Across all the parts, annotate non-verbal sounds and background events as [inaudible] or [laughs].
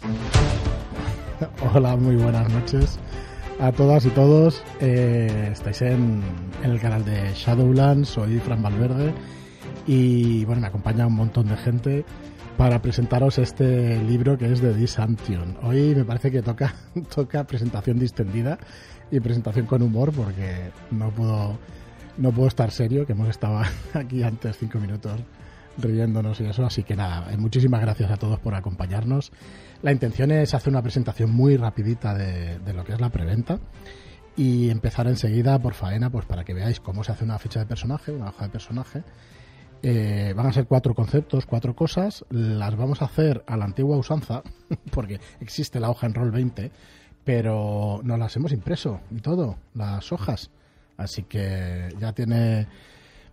[laughs] Hola, muy buenas noches a todas y todos. Eh, estáis en, el canal de Shadowlands, soy Fran Valverde y bueno, me acompaña un montón de gente para presentaros este libro que es de Disantion. Hoy me parece que toca, [laughs] toca presentación distendida y presentación con humor porque no puedo, no puedo estar serio, que hemos estado [laughs] aquí antes cinco minutos riéndonos y eso. Así que nada, muchísimas gracias a todos por acompañarnos. La intención es hacer una presentación muy rapidita de, lo que es la preventa y empezar enseguida por faena, pues para que veáis cómo se hace una ficha de personaje, una hoja de personaje. Eh, van a ser cuatro conceptos, cuatro cosas. Las vamos a hacer a la antigua usanza, [laughs] porque existe la hoja en Roll 20, pero no las hemos impreso y todo, las hojas. Así que ya tiene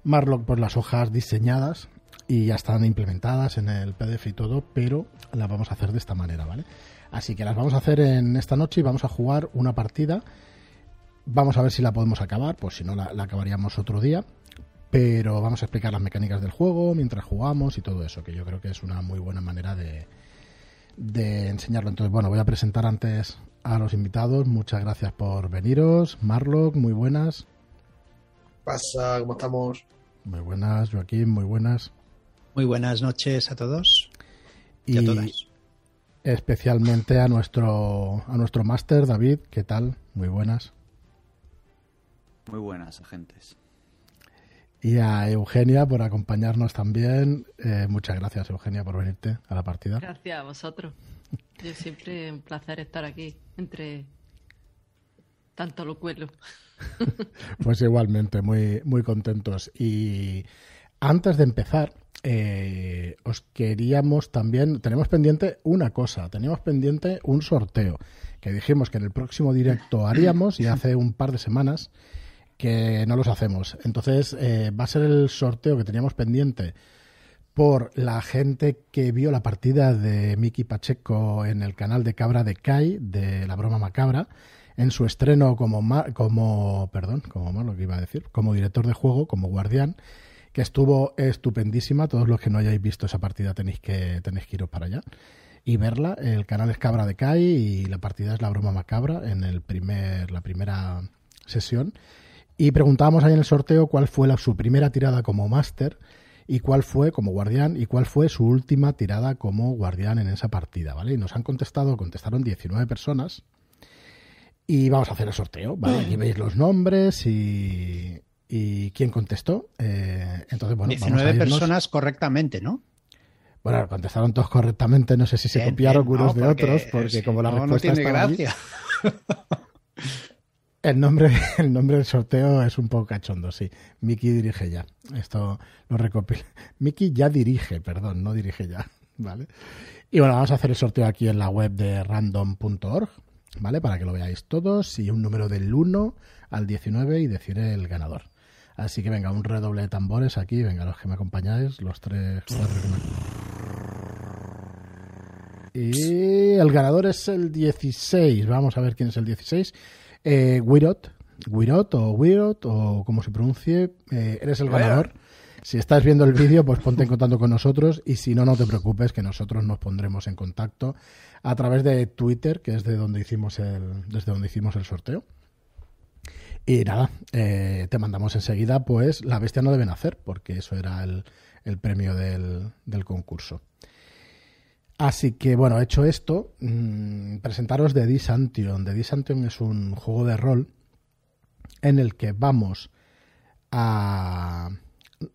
Marlock por las hojas diseñadas y ya están implementadas en el PDF y todo, pero las vamos a hacer de esta manera, ¿vale? Así que las vamos a hacer en esta noche y vamos a jugar una partida. Vamos a ver si la podemos acabar, pues si no la, acabaríamos otro día. Pero vamos a explicar las mecánicas del juego mientras jugamos y todo eso, que yo creo que es una muy buena manera de, de enseñarlo. Entonces, bueno, voy a presentar antes a los invitados. Muchas gracias por veniros. Marlock, muy buenas. pasa? ¿Cómo estamos? Muy buenas, Joaquín, muy buenas. Muy buenas noches a todos y, a todas. Especialmente a nuestro a nuestro máster David, ¿qué tal? Muy buenas. Muy buenas, agentes. Y a Eugenia por acompañarnos también. Eh, muchas gracias, Eugenia, por venirte a la partida. Gracias a vosotros. Yo siempre un placer estar aquí entre tanto locuelo. [laughs] pues igualmente, muy, muy contentos. Y antes de empezar, eh, os queríamos también, tenemos pendiente una cosa, teníamos pendiente un sorteo que dijimos que en el próximo directo [laughs] haríamos y hace un par de semanas que no los hacemos. Entonces eh, va a ser el sorteo que teníamos pendiente por la gente que vio la partida de Miki Pacheco en el canal de Cabra de Kai, de La Broma Macabra, en su estreno como, como perdón, como lo que iba a decir, como director de juego, como guardián que estuvo estupendísima. Todos los que no hayáis visto esa partida tenéis que, tenéis que iros para allá y verla. El canal es Cabra de Kai y la partida es La Broma Macabra en el primer, la primera sesión. Y preguntábamos ahí en el sorteo cuál fue la, su primera tirada como máster y cuál fue como guardián y cuál fue su última tirada como guardián en esa partida, ¿vale? Y nos han contestado, contestaron 19 personas. Y vamos a hacer el sorteo. Aquí veis los nombres y, ¿Y quién contestó? Eh, entonces, bueno, 19 personas correctamente, ¿no? Bueno, contestaron todos correctamente. No sé si se copiaron unos de otros, porque como la respuesta no tiene gracia. [laughs] el nombre, el nombre del sorteo es un poco cachondo, sí. Miki dirige ya. Esto lo recopila. Miki ya dirige, perdón, no dirige ya. [laughs] ¿Vale? Y bueno, vamos a hacer el sorteo aquí en la web de random.org, ¿vale? Para que lo veáis todos. Y un número del 1 al 19 y decir el ganador. Así que venga, un redoble de tambores aquí, venga, los que me acompañáis, los tres, Y el ganador es el 16. Vamos a ver quién es el 16. Eh, Wirot, Wirot o Wirot o como se pronuncie, eh, eres el ganador. Si estás viendo el vídeo, pues ponte en contacto con nosotros y si no, no te preocupes que nosotros nos pondremos en contacto a través de Twitter, que es de donde hicimos el, desde donde hicimos el sorteo. Y nada, eh, te mandamos enseguida, pues la bestia no debe nacer, porque eso era el, premio del, concurso. Así que bueno, hecho esto, mm, presentaros The Disantion. The Disantion es un juego de rol en el que vamos a,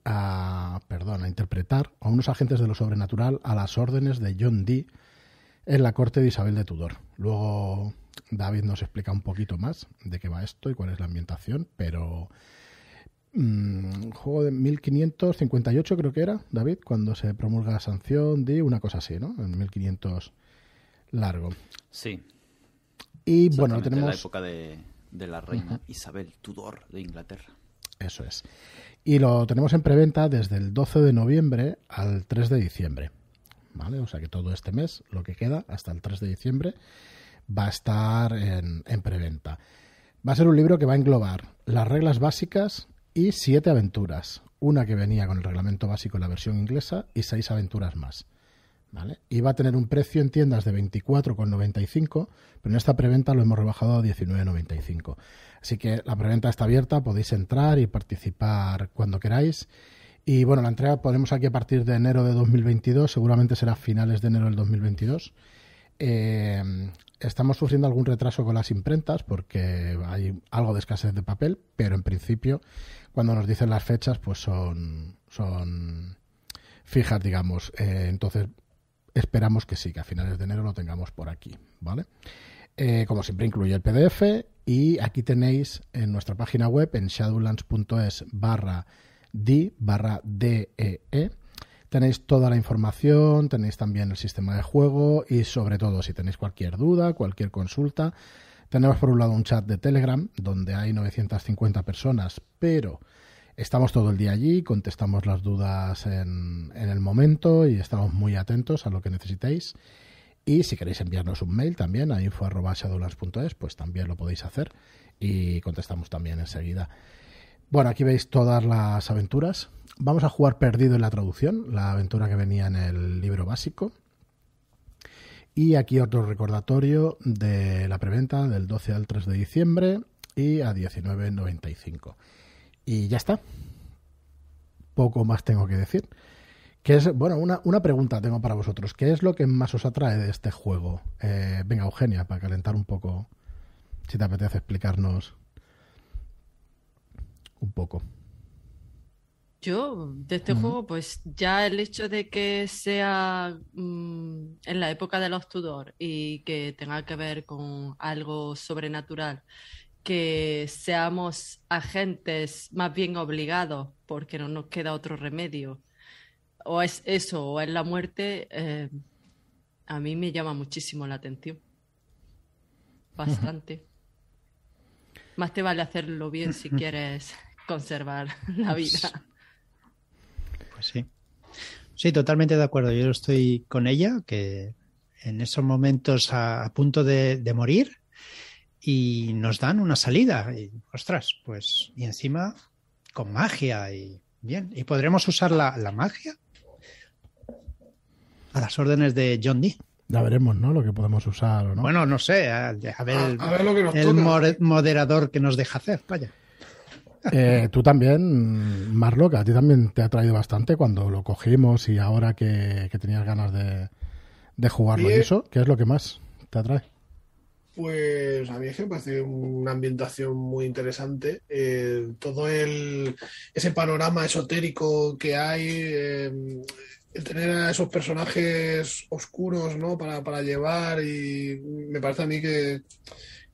a, perdón, a interpretar a unos agentes de lo sobrenatural a las órdenes de John Dee en la corte de Isabel de Tudor. Luego David nos explica un poquito más de qué va esto y cuál es la ambientación, pero un mm, juego de 1558 creo que era, David, cuando se promulga la sanción de una cosa así, ¿no? En 1500 largo. Sí. Y bueno, tenemos... la época de, la reina Isabel Tudor de Inglaterra. Eso es. Y lo tenemos en preventa desde el 12 de noviembre al 3 de diciembre. ¿Vale? O sea que todo este mes, lo que queda, hasta el 3 de diciembre, va a estar en, preventa. Va a ser un libro que va a englobar las reglas básicas y siete aventuras. Una que venía con el reglamento básico en la versión inglesa y seis aventuras más. ¿vale? Y va a tener un precio en tiendas de 24,95, pero en esta preventa lo hemos rebajado a 19,95. Así que la preventa está abierta, podéis entrar y participar cuando queráis. Y bueno, la entrega ponemos aquí a partir de enero de 2022, seguramente será finales de enero del 2022. Eh, estamos sufriendo algún retraso con las imprentas porque hay algo de escasez de papel, pero en principio, cuando nos dicen las fechas, pues son, son fijas, digamos. Eh, entonces, esperamos que sí, que a finales de enero lo tengamos por aquí, ¿vale? Eh, como siempre, incluye el PDF y aquí tenéis en nuestra página web, en shadowlands.es barra D barra DEE, e, tenéis toda la información, tenéis también el sistema de juego y sobre todo si tenéis cualquier duda, cualquier consulta, tenemos por un lado un chat de Telegram donde hay 950 personas, pero estamos todo el día allí, contestamos las dudas en, el momento y estamos muy atentos a lo que necesitéis. Y si queréis enviarnos un mail también a info.shadowlands.es, pues también lo podéis hacer y contestamos también enseguida. Bueno, aquí veis todas las aventuras. Vamos a jugar Perdido en la traducción, la aventura que venía en el libro básico. Y aquí otro recordatorio de la preventa del 12 al 3 de diciembre y a 19.95. Y ya está. Poco más tengo que decir. Que es, bueno, una, una, pregunta tengo para vosotros. ¿Qué es lo que más os atrae de este juego? Eh, venga, Eugenia, para calentar un poco, si te apetece explicarnos un poco. Yo, de este juego, pues ya el hecho de que sea mm, en la época de los Tudor y que tenga que ver con algo sobrenatural, que seamos agentes más bien obligados porque no nos queda otro remedio, o es eso, o es la muerte, eh, a mí me llama muchísimo la atención. Bastante. Más te vale hacerlo bien si [laughs] quieres conservar la vida. Pues sí. Sí, totalmente de acuerdo. Yo estoy con ella, que en esos momentos a, punto de, morir y nos dan una salida. Y, ostras, pues, y encima con magia y bien. ¿Y podremos usar la, magia? A las órdenes de John Dee. Ya veremos, ¿no? Lo que podemos usar o no. Bueno, no sé. A, ver, el moderador que nos deja hacer. Vaya. Eh, tú también, Marlock, a ti también te ha traído bastante cuando lo cogimos y ahora que, tenías ganas de, de jugarlo y eso, ¿qué es lo que más te atrae? Pues a mí es que me parece una ambientación muy interesante. Eh, todo el ese panorama esotérico que hay, eh, el tener a esos personajes oscuros, ¿no? Para, para llevar y me parece a mí que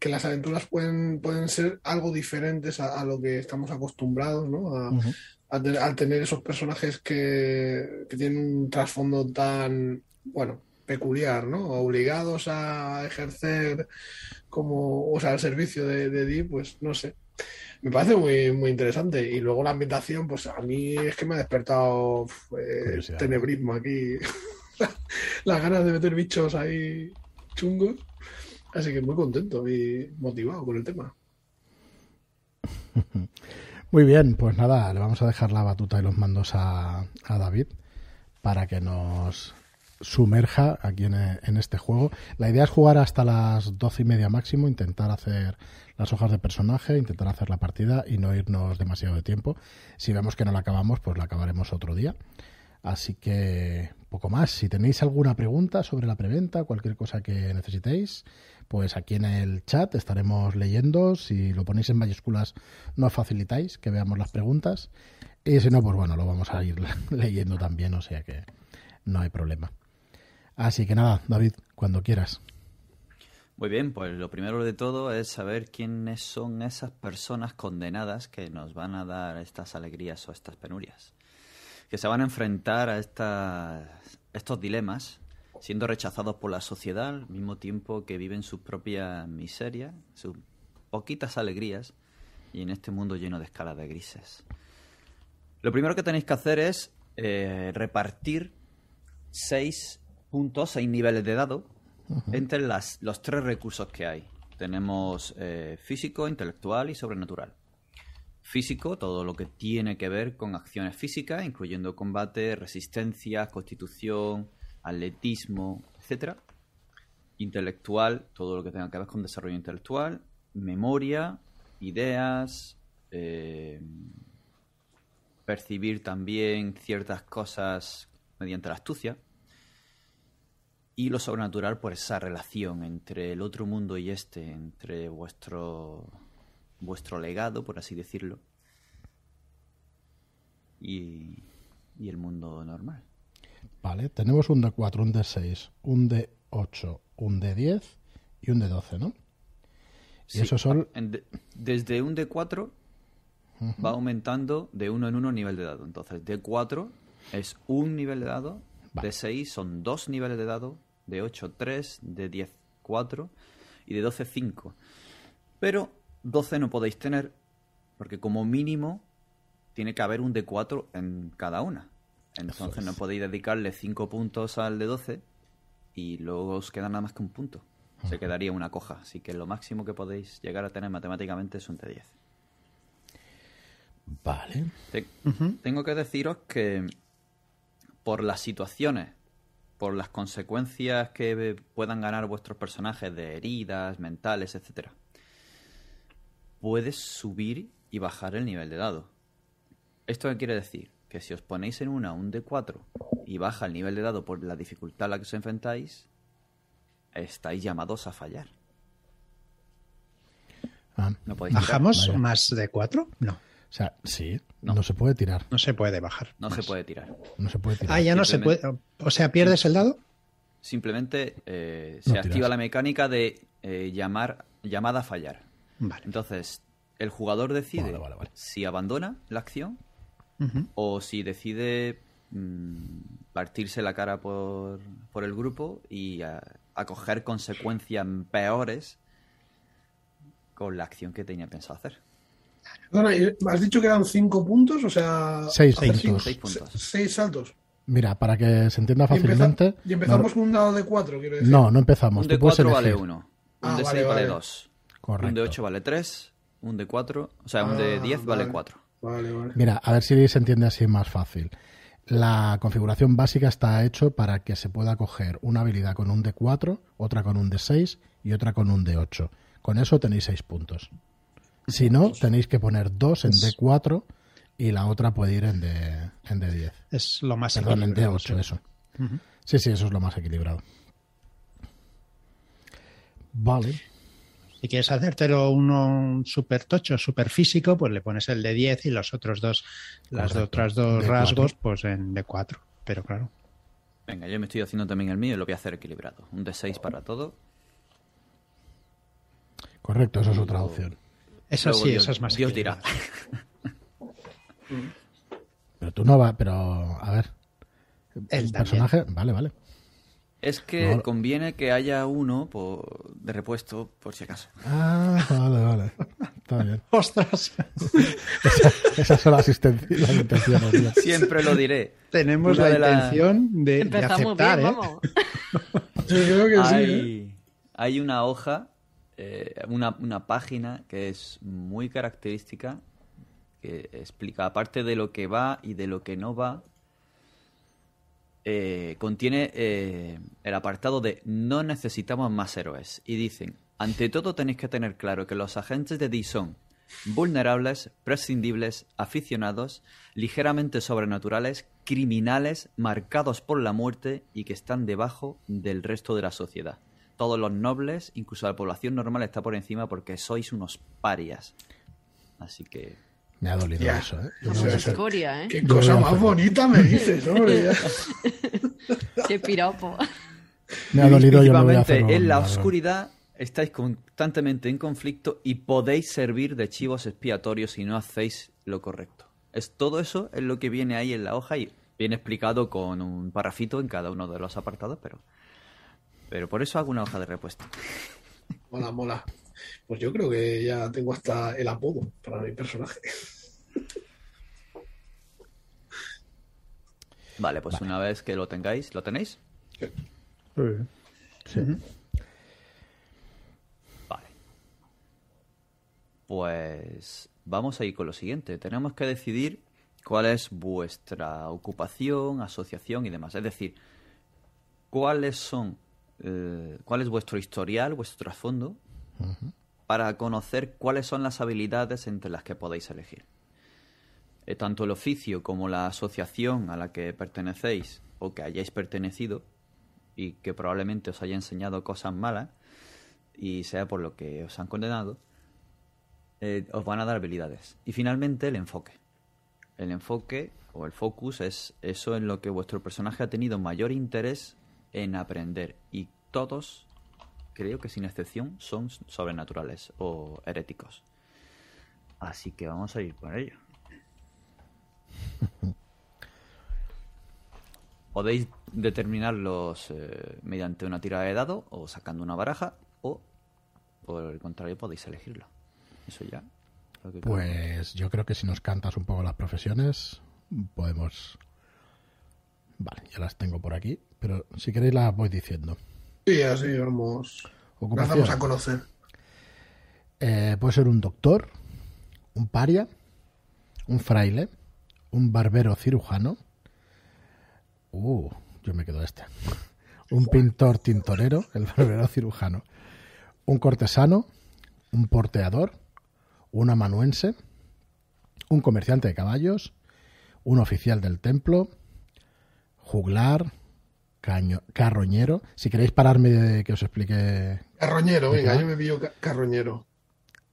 que las aventuras pueden, pueden ser algo diferentes a, lo que estamos acostumbrados, ¿no? A, al tener esos personajes que, tienen un trasfondo tan, bueno, peculiar, ¿no? Obligados a ejercer como, o sea, al servicio de, de pues no sé. Me parece muy, muy interesante. Y luego la ambientación, pues a mí es que me ha despertado eh, tenebrismo aquí. [laughs] Las ganas de meter bichos ahí chungos. Así que muy contento y motivado con el tema. [laughs] Muy bien, pues nada, le vamos a dejar la batuta y los mandos a, David para que nos sumerja aquí en, este juego. La idea es jugar hasta las doce y media máximo, intentar hacer las hojas de personaje, intentar hacer la partida y no irnos demasiado de tiempo. Si vemos que no la acabamos, pues la acabaremos otro día. Así que poco más. Si tenéis alguna pregunta sobre la preventa, cualquier cosa que necesitéis, pues aquí en el chat estaremos leyendo. Si lo ponéis en mayúsculas, nos facilitáis que veamos las preguntas. Y si no, pues bueno, lo vamos a ir [laughs] leyendo también, o sea que no hay problema. Así que nada, David, cuando quieras. Muy bien, pues lo primero de todo es saber quiénes son esas personas condenadas que nos van a dar estas alegrías o estas penurias, que se van a enfrentar a estas, estos dilemas siendo rechazados por la sociedad al mismo tiempo que viven sus propias miserias, sus poquitas alegrías y en este mundo lleno de escalas de grises. Lo primero que tenéis que hacer es eh, repartir seis puntos, seis niveles de dado entre las, los tres recursos que hay. Tenemos eh, físico, intelectual y sobrenatural. Físico, todo lo que tiene que ver con acciones físicas, incluyendo combate, resistencia, constitución, atletismo, etcétera. Intelectual, todo lo que tenga que ver con desarrollo intelectual, memoria, ideas, eh, percibir también ciertas cosas mediante la astucia. Y lo sobrenatural por esa relación entre el otro mundo y este, entre vuestro vuestro legado, por así decirlo, y, y el mundo normal. Vale, tenemos un D4, un D6, un D8, un D10 y un D12, ¿no? Y Sí, esos son... de- desde un D4 va aumentando de uno en uno nivel de dado. Entonces, D4 es un nivel de dado, Vale. D6 son dos niveles de dado, D8 3, D10 4 y de 12 5. Pero 12 no podéis tener porque como mínimo tiene que haber un D4 en cada una. Entonces es. no podéis dedicarle 5 puntos al de 12 y luego os queda nada más que un punto. Se quedaría una coja. Así que lo máximo que podéis llegar a tener matemáticamente es un D10. Vale. Te- Tengo que deciros que por las situaciones, por las consecuencias que puedan ganar vuestros personajes de heridas, mentales, etcétera, puedes subir y bajar el nivel de dado. ¿Esto qué quiere decir? Que si os ponéis en una un D4 y baja el nivel de dado por la dificultad a la que os enfrentáis, estáis llamados a fallar. Ah, No podéis. ¿Bajamos más de cuatro? No, o sea, sí, no. No. se puede tirar. no se puede bajar. No se puede tirar. No se puede tirar. Ah, ya no se puede. O sea, pierdes el dado. Simplemente eh, No se activa tiras. la mecánica de eh, llamar llamada a fallar. Vale. Entonces, el jugador decide Vale, vale, vale. si abandona la acción o si decide mm, partirse la cara por, por el grupo y a- acoger consecuencias peores con la acción que tenía pensado hacer. Perdona, ¿y ¿has dicho que eran cinco puntos? O sea, Seis puntos. cinco- Seis puntos. se- seis saltos. Mira, para que se entienda Y, empeza- fácilmente... y empezamos no, con un dado de cuatro, quiero decir. no, no empezamos. Un puedes D4 vale elegir. 1, un Ah, D6 vale, vale vale. 2, un Correcto. D8 vale 3, un D4, o sea, un Ah, D10 vale vale. 4. Vale, vale. Mira, a ver si se entiende así más fácil. La configuración básica está hecho para que se pueda coger una habilidad con un D4, otra con un D6 y otra con un D8. Con eso tenéis 6 puntos. Si no, tenéis que poner dos en D4 y la otra puede ir en, D, en D10. Es lo más Perdón, en equilibrado, D8, sí. eso. Sí, sí, eso es lo más equilibrado. Vale. Si quieres hacértelo uno super tocho, super físico, pues le pones el de 10 y los otros dos, las Correcto. otras dos D4. rasgos, pues en D4. Pero claro, Venga, yo me estoy haciendo también el mío y lo voy a hacer equilibrado. Un D6 para todo. Correcto, eso es otra opción. Luego sí, Dios- esa es más Dios dirá. [laughs] Pero tú no vas, pero a ver. El también. personaje, vale, vale. Es que No. conviene que haya uno por- de repuesto, por si acaso. Ah, vale, vale. Está bien. [laughs] ¡Ostras! [laughs] Esa- esas son las, insten- las intenciones. tío. Siempre lo diré. Tenemos Una la de intención de, de Empezamos aceptar, bien, ¿eh? vamos. Yo creo que sí. ¿eh? Hay, hay una hoja, eh, una, una página que es muy característica, que explica, aparte de lo que va y de lo que no va, eh, contiene eh, el apartado de no necesitamos más héroes. Y dicen, ante todo tenéis que tener claro que los agentes de D son vulnerables, prescindibles, aficionados, ligeramente sobrenaturales, criminales, marcados por la muerte y que están debajo del resto de la sociedad. Todos los nobles, incluso la población normal, está por encima porque sois unos parias. Así que Me ha dolido Ya. eso, ¿eh? Yo No hacer- escoria, ¿eh? Qué Yo cosa más bonita me dices, hombre. [laughs] Qué piropo. Me ha dolido, yo me voy a hacer en la oscuridad estáis constantemente en conflicto y podéis servir de chivos expiatorios si no hacéis lo correcto. Es todo eso es lo que viene ahí en la hoja y viene explicado con un parrafito en cada uno de los apartados, pero pero por eso hago una hoja de repuesto. Mola, mola. Pues yo creo que ya tengo hasta el apodo para mi personaje. Vale, pues una vez que lo tengáis, ¿lo tenéis? Sí. Vale. Pues vamos a ir con lo siguiente. Tenemos que decidir cuál es vuestra ocupación, asociación y demás. Es decir, cuáles son, eh, cuál es vuestro historial, vuestro trasfondo, para conocer cuáles son las habilidades entre las que podéis elegir. Eh, tanto el oficio como la asociación a la que pertenecéis o que hayáis pertenecido y que probablemente os haya enseñado cosas malas y sea por lo que os han condenado, eh, os van a dar habilidades. Y finalmente el enfoque. El enfoque o el focus es eso en lo que vuestro personaje ha tenido mayor interés en aprender. Y todos, creo que sin excepción, son sobrenaturales o heréticos. Así que vamos a ir por ello. [laughs] Podéis determinarlos eh, mediante una tirada de dado o sacando una baraja o, por el contrario, podéis elegirlo. Eso ya. Pues yo creo que si nos cantas un poco las profesiones, podemos... Vale, ya las tengo por aquí, pero si queréis las voy diciendo. Sí, así vamos. Las Ocupación. damos a conocer. Eh, puede ser un doctor, un paria, un fraile, un barbero cirujano. Uh, yo me quedo este. Un pintor tintorero, el barbero cirujano. Un cortesano, un porteador, un amanuense, un comerciante de caballos, un oficial del templo, juglar, caño- carroñero. Si queréis pararme de que os explique Carroñero, venga, yo me pillo ca- carroñero.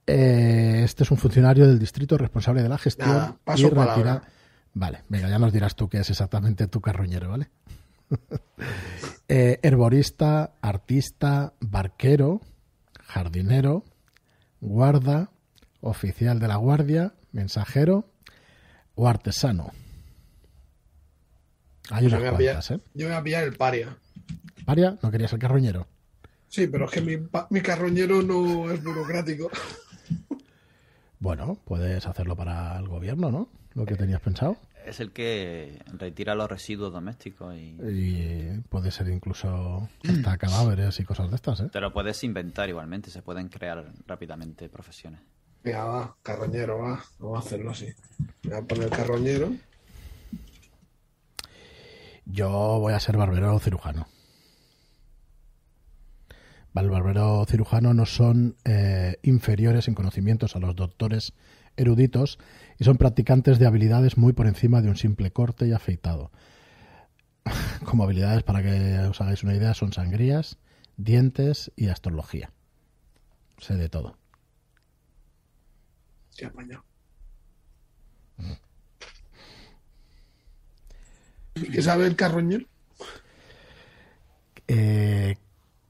Eh, este es un funcionario del distrito responsable de la gestión Nada, paso y retira-. Vale, venga, ya nos dirás tú qué es exactamente tu carroñero, ¿vale? [laughs] Eh, herborista, artista, barquero, jardinero, guarda, oficial de la guardia, mensajero o artesano. Hay Pues yo, unas me voy a pillar, cuantas, ¿eh? yo me voy a pillar el paria. Paria, ¿no querías el carroñero? Sí, pero es que mi, carroñero no es burocrático. [laughs] Bueno, puedes hacerlo para el gobierno, ¿no? Lo que tenías pensado. Es el que retira los residuos domésticos y Y puede ser incluso hasta [clears throat] cadáveres y cosas de estas, ¿eh? te lo puedes inventar igualmente. Se pueden crear rápidamente profesiones. Venga, va, carroñero, va. Vamos a hacerlo así. Me voy a poner carroñero. Yo voy a ser barbero o cirujano. El barbero o cirujano no son eh, inferiores en conocimientos a los doctores eruditos y son practicantes de habilidades muy por encima de un simple corte y afeitado. [laughs] Como habilidades, para que os hagáis una idea, son sangrías, dientes y astrología. Sé de todo. Sí, apañado. ¿Y qué sabe el carroñero? Eh,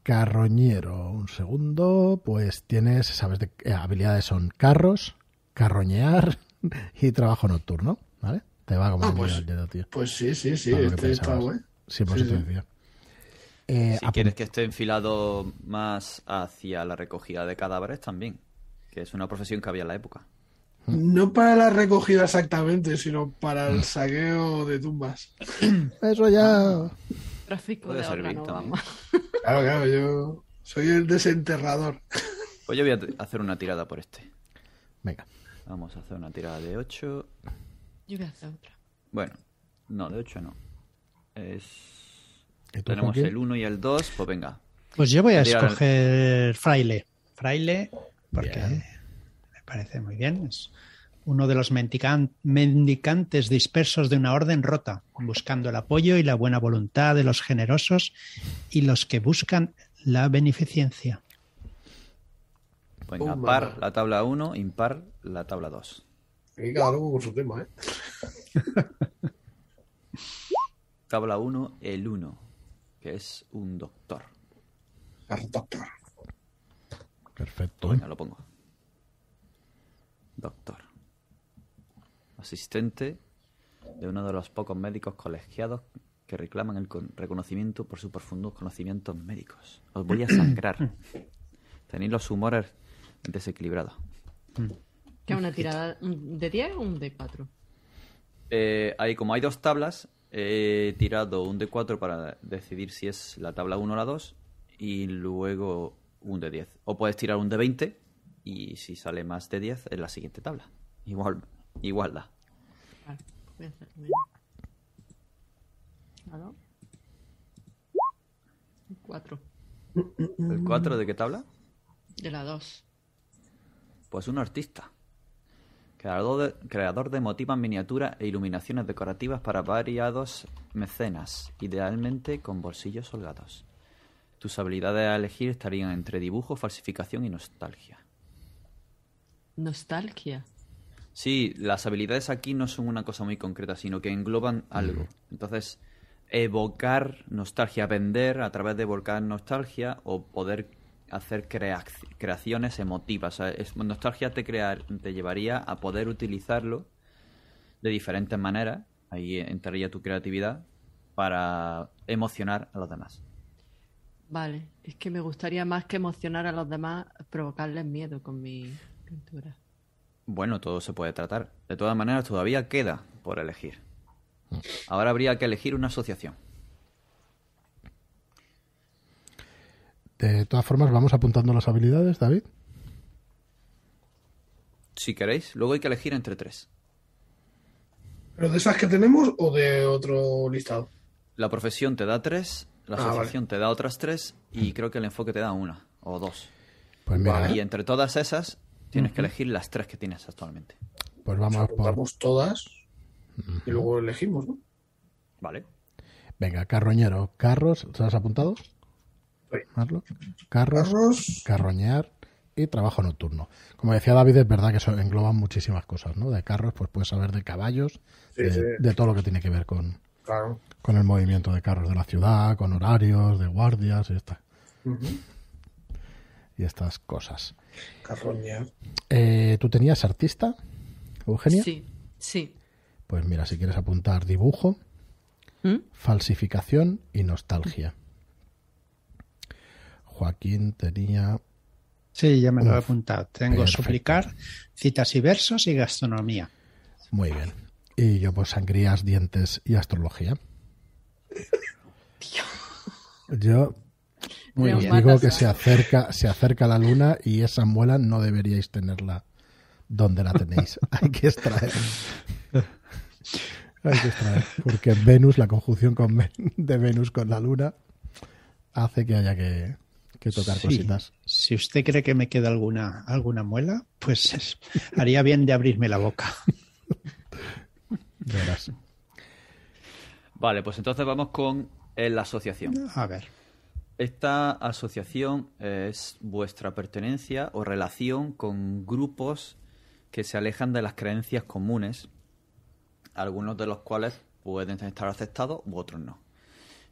carroñero, un segundo, pues tienes, sabes, de, eh, habilidades son carros, carroñear [laughs] y trabajo nocturno, ¿vale? Te va como Ah, el pues- al dedo, tío. Pues sí, sí, sí. Este está guay. Sí, por Sí, eso. Eh, Si quieres que esté enfilado más hacia la recogida de cadáveres también, que es una profesión que había en la época. No para la recogida exactamente, sino para el saqueo de tumbas. [clears throat] Eso ya... Tráfico Puede de órgano, vamos. Claro, claro, yo soy el desenterrador. Pues yo voy a hacer una tirada por este. Venga. Vamos a hacer una tirada de 8. Yo voy a hacer otra. Bueno, no, de 8 no. Es... ¿Y tú, Tenemos el 1 y el 2, pues venga. Pues yo voy a escoger fraile. Fraile, porque Bien. Parece muy bien. Es uno de los mendican- mendicantes dispersos de una orden rota, buscando el apoyo y la buena voluntad de los generosos y los que buscan la beneficencia. Venga, Pumba. par la tabla 1, impar la tabla 2. Aquí cada uno con su tema, ¿eh? [laughs] Tabla 1, el 1, que es un doctor. Doctor. Perfecto. Venga, lo pongo. Doctor. Asistente de uno de los pocos médicos colegiados que reclaman el con- reconocimiento por sus profundos conocimientos médicos. Os voy a [clears throat] sangrar. Tenéis los humores desequilibrados. ¿Qué una tirada un de 10 o un de 4? Eh, hay, como hay dos tablas, he tirado un de 4 para decidir si es la tabla 1 o la 2 y luego un de 10. O puedes tirar un de 20 y si sale más de 10 es la siguiente tabla. Igual, igual da. Claro. Cuatro. ¿El 4 de qué tabla? De la dos. Pues un artista. Creador de, creador de motivas en miniatura e iluminaciones decorativas para variados mecenas, idealmente con bolsillos holgados. Tus habilidades a elegir estarían entre dibujo, falsificación y nostalgia. Nostalgia. Sí, las habilidades aquí no son una cosa muy concreta, sino que engloban algo. Entonces, evocar nostalgia, vender a través de evocar nostalgia o poder hacer creac- creaciones emotivas. O sea, es- nostalgia te, crear, te llevaría a poder utilizarlo de diferentes maneras, ahí entraría tu creatividad, para emocionar a los demás. Vale. Es que me gustaría más que emocionar a los demás, provocarles miedo con mi pintura. Bueno, todo se puede tratar. De todas maneras, todavía queda por elegir. Ahora habría que elegir una asociación. De todas formas, vamos apuntando las habilidades, David. Si queréis, luego hay que elegir entre tres. ¿Pero de esas que tenemos o de otro listado? La profesión te da tres, la Ah, asociación te da otras tres y creo que el enfoque te da una o dos. Pues mira, Vale. Y entre todas esas tienes que elegir las tres que tienes actualmente. pues vamos por. Apuntamos todas y luego elegimos, ¿no? ¿Vale? Venga, carroñero, carros, ¿te has apuntado? Sí. Marlo? Carros, Carros, carroñar y trabajo nocturno. Como decía David, es verdad que eso engloban muchísimas cosas, ¿no? De carros, pues puedes saber de caballos, Sí, de, sí. de todo lo que tiene que ver con, claro. con el movimiento de carros de la ciudad, con horarios, de guardias y, esta- Ujú. y estas cosas. Carroña. Eh, ¿Tú tenías artista, Eugenia? Sí, sí. Pues mira, si quieres apuntar dibujo, ¿Mm? falsificación y nostalgia. Joaquín tenía Sí, ya me lo he apuntado. Tengo perfecto. suplicar, citas y versos y gastronomía. muy bien. Y yo pues sangrías, dientes y astrología. [laughs] Yo Muy matas, digo que se acerca, se acerca la luna y esa muela no deberíais tenerla donde la tenéis. [laughs] Hay que extraer. Hay que extraer. Porque Venus, la conjunción con Ven- de Venus con la luna, hace que haya que, que tocar Sí. cositas. Si usted cree que me queda alguna, alguna muela, pues es- haría bien de abrirme la boca. Verás. Vale, pues entonces vamos con eh, la asociación. A ver. Esta asociación es vuestra pertenencia o relación con grupos que se alejan de las creencias comunes, algunos de los cuales pueden estar aceptados u otros no.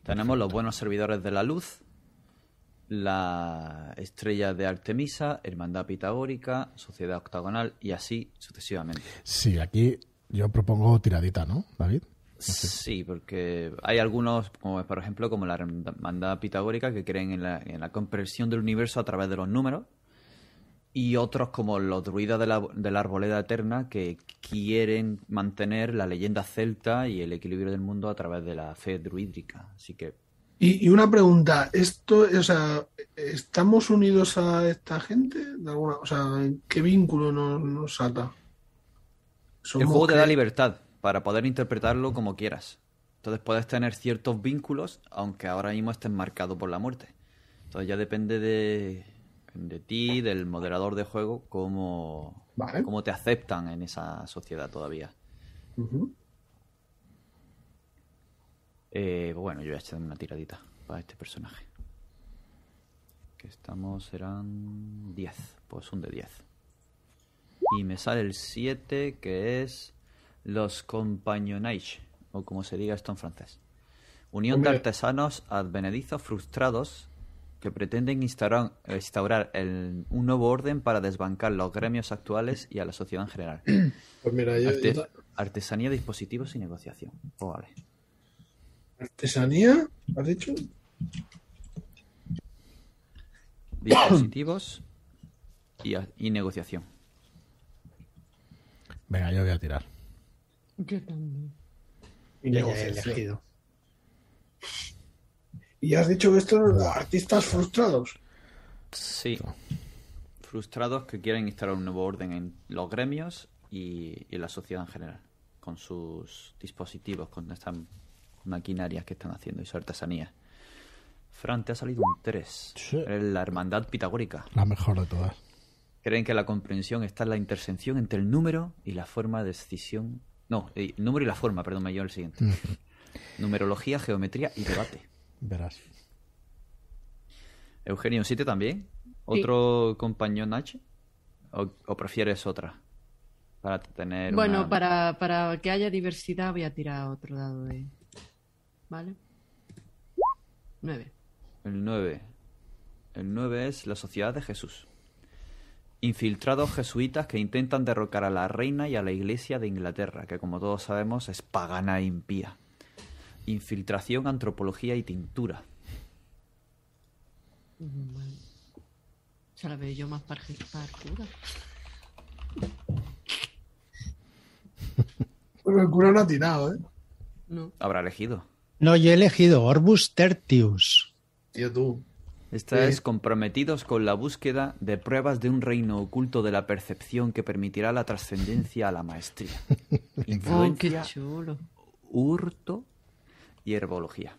Tenemos los buenos servidores de la luz, la estrella de Artemisa, Hermandad Pitagórica, Sociedad Octagonal y así sucesivamente. Sí, aquí yo propongo tiradita, ¿no, David? Sí, porque hay algunos, como por ejemplo, como la hermandad pitagórica, que creen en la, en la comprensión del universo a través de los números, y otros como los druidas de la, de la arboleda eterna, que quieren mantener la leyenda celta y el equilibrio del mundo a través de la fe druídica. Así que, Y, y una pregunta, esto, o sea, ¿estamos unidos a esta gente? De alguna, o sea, ¿qué vínculo nos, nos ata? el juego te da libertad para poder interpretarlo como quieras. Entonces puedes tener ciertos vínculos, aunque ahora mismo estés marcado por la muerte. Entonces ya depende de, de ti, del moderador de juego, cómo, Vale. cómo te aceptan en esa sociedad todavía. Eh, bueno, yo voy a echar una tiradita para este personaje. Que estamos, serán 10. Pues un de 10. Y me sale el 7, que es los compagnonnage, o como se diga esto en francés. Unión de artesanos advenedizos frustrados que pretenden instaurar, instaurar el- un nuevo orden para desbancar los gremios actuales y a la sociedad en general. [clears throat] Pues mira, yo, Arte- yo ta- artesanía, dispositivos y negociación. Oh, vale. artesanía, ¿has dicho? dispositivos y, y negociación. Venga, yo voy a tirar. Yo también. Y elegido. Y has dicho que estos son artistas frustrados. Sí. Frustrados que quieren instalar un nuevo orden en los gremios y, y en la sociedad en general, con sus dispositivos, con estas maquinarias que están haciendo y su artesanía. Fran, te ha salido un 3. Sí. Eres la hermandad pitagórica. La mejor de todas. Creen que la comprensión está en la intersección entre el número y la forma de decisión. No, el número y la forma, perdón, me llevo el siguiente. [laughs] Numerología, geometría y debate. Verás. Eugenio, ¿un 7 también? ¿Otro compañón H? ¿O, o prefieres otra? Para tener. Bueno, una- para, para que haya diversidad voy a tirar otro dado de... ¿Vale? 9. El 9. El 9 es la Sociedad de Jesús. Infiltrados jesuitas que intentan derrocar a la reina y a la iglesia de Inglaterra, que como todos sabemos es pagana e impía. Infiltración, antropología y tintura. Bueno. Se la veo yo más par- parkour. Bueno, el cura no ha tirado, ¿eh? No. Habrá elegido. No, yo he elegido Orbus Tertius. Tío, tú. Esta Sí. es comprometidos con la búsqueda de pruebas de un reino oculto de la percepción que permitirá la trascendencia a la maestría. [laughs] Oh, qué chulo. hurto y herbología.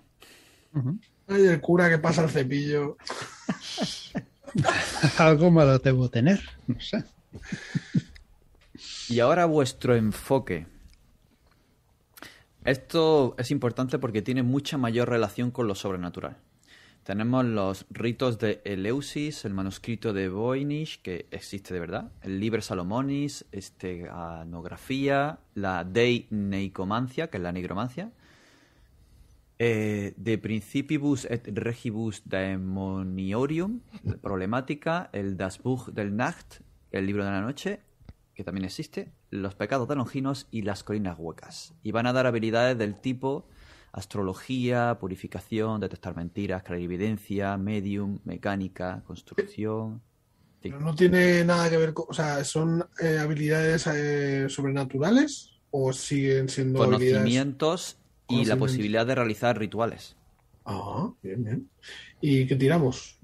Ay, el cura que pasa el cepillo. [laughs] Algo malo debo tener. No sé. Y ahora vuestro enfoque. Esto es importante porque tiene mucha mayor relación con lo sobrenatural. Tenemos los ritos de Eleusis, el manuscrito de Voynich, que existe de verdad, el Liber Salomonis, este, anografía, la Dei Neicomancia, que es la nigromancia, eh, de Principibus et Regibus Daemoniorium, problemática, el Das Buch del Nacht, el libro de la noche, que también existe, los pecados de Longinos y las colinas huecas. Y van a dar habilidades del tipo astrología, purificación, detectar mentiras, clarividencia, medium, mecánica, construcción. Sí. Pero no tiene nada que ver con. O sea, ¿son eh, habilidades eh, sobrenaturales? ¿O siguen siendo habilidades.? Conocimientos y la posibilidad de realizar rituales. Ah, bien, bien. ¿Y qué tiramos?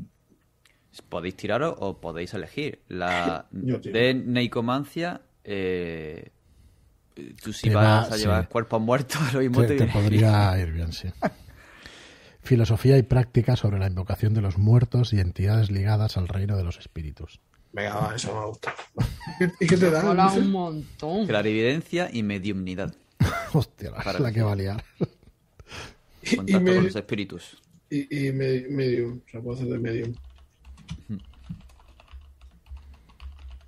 Podéis tiraros o podéis elegir. La [laughs] de Neicomancia, eh, tú si Te vas a llevar sí. cuerpos muertos, [laughs] lo mismo Te, te te podría ir bien, sí. Filosofía y práctica sobre la invocación de los muertos y entidades ligadas al reino de los espíritus. Venga, va, eso me gusta. ¿Y [laughs] qué- ¿Y qué te da? Dice? un montón. Clarividencia y mediumnidad. [laughs] Hostia, la, Para la que va a liar. Y, y, Contacto me- con los espíritus. y, y me- medium. O sea, puedo hacer de medium.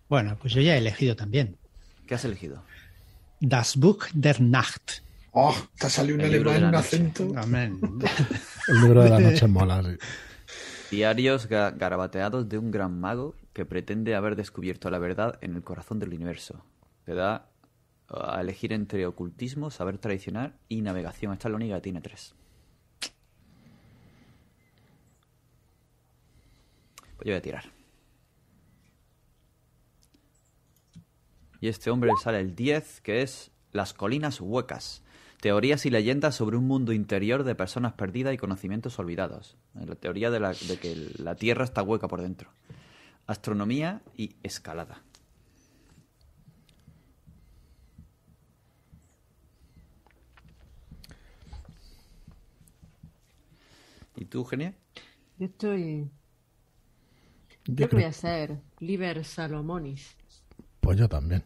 Bueno, pues yo ya he elegido también. ¿Qué has elegido? Das Buch der Nacht. Oh, te ha salido un alemán, un acento. Amén. [laughs] El libro de la noche mola, sí. Diarios ga- garabateados de un gran mago que pretende haber descubierto la verdad en el corazón del universo. Te da uh, a elegir entre ocultismo, saber tradicional y navegación. Esta es la única que tiene tres. Pues yo voy a tirar. Y este hombre le sale el 10, que es Las colinas huecas. Teorías y leyendas sobre un mundo interior de personas perdidas y conocimientos olvidados. La teoría de, la- de que la Tierra está hueca por dentro. Astronomía y escalada. ¿Y tú, Genia? Yo estoy. Yo Creo voy a ser Liber Salomonis. Pues yo también.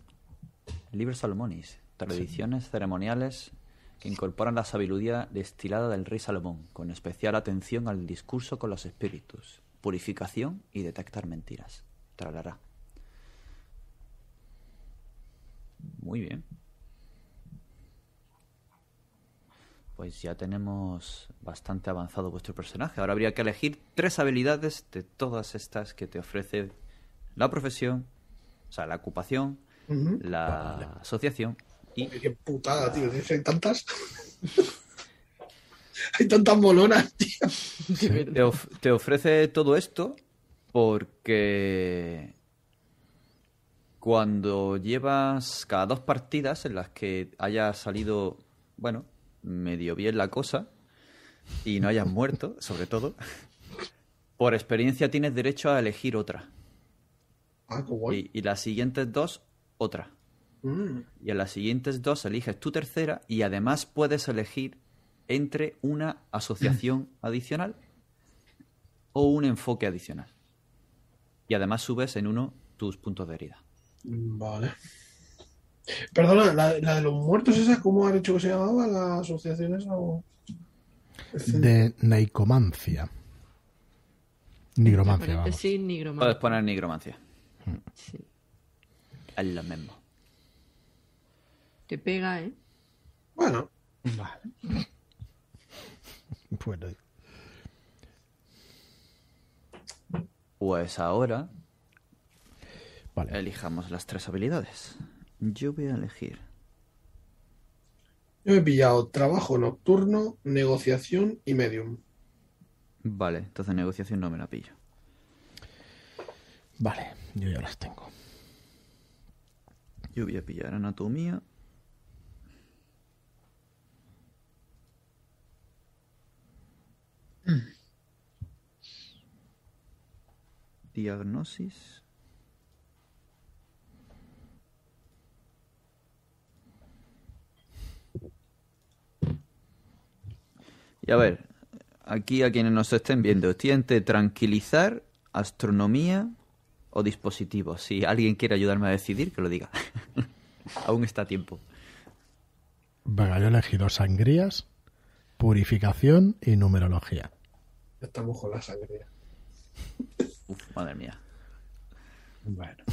Liber Salomonis. Tradiciones ceremoniales que incorporan la sabiduría destilada del rey Salomón, con especial atención al discurso con los espíritus, purificación y detectar mentiras. Tralará. Muy bien. Pues ya tenemos bastante avanzado vuestro personaje. Ahora habría que elegir tres habilidades de todas estas que te ofrece la profesión, o sea, la ocupación, La asociación y Qué putada, tío. Hay tantas. [laughs] Hay tantas molonas, tío. te, of- te ofrece todo esto porque cuando llevas cada dos partidas en las que haya salido, bueno, medio bien la cosa y no hayas muerto, [laughs] sobre todo, por experiencia tienes derecho a elegir otra. Ah, qué guay. Y, y las siguientes dos, otra. Mm. Y en las siguientes dos eliges tu tercera y además puedes elegir entre una asociación [clears throat] adicional o un enfoque adicional. Y además subes en uno tus puntos de herida. Vale. Perdona, la, la de los muertos, esa, ¿cómo ha dicho que se llamaba la asociación esa? o- De Neicomancia. Nigromancia, vamos. sí, Puedes nigromancia. poner nigromancia. Sí. Es lo mismo. Te pega, ¿eh? Bueno, Vale. [laughs] Bueno, Pues ahora vale. elijamos las tres habilidades. Yo voy a elegir. yo he pillado trabajo nocturno, negociación y medium. Vale, entonces negociación no me la pillo. Vale, yo ya las tengo. Yo voy a pillar anatomía. Diagnosis. Y a ver, aquí a quienes nos estén viendo, estoy entre tranquilizar, astronomía o dispositivos. Si alguien quiere ayudarme a decidir, que lo diga. [laughs] Aún está a tiempo. Venga, yo he elegido sangrías, purificación y numerología. Ya estamos con la sangre. Uf, madre mía. Bueno.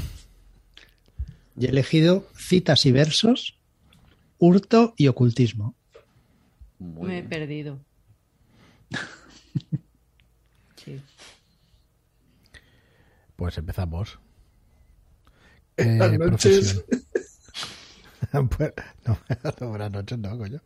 Y he elegido citas y versos, hurto y ocultismo. Muy Me he perdido. [laughs] Sí. Pues empezamos. [laughs] Buenas Eh, noches. [laughs] Pues, no, [laughs] no, buenas noches, no, coño.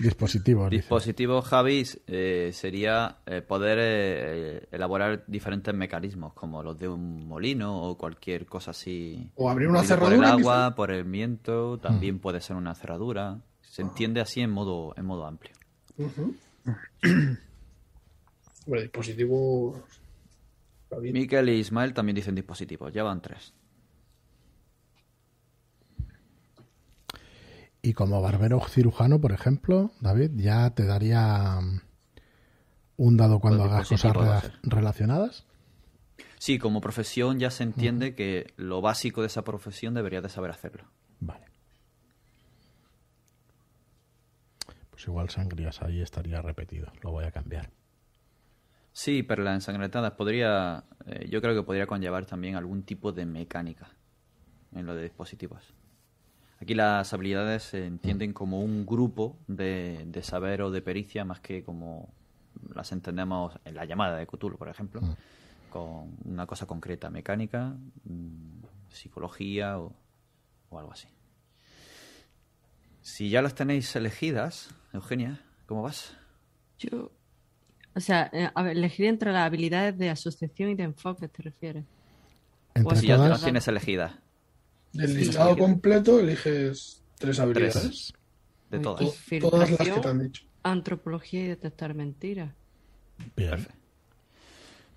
Dispositivos. dice. Dispositivo Javi eh, sería eh, poder eh, elaborar diferentes mecanismos, como los de un molino o cualquier cosa así. O abrir una Movido Por el cerradura, agua, por el viento, también puede ser una cerradura. Se entiende así en modo, en modo amplio. [clears throat] Bueno, dispositivo. Miquel y Ismael también dicen dispositivos, ya van tres. Y como barbero cirujano, por ejemplo, David, ya te daría mm, un dado cuando Pues hagas cosas rela- relacionadas. Sí, como profesión ya se entiende que lo básico de esa profesión debería de saber hacerlo. Vale. Pues igual sangrías ahí estaría repetido. Lo voy a cambiar. Sí, pero las ensangrentadas podría, eh, yo creo que podría conllevar también algún tipo de mecánica en lo de dispositivos. Aquí las habilidades se entienden como un grupo de, de saber o de pericia más que como las entendemos en la llamada de Cthulhu, por ejemplo, con una cosa concreta, mecánica, mm, psicología o, o algo así. Si ya las tenéis elegidas, Eugenia, ¿cómo vas? Yo. O sea, eh, elegir entre las habilidades de asociación y de enfoque, ¿te refieres? Entre Pues Si ya te las tienes elegidas, Del Sí. listado completo eliges tres habilidades. tres, de todas. Todas las que te han dicho. Antropología y detectar mentiras. bien.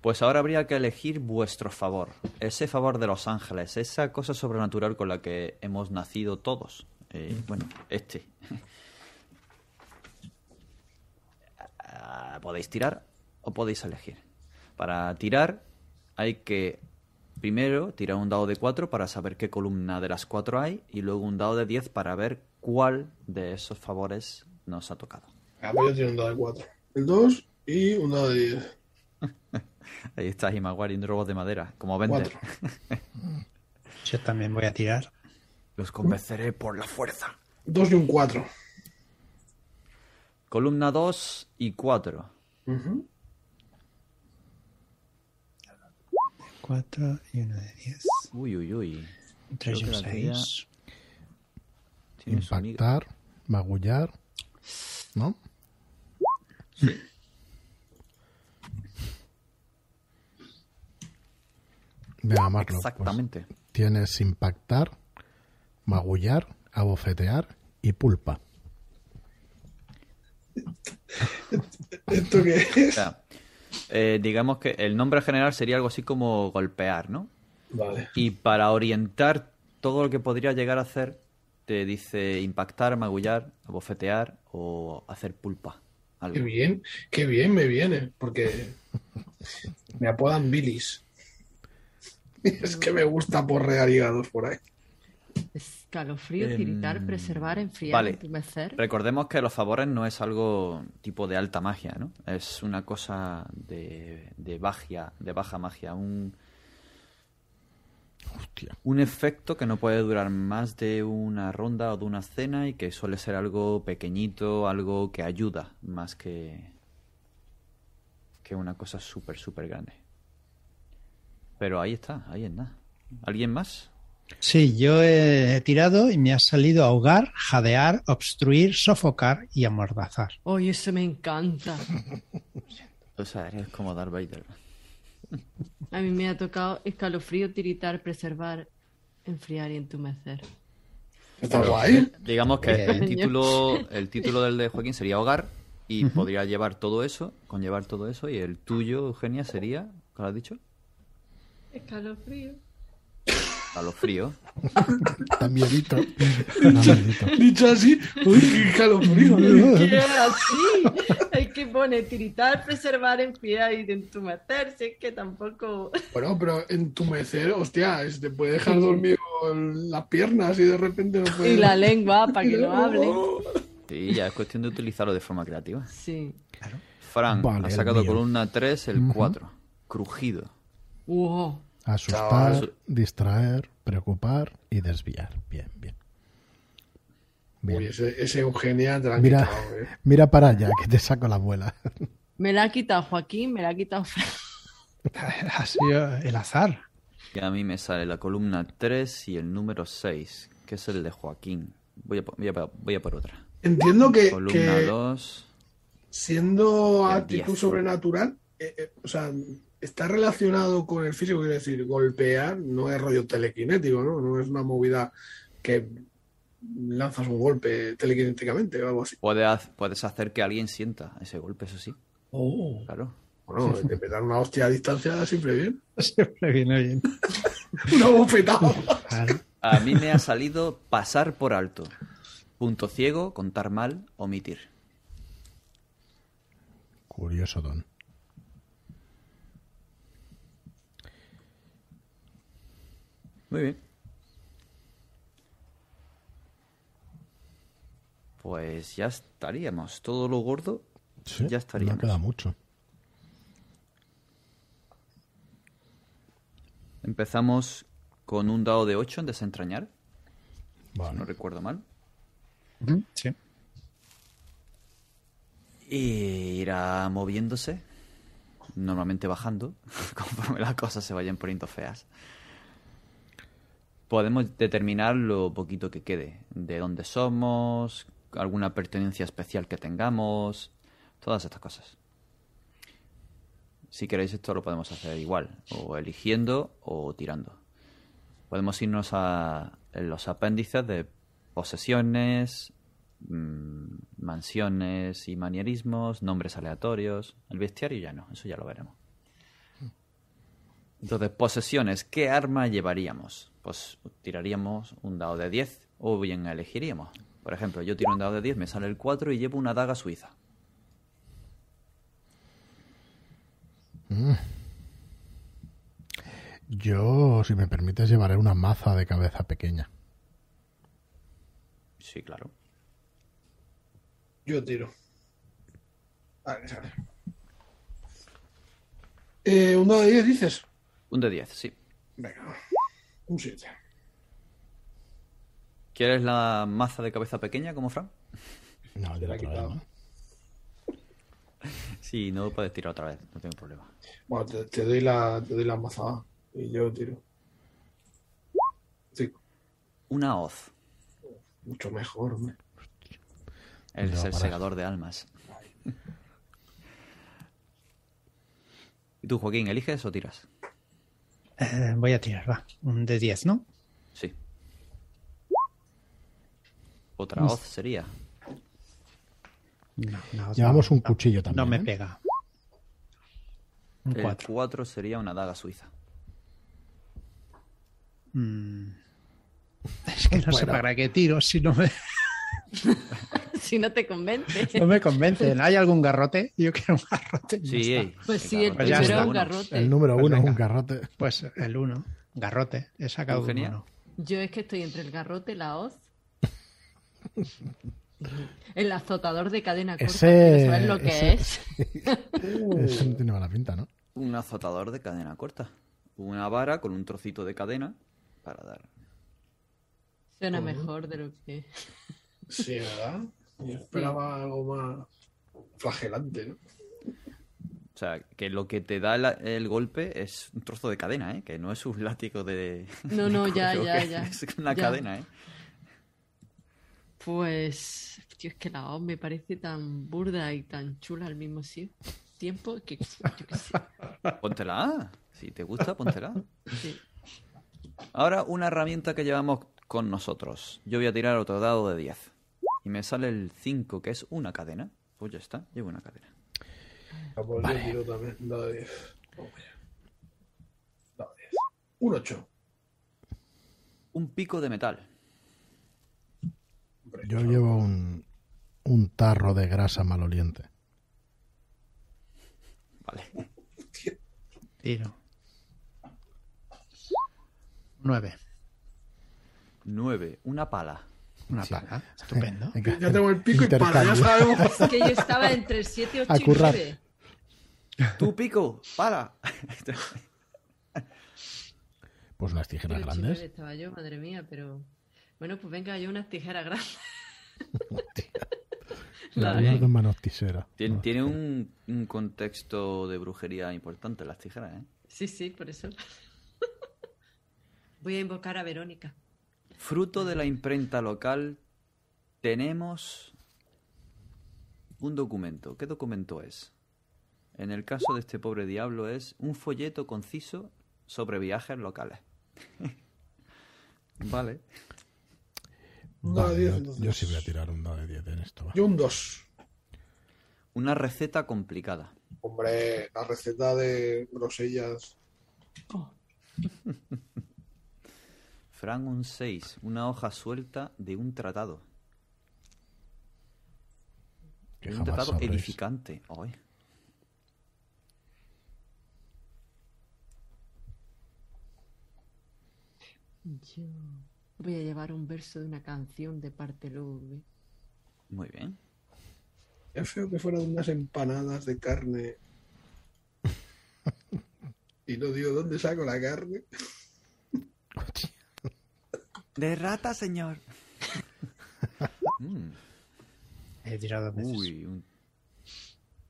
Pues ahora habría que elegir vuestro favor, ese favor de los ángeles, esa cosa sobrenatural con la que hemos nacido todos. Eh, bueno, este. Podéis tirar o podéis elegir. Para tirar hay que primero tirar un dado de 4 para saber qué columna de las cuatro hay y luego un dado de 10 para ver cuál de esos favores nos ha tocado. Ah, pues yo tiro un dado de 4. El 2 y un dado de 10. [laughs] Ahí está Himaguari, un robot de madera, como vender. 4. Yo también voy a tirar. Los convenceré por la fuerza. 2 y un 4. Columna 2 y 4. Cuatro y uno de diez. Uy, uy, uy. Tres y Creo un que la tía seis. tiene su amiga. Impactar, magullar. ¿No? Venga, Marlo. pues Exactamente. tienes impactar, magullar, abofetear y pulpa. ¿Esto qué O es? sea, eh, digamos que el nombre general sería algo así como golpear, ¿no? Vale. Y para orientar todo lo que podría llegar a hacer, te dice impactar, magullar, abofetear o hacer pulpa. algo. Qué bien, qué bien me viene, porque me apodan bilis. [laughs] Es que me gusta porrear hígados por ahí. Escalofrío, tiritar, preservar, enfriar, vale. entumecer. Recordemos que los favores no es algo tipo de alta magia, ¿no? Es una cosa de, de baja, de baja magia, un, Hostia. un efecto que no puede durar más de una ronda o de una cena y que suele ser algo pequeñito, algo que ayuda más que que una cosa súper súper grande. Pero ahí está, ahí es nada. ¿Alguien más? Sí, yo he tirado y me ha salido ahogar, jadear, obstruir, sofocar y amordazar. ¡Oye, eso me encanta! [laughs] O sea, eres como Darth Vader. A mí me ha tocado escalofrío, tiritar, preservar, enfriar y entumecer. Está guay. Digamos que el título, el título del de Joaquín sería Hogar y podría llevar todo eso, conllevar todo eso, y el tuyo, Eugenia, sería, ¿qué lo has dicho? Escalofrío. A lo frío. [laughs] Está miedito. Miedito. Dicho así, uy, qué calofrío. ¿Qué es así? El que pone tiritar, preservar, enfriar y entumecer. Si es que tampoco. Bueno, pero entumecer, hostia, es- te puede dejar dormido con las piernas y de repente no puede. Y la lengua para que no hable. Sí, ya es cuestión de utilizarlo de forma creativa. Sí. Fran, Vale, ha sacado columna 3, el 4. Crujido. Wow. Asustar, distraer, preocupar y desviar. Bien, bien. Bien. Uy, ese, ese Eugenia te la Mira, quitado, eh. [laughs] mira para allá, que te saco la abuela. [laughs] Me la ha quitado Joaquín, me la ha quitado Fran. Ha sido el azar. Y a mí me sale la columna 3 y el número 6, que es el de Joaquín. Voy a, voy a, voy a por otra. Entiendo que, Columna que 2. siendo actitud sobrenatural, eh, eh, o sea, está relacionado con el físico, quiero decir, golpear no es rollo telequinético, ¿no? No es una movida que lanzas un golpe telequinéticamente o algo así. Puede haz- puedes hacer que alguien sienta ese golpe, eso sí. Oh. Claro. Bueno, [laughs] te pegar una hostia a distancia siempre bien. [laughs] Siempre viene bien. [laughs] Una bofetada. Claro. A mí me ha salido pasar por alto. Punto ciego, contar mal, omitir. Curioso, Don. Muy bien. Pues ya estaríamos. Todo lo gordo, Sí, ya estaríamos. No queda mucho. Empezamos con un dado de 8 en desentrañar, si no recuerdo mal. Sí. Y irá moviéndose, normalmente bajando, [laughs] conforme las cosas se vayan poniendo feas. Podemos determinar lo poquito que quede, de dónde somos, alguna pertenencia especial que tengamos, todas estas cosas. Si queréis esto lo podemos hacer igual, o eligiendo o tirando. Podemos irnos a los apéndices de posesiones, mm, mansiones y manierismos, nombres aleatorios. El bestiario ya no, eso ya lo veremos. Entonces, posesiones, ¿qué arma llevaríamos? Pues tiraríamos un dado de 10 o bien elegiríamos. Por ejemplo, yo tiro un dado de 10, me sale el 4 y llevo una daga suiza. Yo, si me permites, llevaré una maza de cabeza pequeña. Sí, claro. Yo tiro. Vale, sale. Eh, ¿Un dado de 10 dices? Un de 10, sí. Venga. Un 7. ¿Quieres la maza de cabeza pequeña como Fran? No, Te yo la quitado. [laughs] Sí, no puedes tirar otra vez, no tengo problema. Bueno, te, te doy la, te doy la mazada y yo tiro. Sí, Una hoz. mucho mejor, hombre. El, Ya va el para- segador de almas. [laughs] ¿Y tú, Joaquín, eliges o tiras? Eh, voy a tirar, va. Un de 10, ¿no? Sí. Otra hoz sería. No, no, Llevamos no, un cuchillo también. No me ¿eh? pega. Un El 4. 4 sería una daga suiza. Mm. [laughs] Es que no sé Bueno. para qué tiro si no me. [laughs] si no te convence. No me convencen. ¿Hay algún garrote? Yo quiero un garrote. Sí, Pues el sí, el Pues primero es un Bueno, garrote. El número Pues uno es un garrote. Pues el uno. Garrote. He sacado un Eugenia. uno. Yo es que estoy entre el garrote y la hoz. [laughs] El azotador de cadena corta. Ese- ¿Sabes lo que ese- es? [laughs] Eso no tiene mala pinta, ¿no? Un azotador de cadena corta. Una vara con un trocito de cadena para dar. Suena mejor de lo que. Sí, ¿verdad? Yo esperaba algo más flagelante, ¿no? O sea, que lo que te da la- el golpe es un trozo de cadena, ¿eh? Que no es un látigo de... [laughs] No, no, ya, ya, que ya. Es una Ya. cadena, ¿eh? Pues. Tío, es que la hoz me parece tan burda y tan chula al mismo tiempo que. Yo sé. [laughs] Póntela. Si te gusta, póntela. Sí. Ahora, una herramienta que llevamos con nosotros. Yo voy a tirar otro dado de 10. Y me sale el 5, que es una cadena. Pues ya está, llevo una cadena. También, dado de 10. Vamos allá. Dado de 10. Un 8. Un pico de metal. Yo llevo un, un tarro de grasa maloliente. Vale. [laughs] Tiro. Nueve. 9. Una pala. Una pala. [laughs] Estupendo. Venga, Ya tengo el pico y para, ya sabemos. Es que yo estaba entre el 7, 8 A y currar. 9. ¡Tu pico! ¡Pala! Pues unas tijeras Pero, grandes. Estaba yo, madre mía, pero. Bueno, pues venga, yo unas tijeras grandes. [laughs] La de manos tisera. Tiene, No, tiene un, un contexto de brujería importante las tijeras, ¿eh? Sí, sí, por eso. [laughs] Voy a invocar a Verónica. Fruto de la imprenta local, tenemos un documento. ¿Qué documento es? En el caso de este pobre diablo es un folleto conciso sobre viajes locales. [laughs] vale. Un dado de Vale, 10, yo, entonces. yo sí voy a tirar un dado de 10 en esto. va. Yo un 2. Una receta complicada. Hombre, la receta de grosellas. [laughs] Fran un 6, una hoja suelta de un tratado. Que un tratado sabréis. edificante. Ay. Yo voy a llevar un verso de una canción de parte Ludwig. Muy bien. Es feo que fueran unas empanadas de carne. [laughs] Y no digo dónde saco la carne. De rata, señor. [laughs] Mm. He tirado veces. Uy, un-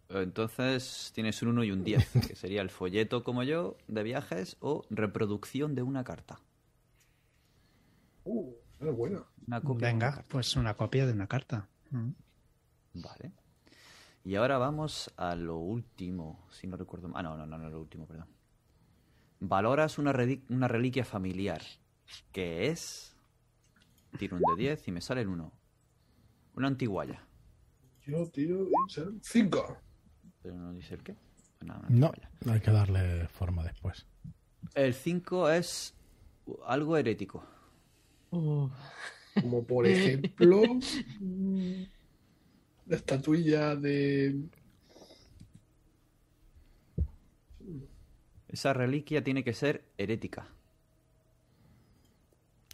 Entonces tienes un 1 y un 10, [laughs] que sería el folleto como yo de viajes o reproducción de una carta. Uh, es buena. Una copia de una Venga, pues una copia de una carta. Mm. Vale. Y ahora vamos a lo último, si no recuerdo. Ah, no, no, no, no, lo último, perdón. Valoras una, una reliquia familiar, que es... Tiro un de 10 y me sale el 1. Una antiguaya. Yo tiro 5. Pero no dice el qué. No, una No, hay que darle forma después. El 5 es algo herético. Como por ejemplo. [laughs] la estatuilla de. Esa reliquia tiene que ser herética.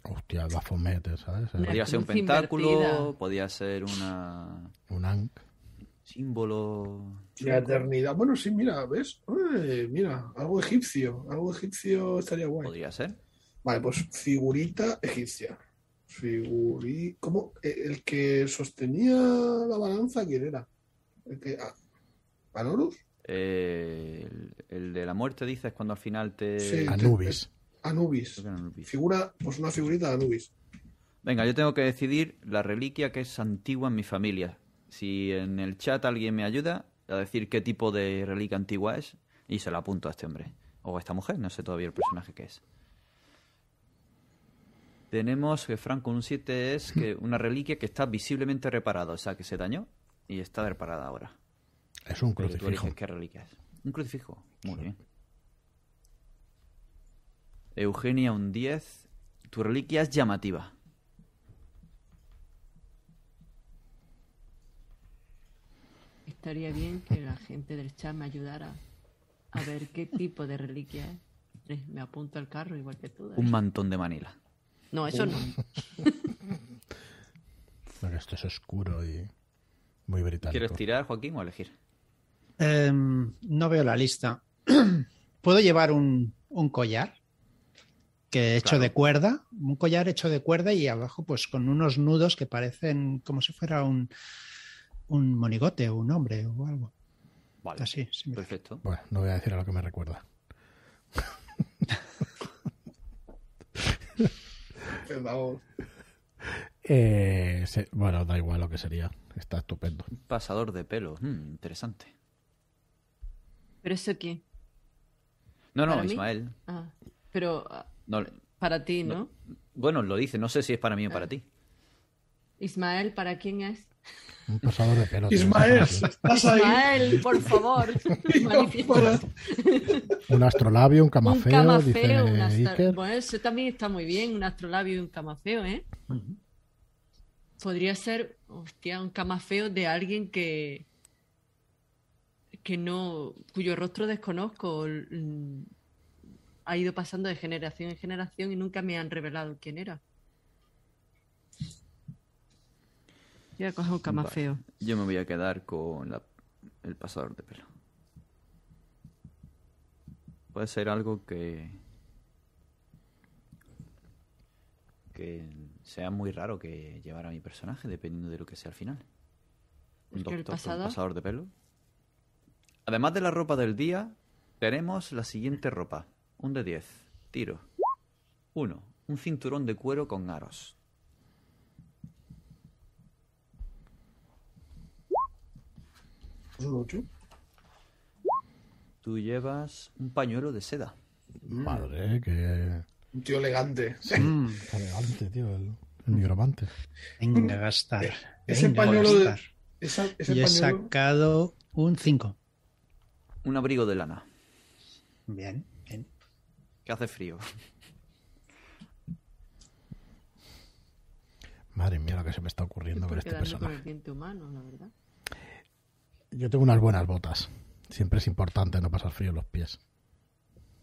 Hostia, el Baphomet, ¿sabes? Podía ser un pentáculo, invertida. podía ser una Un Ankh. símbolo. La eternidad. Bueno, sí, mira, ¿ves? Mira, algo egipcio. Algo egipcio estaría guay. Podría ser. Vale, pues figurita egipcia. Figuri... ¿Cómo? Eh, El que sostenía la balanza, ¿quién era? El que... ah. Eh, el, el de la muerte dices cuando al final te. Sí. Anubis. Anubis. Figura, pues una figurita de Anubis. Venga, yo tengo que decidir la reliquia que es antigua en mi familia. Si en el chat alguien me ayuda a decir qué tipo de reliquia antigua es, y se la apunto a este hombre. O a esta mujer, no sé todavía el personaje que es. Tenemos que Franco un 7 es que [laughs] una reliquia que está visiblemente reparada, o sea que se dañó y está reparada ahora. Es un crucifijo. qué reliquia es. Un crucifijo. Muy bien. Eugenia, un 10. Tu reliquia es llamativa. estaría bien que la gente del chat me ayudara a ver qué tipo de reliquia es. Me apunto al carro igual que tú. David. Un mantón de Manila. No, eso no. [laughs] Porque esto es oscuro y muy británico. ¿Quieres tirar, Joaquín, o elegir? Em, no veo la lista. [clears throat] ¿Puedo llevar un, un collar? Que hecho Claro. de cuerda, un collar hecho de cuerda y abajo pues con unos nudos que parecen como si fuera un, un monigote o un hombre o algo. Vale. Así, sí me- Perfecto. Bueno, no voy a decir a lo que me recuerda. Perdón. Eh, se- bueno, da igual lo que sería. Está estupendo. Un pasador de pelo. Hmm, interesante. ¿Pero eso quién? No, no. Ismael. Ah, pero No, para ti, ¿no? bueno, lo dice. No sé si es para mí o Ah. para ti. Ismael, ¿para quién es? Un pasador de pelo. tío, Ismael, estás ahí. Ismael, por favor. [laughs] Un astrolabio, un Un camafeo, camafeo, dice un astro- Iker. Bueno, eso también está muy bien, un astrolabio y un camafeo, ¿eh? Podría ser, hostia, un camafeo de alguien que que no, cuyo rostro desconozco, ha ido pasando de generación en generación y nunca me han revelado quién era. Voy a coger un camafeo. Yo me voy a quedar con la- el pasador de pelo. Puede ser algo que. que sea muy raro que llevara a mi personaje, dependiendo de lo que sea al final. Un ¿El el doctor con pasador? pasador de pelo. Además de la ropa del día, tenemos la siguiente ropa. Un de 10. Tiro. 1. Un cinturón de cuero con aros. Un ocho. Tú llevas un pañuelo de seda. Madre, que Un tío elegante. Mm, [laughs] qué elegante, tío, el, el nigromante. venga gastar. Ese venga a pañuelo de-. Esa- ese Y he sacado un 5. Un abrigo de lana. Bien, bien. Que hace frío. Madre mía, lo que se me está ocurriendo con este con personaje. el diente humano, la verdad. Yo tengo unas buenas botas. Siempre es importante no pasar frío en los pies.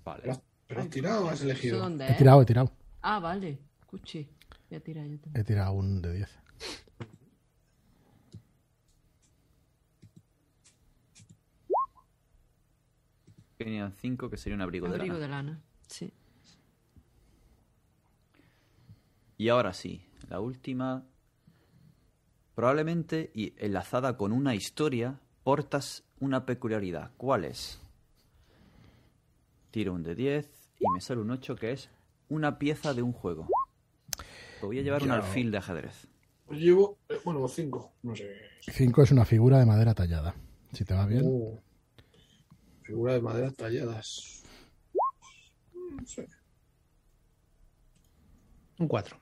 Vale. Pero has- Pero has tirado o has ¿Eso elegido. dónde He tirado, he tirado. Ah, vale. Escuché. Voy a tirar yo también. He tirado un de 10. Tenían 5 que sería un abrigo, de Abrigo lana. de lana. Sí. Y ahora sí, la última. Probablemente, y enlazada con una historia, portas una peculiaridad. ¿Cuál es? Tiro un de 10 y me sale un 8 que es una pieza de un juego. Te voy a llevar un alfil de ajedrez. Pues llevo, eh, bueno, cinco, no sé. 5 es una figura de madera tallada. Si te va bien. Uh, figura de madera talladas. Un 4.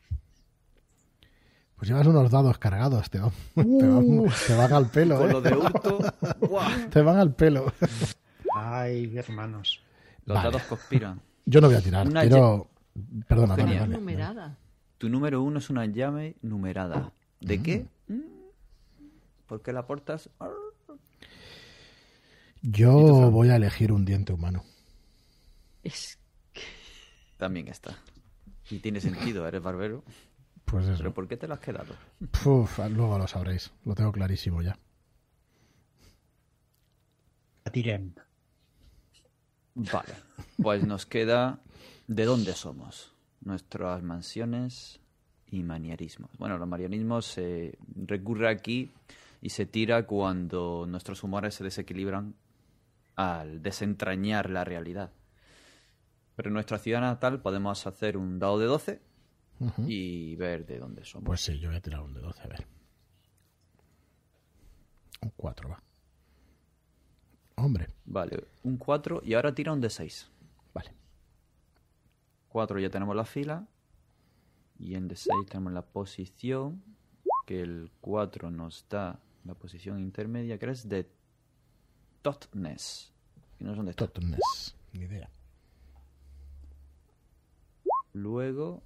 Pues llevas unos dados cargados, te van, [laughs] te van, te van al pelo, Con ¿eh? lo de hurto, [laughs] ¡guau! Te van al pelo. Ay, hermanos. los Vale. dados conspiran. Yo no voy a tirar. Una. Perdona, numerada. Tu número uno es una llave numerada. ¿De qué? Mm. ¿Por qué la portas? Yo voy a elegir un diente humano. Es También está. Y tiene sentido, eres barbero. Pues eso. ¿Pero por qué te lo has quedado? Uf, luego lo sabréis. Lo tengo clarísimo ya. La tirem. Vale. Pues nos queda de dónde somos. Nuestras mansiones y manierismos. Bueno, los manierismos se recurre aquí y se tira cuando nuestros humores se desequilibran al desentrañar la realidad. Pero en nuestra ciudad natal podemos hacer un dado de 12 Ujú. y ver de dónde somos. Pues sí, yo voy a tirar un de 12, a ver. Un 4, va. Hombre, Vale, un 4 y ahora tira un de 6. vale. 4 ya tenemos la fila. Y en D6 tenemos la posición. Que el 4 nos da la posición intermedia, que es de Totnes. Y no dónde está. Totnes, ni idea. Luego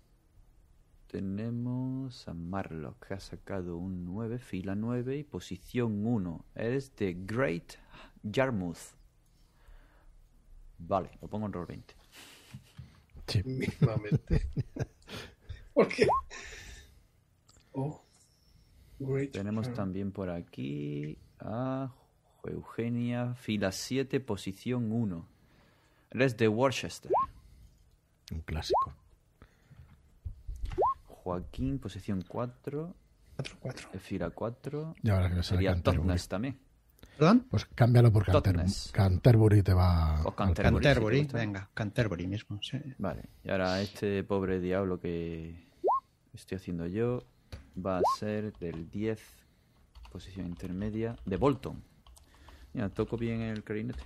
tenemos a Marlock, que ha sacado un 9, fila 9 y posición 1. Es de Great Yarmouth. Vale, lo pongo en rol 20. Sí. [laughs] Mismamente. [laughs] ¿Por qué? Oh. Great. Tenemos también por aquí a Eugenia, fila 7, posición 1. Eres de Worcester. Un clásico. Joaquín, posición 4. 4-4. Fila 4. Ya verás que me Sería Canterbury. Totnes también. ¿Perdón? Pues cámbialo por Canter Totnes. Canterbury. te va. O Canterbury. Canterbury, gusta. venga, Canterbury mismo. sí. Vale, y ahora este pobre diablo que estoy haciendo yo va a ser del 10, posición intermedia, de Bolton. Mira, toco bien el clarinete.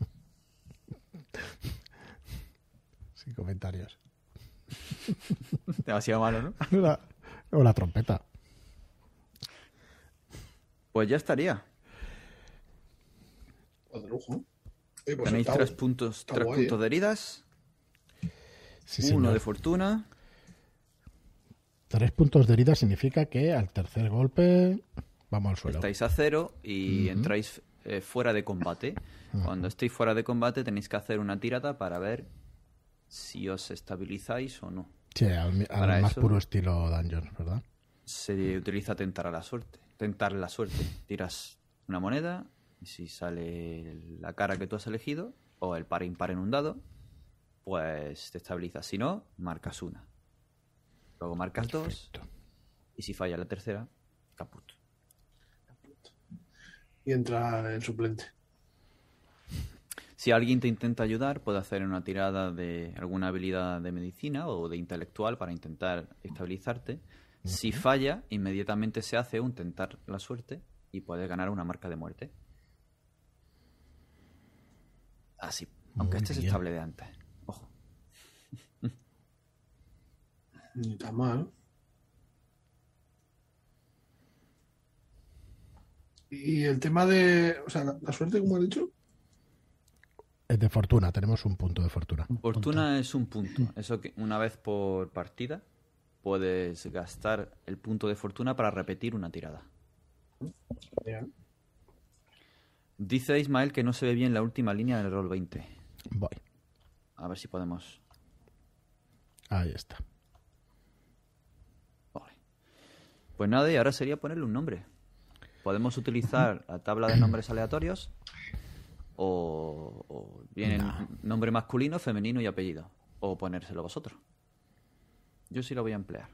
[laughs] Sin comentarios. [laughs] Demasiado malo, ¿no? [laughs] La- o la trompeta. Pues ya estaría. Pues Tenéis está- tres puntos, está tres guay, puntos ¿eh? de heridas, Sí, uno señor. de fortuna. Tres puntos de herida significa que al tercer golpe vamos al suelo. Estáis a cero y entráis eh, fuera de combate. Cuando estéis fuera de combate tenéis que hacer una tirada para ver si os estabilizáis o no. Sí, al, al Para más eso- puro estilo Dungeons, ¿verdad? se utiliza tentar a la suerte. Tentar la suerte. Tiras una moneda y si sale la cara que tú has elegido o el par impar en un dado, pues te estabilizas. Si no, marcas una. Luego marcas dos y si falla la tercera, caput. Y entra el suplente. Si alguien te intenta ayudar, puede hacer una tirada de alguna habilidad de medicina o de intelectual para intentar estabilizarte. Si falla, inmediatamente se hace un tentar la suerte y puedes ganar una marca de muerte. Así, aunque Muy este es bien. estable de antes. Ojo. Ni tan mal. Y el tema de. O sea, la, la suerte, como has dicho. Es de fortuna, tenemos un punto de fortuna. Fortuna es un punto. Eso que una vez por partida puedes gastar el punto de fortuna para repetir una tirada. Dice Ismael que no se ve bien la última línea del rol 20. Voy. A ver si podemos. Ahí está. Vale. Pues nada, y ahora sería ponerle un nombre. Podemos utilizar la tabla de nombres aleatorios o, o bien el nombre masculino, femenino y apellido. O ponérselo vosotros. Yo sí lo voy a emplear.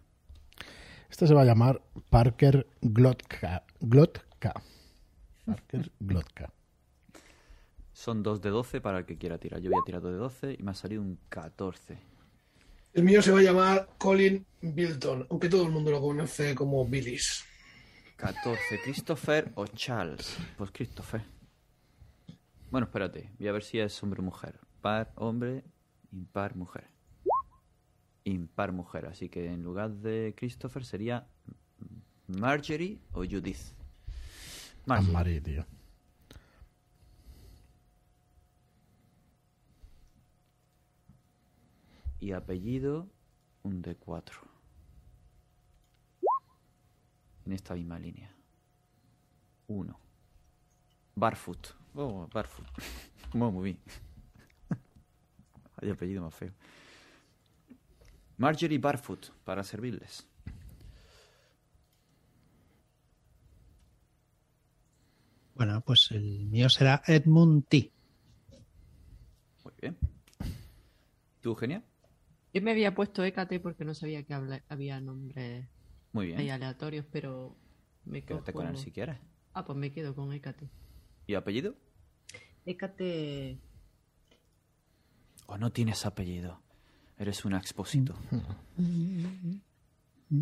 Este se va a llamar Parker Glotka. Glotka. Parker Glotka. Son dos de 12 para el que quiera tirar. Yo voy a tirar dos de 12 y me ha salido un 14. El mío se va a llamar Colin Bilton, aunque todo el mundo lo conoce como Billis. 14. ¿Christopher o Charles? Pues Christopher. Bueno, espérate. Voy a ver si es hombre o mujer. Par hombre, impar mujer. Impar mujer. Así que en lugar de Christopher sería Marjorie o Judith. Marjorie. Amari, tío. Y apellido, un D4. En esta misma línea. Uno. Barfoot. Oh, Barfoot. Muy, muy bien. Hay apellido más feo. Marjorie Barfoot, para servirles. Bueno, pues el mío será Edmund T. Muy bien. ¿Tú, Eugenia? Yo me había puesto Hécate porque no sabía que habla- había nombres Muy ahí bien. aleatorios, pero me quedo Quédate con él si quieres. Ah, pues me quedo con Hécate. ¿Y apellido? Hécate... ¿O no tienes apellido? Eres un expósito. [laughs]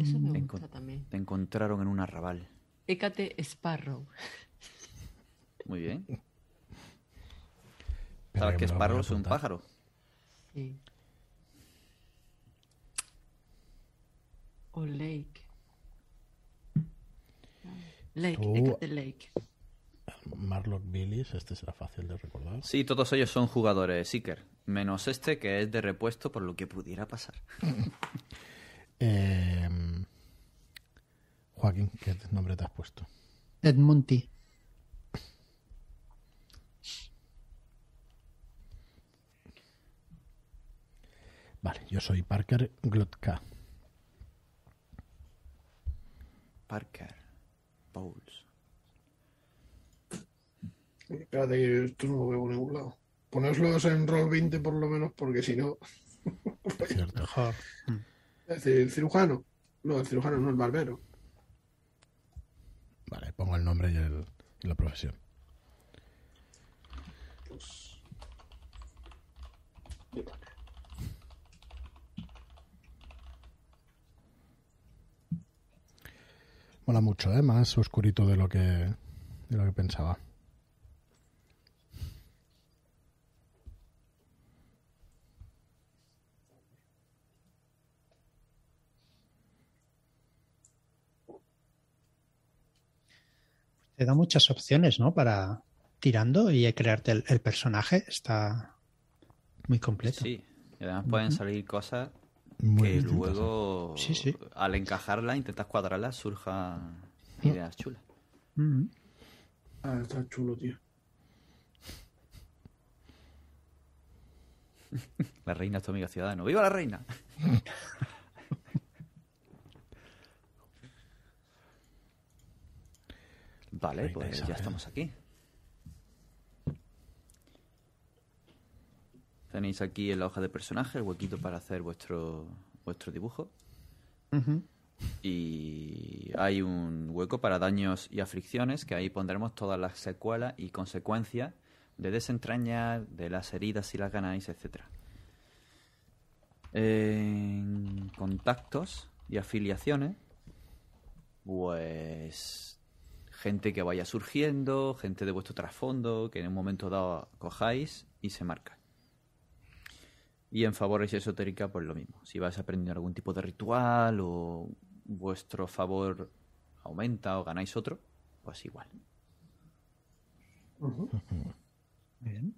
Eso me Te gusta también. Te encontraron en un arrabal. Hécate Sparrow. Muy bien. [laughs] ¿Sabes que Sparrow es un pájaro? Sí. O Lake. Lake, Tú- Hécate Lake. Marlock Billis, este será fácil de recordar. Sí, todos ellos son jugadores Seeker. Menos este que es de repuesto por lo que pudiera pasar. [laughs] Eh, Joaquín, ¿qué nombre te has puesto? Edmonti. Vale, yo soy Parker Glotka. Parker. Bowles. Espérate que esto no lo veo por ningún lado. Ponerlos en rol 20 por lo menos, porque si no. [laughs] Cierto. Mejor. Es decir, el cirujano. No, el cirujano no, el barbero. Vale, pongo el nombre y, el, y la profesión. Mola mucho, ¿eh? Más oscurito de lo que, de lo que pensaba. Te da muchas opciones, ¿no? Para tirando y crearte el, el personaje. Está muy completo. Sí. Y además pueden salir cosas Muy que luego, Sí, sí. al encajarla, intentas cuadrarlas, surjan ideas chulas. Ah, está chulo, tío. [laughs] La reina es tu amiga ciudadano. ¡Viva la reina! [laughs] vale, pues ya estamos aquí. Tenéis aquí en la hoja de personaje el huequito para hacer vuestro, vuestro dibujo. Y hay un hueco para daños y aflicciones, que ahí pondremos todas las secuelas y consecuencias de desentrañar, de las heridas si las ganáis, etcétera. En contactos y afiliaciones, pues gente que vaya surgiendo, gente de vuestro trasfondo, que en un momento dado cojáis y se marca. Y en favores esotérica, pues lo mismo. Si vais aprendiendo algún tipo de ritual o vuestro favor aumenta o ganáis otro, pues igual. Bien.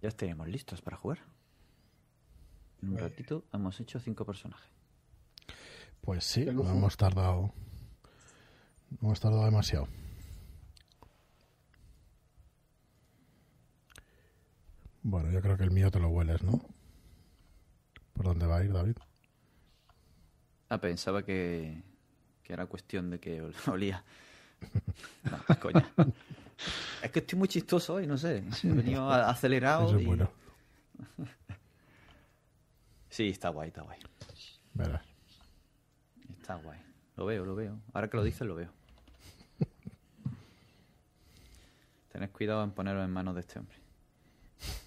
Ya estaríamos listos para jugar. En un ratito hemos hecho cinco personajes. Pues sí, no hemos tardado. No hemos tardado demasiado. Bueno, yo creo que el mío te lo hueles, ¿no? ¿Por dónde va a ir, David? Ah, pensaba que, que era cuestión de que ol- [laughs] olía. [laughs] No, es coña. Es que estoy muy chistoso hoy, no sé. He venido acelerado. Eso es y- bueno. [laughs] Sí, está guay, está guay. Verás. Está guay. Lo veo, lo veo. Ahora que lo dices, lo veo. [laughs] Tened cuidado en poneros en manos de este hombre.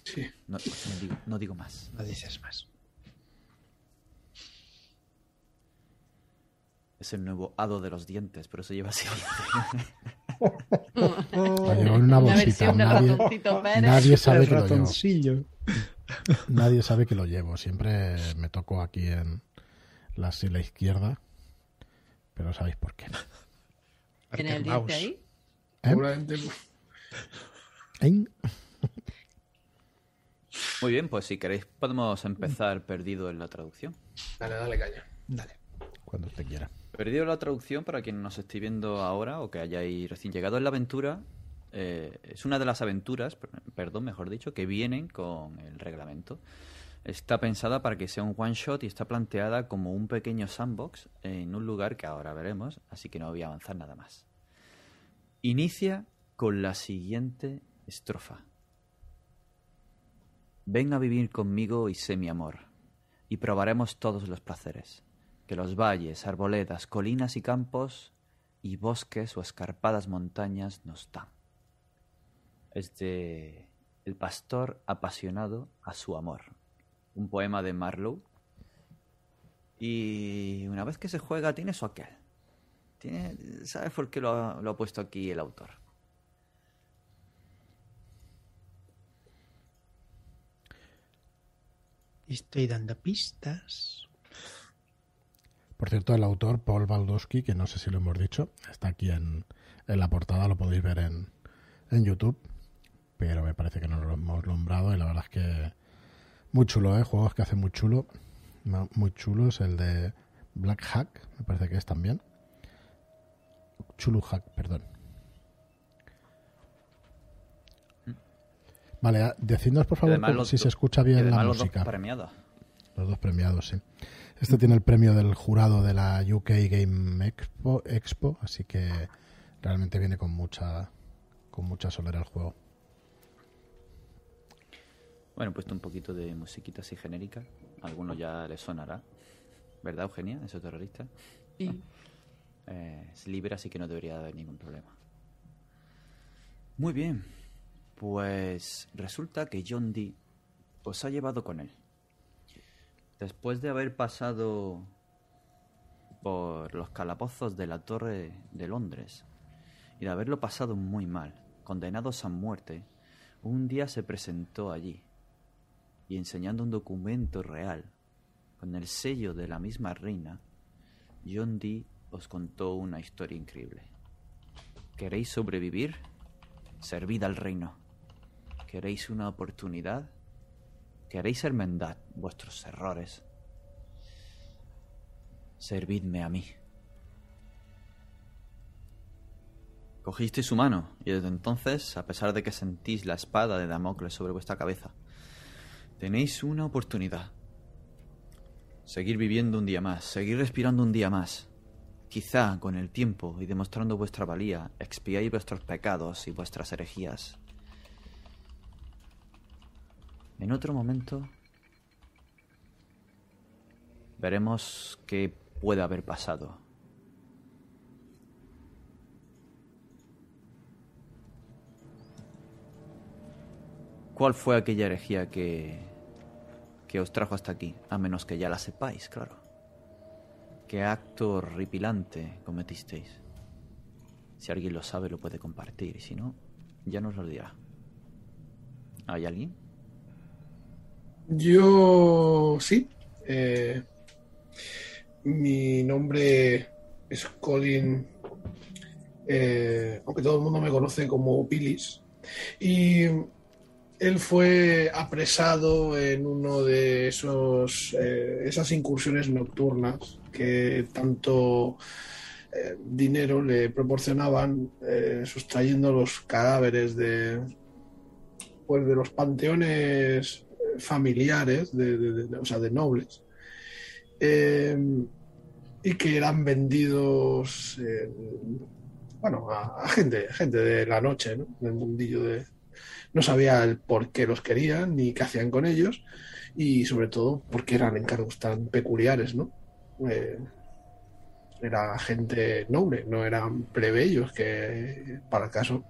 Sí. No, no digo, no digo más. No dices más. Es el nuevo hado de los dientes, pero se lleva así. [laughs] Lo en una bolsita. del Nadie, nadie sabe El que lo llevo. Nadie sabe que lo llevo. Siempre me toco aquí en la sila izquierda. Pero sabéis por qué. [laughs] ¿Tiene el diente ahí? ¿Eh? Seguramente. ¿Eh? Muy bien, pues si queréis podemos empezar perdido en la traducción. Dale, dale caña. Dale. Cuando usted quiera. Perdido en la traducción, para quien nos esté viendo ahora o que hayáis recién llegado en la aventura, eh, es una de las aventuras, per- perdón, mejor dicho, que vienen con el reglamento. Está pensada para que sea un one shot y está planteada como un pequeño sandbox en un lugar que ahora veremos, así que no voy a avanzar nada más. Inicia con la siguiente estrofa. Ven a vivir conmigo y sé mi amor, y probaremos todos los placeres, que los valles, arboledas, colinas y campos, y bosques o escarpadas montañas nos dan. Es de El pastor apasionado a su amor, un poema de Marlowe. Y una vez que se juega tiene su aquel. Tiene, ¿Sabes por qué lo ha, lo ha puesto aquí el autor? Estoy dando pistas. Por cierto, el autor, Paul Baldowski, que no sé si lo hemos dicho, está aquí en, en la portada, lo podéis ver en, en YouTube, pero me parece que no lo hemos nombrado y la verdad es que Muy chulo, ¿eh? Juegos que hace muy chulo. Muy chulo es el de Black Hack, me parece que es también. Chulu Hack, perdón. Vale, ah, decidnos por favor los si se escucha bien la los dos música. premiados. Los dos premiados, sí. Este tiene el premio del jurado de la UK Game Expo, Expo así que realmente viene con mucha con mucha solera el juego. Bueno, he puesto un poquito de musiquita así genérica. A algunos ya les sonará. ¿Verdad, Eugenia? Eso terrorista. Sí. Eh, es libre, así que no debería haber ningún problema. Muy bien. Pues resulta que John Dee os ha llevado con él. Después de haber pasado por los calabozos de la Torre de Londres y de haberlo pasado muy mal, condenados a muerte, un día se presentó allí y enseñando un documento real con el sello de la misma reina, John Dee os contó una historia increíble. ¿Queréis sobrevivir? Servid al reino. ¿Queréis una oportunidad? ¿Queréis enmendar vuestros errores? Servidme a mí. Cogisteis su mano y desde entonces, a pesar de que sentís la espada de Damocles sobre vuestra cabeza, tenéis una oportunidad. Seguir viviendo un día más, seguir respirando un día más. Quizá con el tiempo y demostrando vuestra valía, expiáis vuestros pecados y vuestras herejías. En otro momento veremos qué puede haber pasado. ¿Cuál fue aquella herejía que, que os trajo hasta aquí? A menos que ya la sepáis, claro. ¿Qué acto horripilante cometisteis? Si alguien lo sabe, lo puede compartir. Y si no, ya nos lo dirá. ¿Hay alguien? Yo sí. eh, mi nombre es Colin, eh, aunque todo el mundo me conoce como Pilis. Y él fue apresado en uno de esos eh, esas incursiones nocturnas que tanto eh, dinero le proporcionaban, eh, sustrayendo los cadáveres de pues de los panteones familiares, de, de- o sea, de nobles, eh, y que eran vendidos, bueno, a, gente, gente de la noche, ¿no? Del mundillo de... No sabía el por qué los querían ni qué hacían con ellos, y sobre todo por qué eran encargos tan peculiares, ¿no? Eh, era gente noble, no eran plebeyos que, para el caso,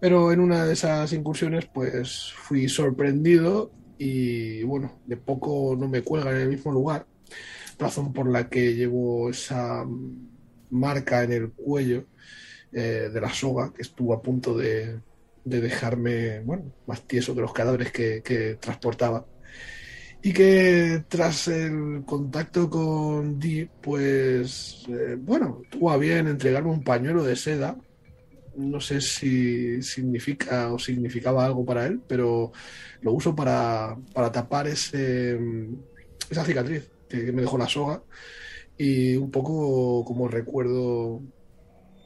pero en una de esas incursiones, pues fui sorprendido y bueno, de poco no me cuelgan en el mismo lugar, razón por la que llevo esa marca en el cuello eh, de la soga que estuvo a punto de, de dejarme, bueno, más tieso que los cadáveres que, que transportaba. Y que tras el contacto con Dee, pues, eh, bueno, tuvo a bien entregarme un pañuelo de seda. No sé si significa o significaba algo para él, pero lo uso para, para tapar ese, esa cicatriz que me dejó la soga. Y un poco como recuerdo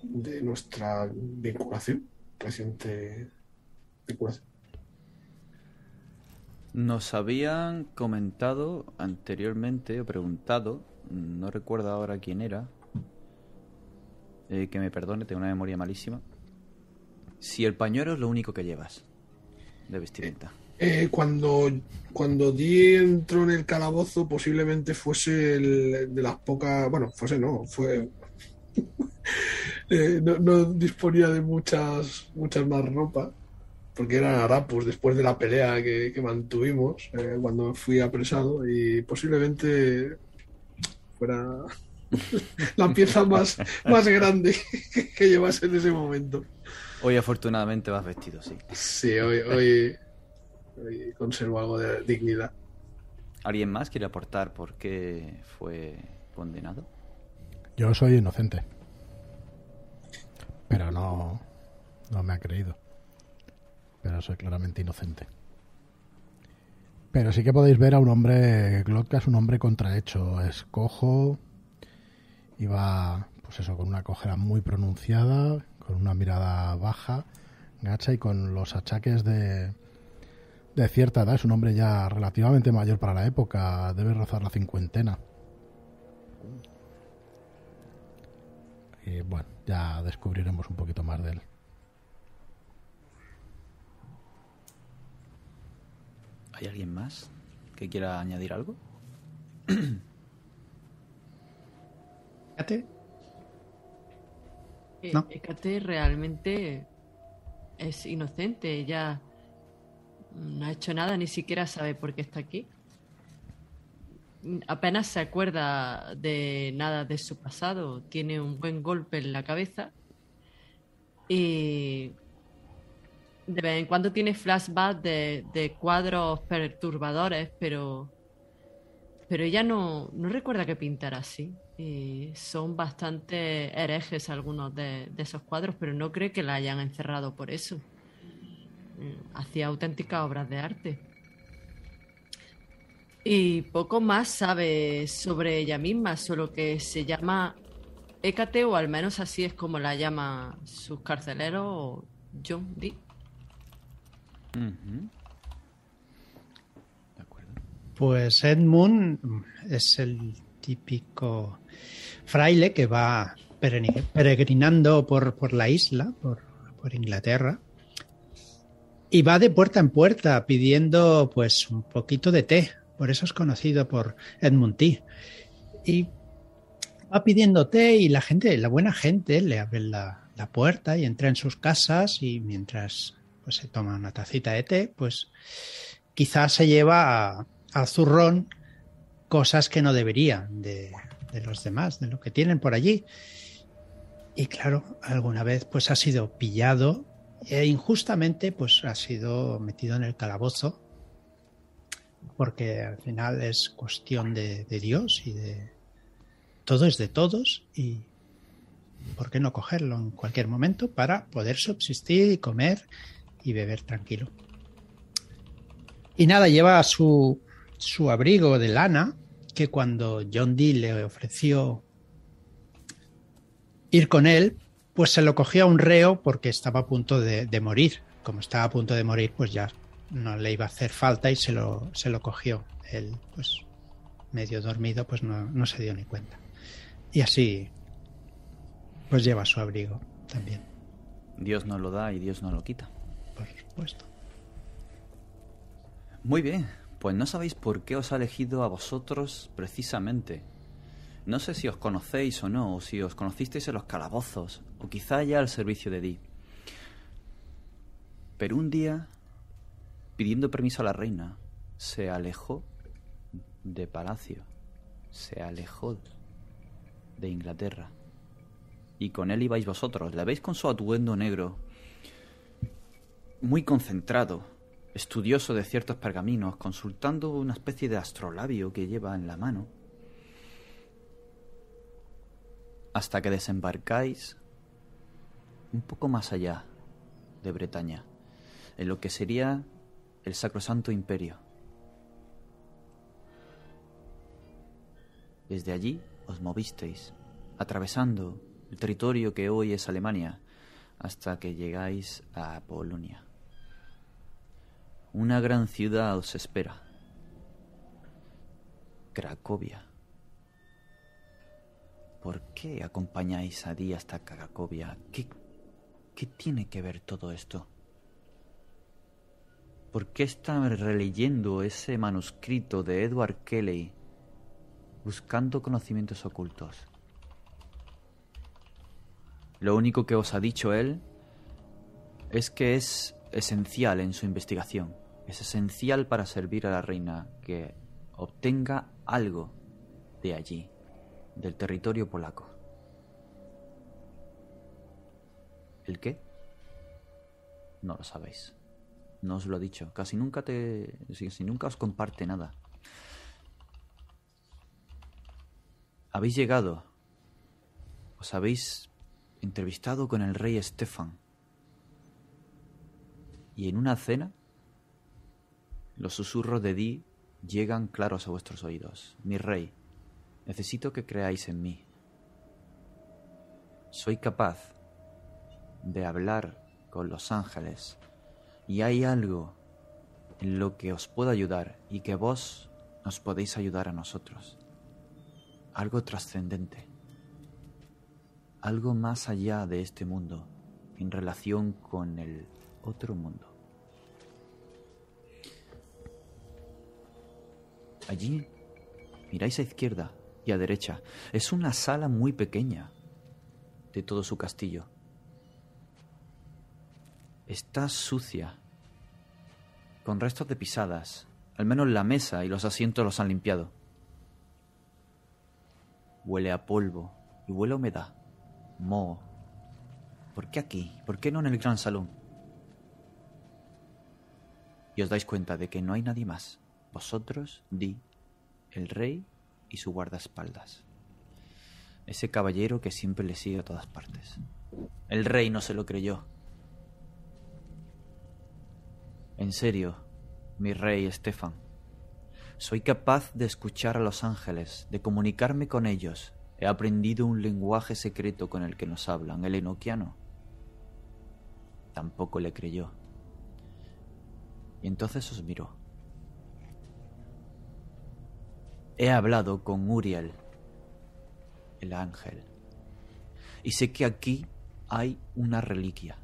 de nuestra vinculación, reciente vinculación. Nos habían comentado anteriormente o preguntado, no recuerdo ahora quién era, eh, que me perdone, tengo una memoria malísima, si el pañuelo es lo único que llevas de vestimenta. Eh, cuando, cuando Dee entró en el calabozo, posiblemente fuese el de las pocas. Bueno, fuese no, fue. [laughs] Eh, no, no disponía de muchas, muchas más ropa, porque eran harapos después de la pelea que, que mantuvimos eh, cuando fui apresado, y posiblemente fuera [laughs] la pieza más, más grande [laughs] que llevase en ese momento. Hoy afortunadamente vas vestido, sí. Sí, hoy, hoy, hoy conservo algo de dignidad. ¿Alguien más quiere aportar por qué fue condenado? Yo soy inocente. Pero no, no me ha creído. Pero soy claramente inocente. Pero sí que podéis ver a un hombre, Glotka es un hombre contrahecho, es cojo y va, pues eso, con una cojera muy pronunciada, con una mirada baja, gacha y con los achaques de, de cierta edad. Es un hombre ya relativamente mayor para la época, debe rozar la cincuentena. Y bueno, ya descubriremos un poquito más de él. ¿Hay alguien más que quiera añadir algo? [coughs] Fíjate, Eh, No. Hécate realmente es inocente, ella no ha hecho nada, ni siquiera sabe por qué está aquí. Apenas se acuerda de nada de su pasado, tiene un buen golpe en la cabeza y de vez en cuando tiene flashbacks de, cuadros perturbadores, pero pero ella no, no recuerda que pintara así. Y son bastante herejes algunos de, de esos cuadros, pero no cree que la hayan encerrado por eso. Mm, Hacía auténticas obras de arte. Y poco más sabe sobre ella misma, solo que se llama Hécate, o al menos así es como la llaman sus carceleros, o John Dee. Ujú. De acuerdo. Pues Edmund es el típico fraile que va peregrinando por, por la isla, por, por Inglaterra, y va de puerta en puerta pidiendo pues un poquito de té. Por eso es conocido por Edmund Tea. Y va pidiendo té y la gente, la buena gente, le abre la, la puerta y entra en sus casas y mientras pues se toma una tacita de té, pues quizás se lleva a, a zurrón cosas que no deberían de, de los demás, de lo que tienen por allí. Y claro, alguna vez pues ha sido pillado e injustamente pues ha sido metido en el calabozo porque al final es cuestión de, Dios y de todo es de todos y ¿por qué no cogerlo en cualquier momento para poder subsistir y comer y beber tranquilo? Y nada, lleva su, su abrigo de lana que cuando John Dee le ofreció ir con él, pues se lo cogió a un reo porque estaba a punto de morir. Como estaba a punto de morir, pues ya no le iba a hacer falta y se lo, se lo cogió. Él, pues medio dormido, pues no, no se dio ni cuenta. Y así, pues lleva su abrigo también, Dios nos lo da y Dios nos lo quita. por supuesto. Muy bien, pues no sabéis por qué os ha elegido a vosotros precisamente. No sé si os conocéis o no, o si os conocisteis en los calabozos, o quizá ya al servicio de Di. Pero un día, pidiendo permiso a la reina, se alejó de palacio, se alejó de Inglaterra. Y con él ibais vosotros. Le veis con su atuendo negro, muy concentrado, estudioso de ciertos pergaminos, consultando una especie de astrolabio que lleva en la mano, hasta que desembarcáis un poco más allá de Bretaña, en lo que sería el Sacrosanto Imperio. Desde allí os movisteis, atravesando el territorio que hoy es Alemania, hasta que llegáis a Polonia. Una gran ciudad os espera. Cracovia. ¿Por qué acompañáis a Dí hasta Cracovia? ¿Qué, ¿Qué tiene que ver todo esto? ¿Por qué está releyendo ese manuscrito de Edward Kelly buscando conocimientos ocultos? Lo único que os ha dicho él es que es esencial en su investigación. Es esencial para servir a la reina que obtenga algo de allí, del territorio polaco. ¿El qué? No lo sabéis. No os lo he dicho. Casi nunca te. Si, nunca os comparte nada. Habéis llegado. Os habéis entrevistado con el rey Estefan. Y en una cena Los susurros de Di llegan claros a vuestros oídos. Mi rey, necesito que creáis en mí. Soy capaz de hablar con los ángeles y hay algo en lo que os puedo ayudar y que vos nos podéis ayudar a nosotros. Algo trascendente. Algo más allá de este mundo en relación con el otro mundo. Allí, miráis a izquierda y a derecha. Es una sala muy pequeña de todo su castillo. Está sucia, con restos de pisadas. Al menos la mesa y los asientos los han limpiado. Huele a polvo y huele a humedad, moho. ¿Por qué aquí? ¿Por qué no en el gran salón? Y os dais cuenta de que no hay nadie más. Vosotros, Di, el rey y su guardaespaldas. Ese caballero que siempre le sigue a todas partes. El rey no se lo creyó. En serio, mi rey Estefan. Soy capaz de escuchar a los ángeles, de comunicarme con ellos. He aprendido un lenguaje secreto con el que nos hablan, el enoquiano. Tampoco le creyó. Y entonces os miró. He hablado con Uriel, el ángel, y sé que aquí hay una reliquia.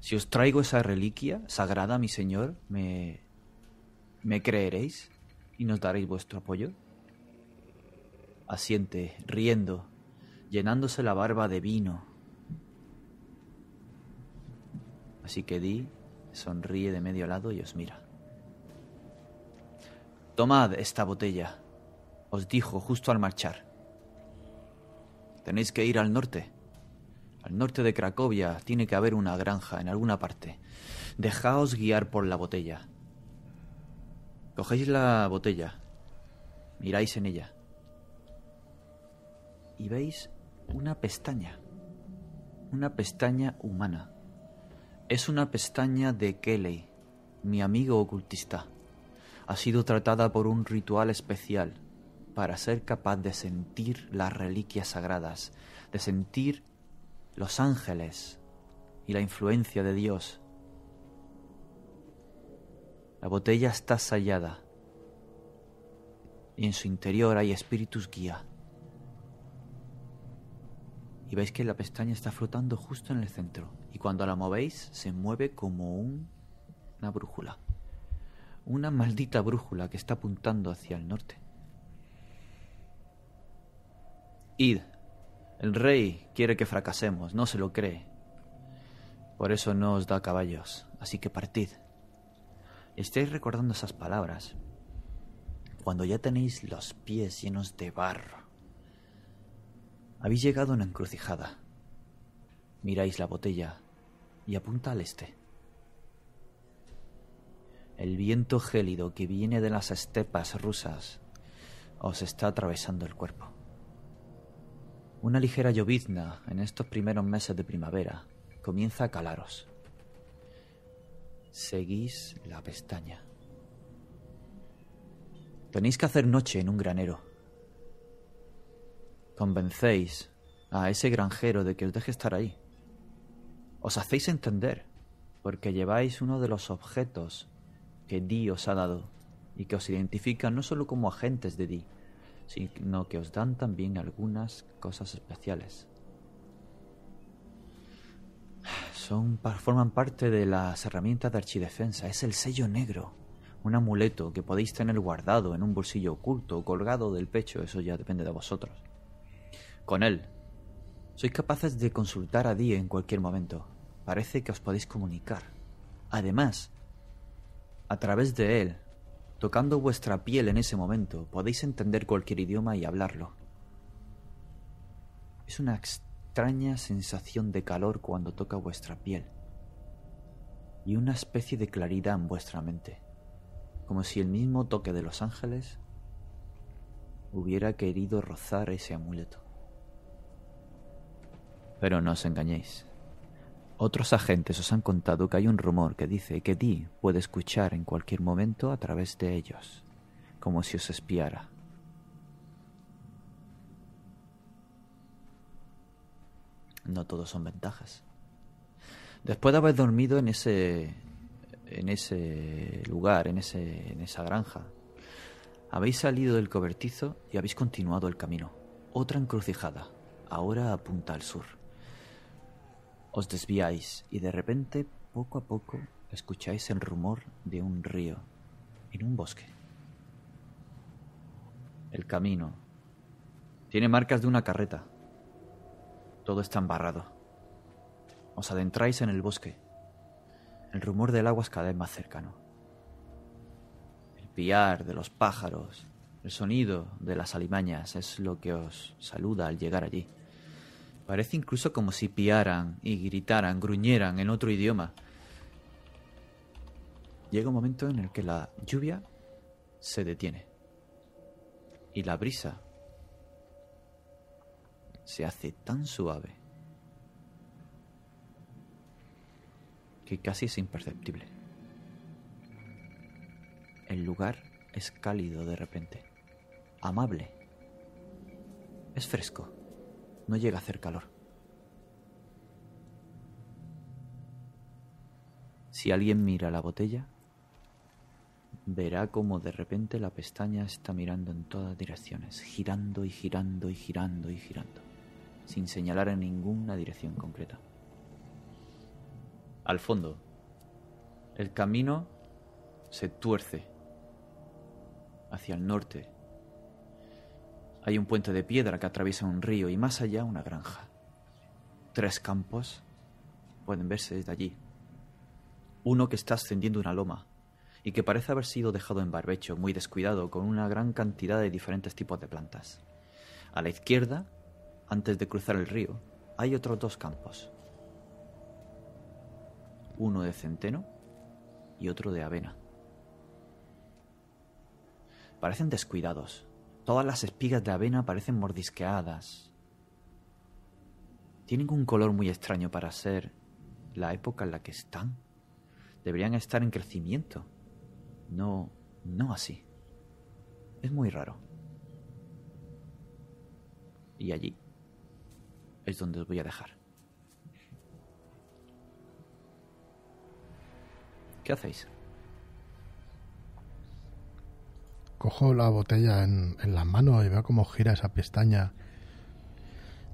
Si os traigo esa reliquia sagrada, mi señor, ¿me, me creeréis y nos daréis vuestro apoyo? Asiente, riendo, llenándose la barba de vino. Así que Di sonríe de medio lado y os mira. Tomad esta botella, os dijo justo al marchar. Tenéis que ir al norte. Al norte de Cracovia tiene que haber una granja en alguna parte. Dejaos guiar por la botella. Cogéis la botella, miráis en ella y veis una pestaña. Una pestaña humana. Es una pestaña de Kelly, mi amigo ocultista. Ha sido tratada por un ritual especial para ser capaz de sentir las reliquias sagradas, de sentir los ángeles y la influencia de Dios. La botella está sellada y en su interior hay espíritus guía. Y veis que la pestaña está flotando justo en el centro y cuando la movéis se mueve como un- una brújula. Una maldita brújula que está apuntando hacia el norte. Id. El rey quiere que fracasemos, no se lo cree. Por eso no os da caballos, así que partid. Estáis recordando esas palabras cuando ya tenéis los pies llenos de barro. Habéis llegado a una encrucijada. Miráis la botella y apunta al este. El viento gélido que viene de las estepas rusas os está atravesando el cuerpo. Una ligera llovizna en estos primeros meses de primavera comienza a calaros. Seguís la pestaña. Tenéis que hacer noche en un granero. Convencéis a ese granjero de que os deje estar ahí. Os hacéis entender, porque lleváis uno de los objetos que Di os ha dado y que os identifican no solo como agentes de Di, sino que os dan también algunas cosas especiales. Son, forman parte de las herramientas de archidefensa. Es el sello negro, un amuleto que podéis tener guardado en un bolsillo oculto o colgado del pecho, eso ya depende de vosotros. Con él, sois capaces de consultar a Di en cualquier momento. Parece que os podéis comunicar. Además, a través de él, tocando vuestra piel en ese momento, podéis entender cualquier idioma y hablarlo. Es una extraña sensación de calor cuando toca vuestra piel y una especie de claridad en vuestra mente, como si el mismo toque de los ángeles hubiera querido rozar ese amuleto. Pero no os engañéis. Otros agentes os han contado que hay un rumor que dice que Dee puede escuchar en cualquier momento a través de ellos, como si os espiara. No todos son ventajas. Después de haber dormido en ese en ese lugar, en ese en esa granja, habéis salido del cobertizo y habéis continuado el camino. Otra encrucijada. Ahora apunta al sur. Os desviáis y de repente, poco a poco, escucháis el rumor de un río en un bosque. El camino tiene marcas de una carreta. Todo está embarrado. Os adentráis en el bosque. El rumor del agua es cada vez más cercano. El piar de los pájaros, el sonido de las alimañas es lo que os saluda al llegar allí. Parece incluso como si piaran y gritaran, gruñeran en otro idioma. Llega un momento en el que la lluvia se detiene y la brisa se hace tan suave que casi es imperceptible. El lugar es cálido de repente, amable, es fresco no llega a hacer calor. Si alguien mira la botella, verá como de repente la pestaña está mirando en todas direcciones, girando y girando y girando y girando, sin señalar en ninguna dirección concreta. Al fondo, el camino se tuerce hacia el norte hay un puente de piedra que atraviesa un río y más allá una granja. Tres campos pueden verse desde allí. Uno que está ascendiendo una loma y que parece haber sido dejado en barbecho, muy descuidado, con una gran cantidad de diferentes tipos de plantas. A la izquierda, antes de cruzar el río, hay otros dos campos. Uno de centeno y otro de avena. Parecen descuidados, Todas las espigas de avena parecen mordisqueadas. Tienen un color muy extraño para ser la época en la que están. Deberían estar en crecimiento. No, no así. Es muy raro. Y allí es donde os voy a dejar. ¿Qué hacéis? Cojo la botella en, en las manos y veo cómo gira esa pestaña.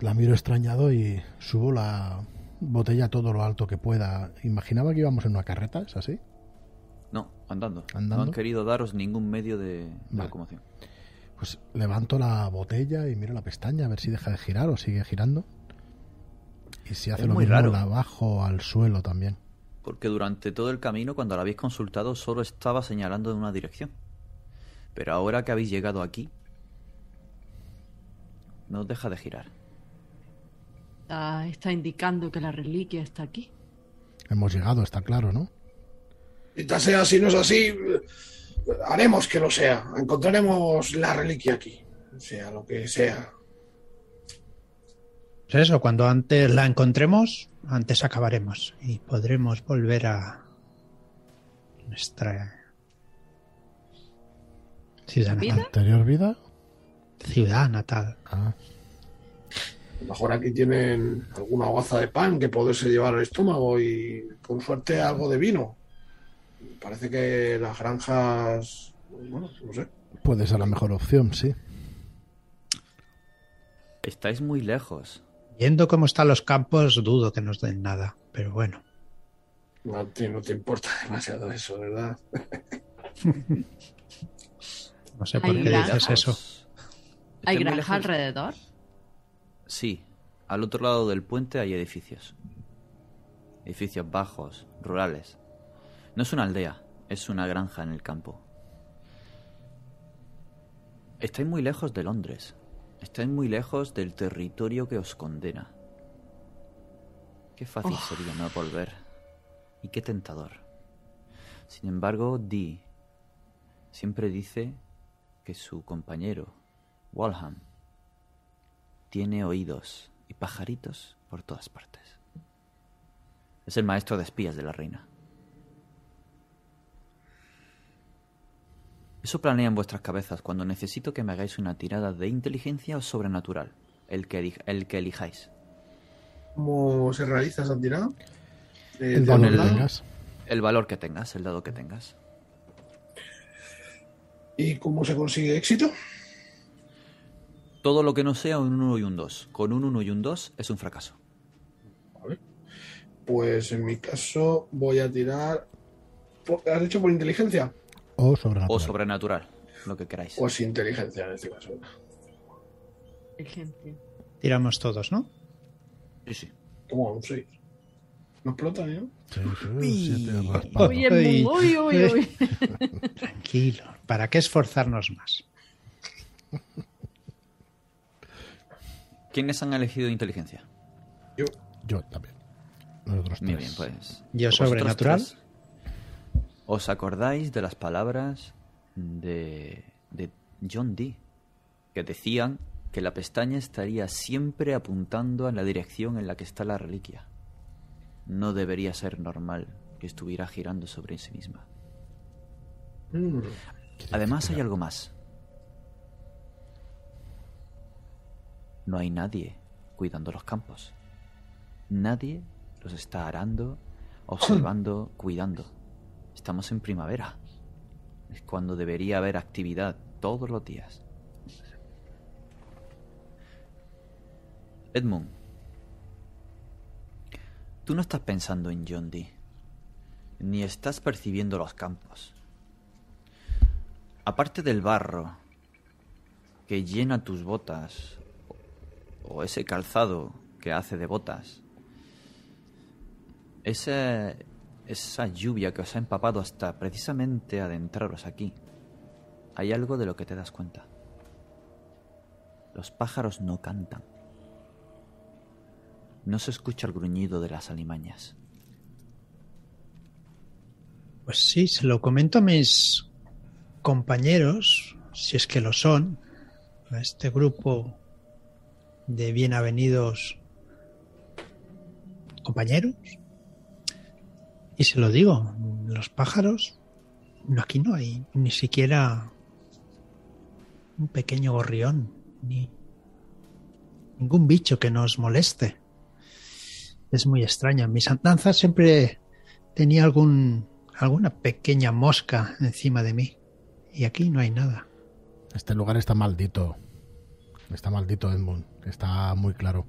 La miro extrañado y subo la botella todo lo alto que pueda. Imaginaba que íbamos en una carreta, ¿es así? No, andando. ¿Andando? No han querido daros ningún medio de, de Vale. locomoción. Pues levanto la botella y miro la pestaña a ver si deja de girar o sigue girando. Y si hace Es lo mismo raro. la bajo al suelo también. Porque durante todo el camino, cuando la habéis consultado, solo estaba señalando en una dirección. Pero ahora que habéis llegado aquí, no deja de girar. Ah, está indicando que la reliquia está aquí. Hemos llegado, está claro, ¿no? Quizás sea, si no es así, haremos que lo sea. Encontraremos la reliquia aquí, sea lo que sea. Pues eso, cuando antes la encontremos, antes acabaremos y podremos volver a nuestra ciudad ¿Vida? natal. Anterior vida. Ciudad natal. Ah, A lo mejor aquí tienen alguna hogaza de pan que poderse llevar al estómago y con suerte algo de vino. Parece que las granjas, bueno, no sé. puede ser la mejor opción, sí. Estáis muy lejos. Viendo cómo están los campos, dudo que nos den nada, pero bueno. No te, no te importa [laughs] demasiado eso, ¿verdad? [laughs] No sé por Hay qué granjas. dices eso. ¿Hay granja alrededor? Sí, al otro lado del puente hay edificios. Edificios bajos, rurales. No es una aldea, es una granja en el campo. Estáis muy lejos de Londres. Estáis muy lejos del territorio que os condena. Qué fácil Oh. sería no volver. Y qué tentador. Sin embargo, Dee siempre dice que su compañero, Walham, tiene oídos y pajaritos por todas partes. Es el maestro de espías de la reina. Eso planea en vuestras cabezas cuando necesito que me hagáis una tirada de inteligencia o sobrenatural, el que, elij- el que elijáis. ¿Cómo se realiza esa tirada? Eh, El valor que verdad. tengas. El valor que tengas, el dado que tengas. ¿Y cómo se consigue éxito? Todo lo que no sea un 1 y un 2. Con un 1 y un 2 es un fracaso. Vale. Pues en mi caso voy a tirar. ¿Has hecho por inteligencia? O sobrenatural. O sobrenatural, lo que queráis. Pues inteligencia en este caso. Inteligencia. Tiramos todos, ¿no? Sí, sí. Como un 6. No explota, ¿no? Sí, sí, siete raspados. Uy, Edmund, uy, uy, uy. Tranquilo. ¿Para qué esforzarnos más? ¿Quiénes han elegido inteligencia? Yo. Yo también. Nosotros Muy tres. bien, pues. Yo sobrenatural. tres, ¿Os acordáis de las palabras de, de John Dee? Que decían que la pestaña estaría siempre apuntando en la dirección en la que está la reliquia. No debería ser normal que estuviera girando sobre sí misma. Mm. Además hay algo más. No hay nadie cuidando los campos. Nadie los está arando, [clears throat] observando, cuidando. Estamos en primavera. Es cuando debería haber actividad todos los días. Edmund, tú no estás pensando en John Dee, ni estás percibiendo los campos. Aparte del barro que llena tus botas, o ese calzado que hace de botas, ese- esa lluvia que os ha empapado hasta precisamente adentraros aquí, hay algo de lo que te das cuenta. Los pájaros no cantan. No se escucha el gruñido de las alimañas. Pues sí, se lo comento a mis compañeros, si es que lo son, a este grupo de bien avenidos compañeros. Y se lo digo, los pájaros, no, aquí no hay ni siquiera un pequeño gorrión, ni ningún bicho que nos moleste. Es muy extraño. En mis andanzas siempre tenía algún alguna pequeña mosca encima de mí. Y aquí no hay nada. Este lugar está maldito. Está maldito, Edmund. Está muy claro.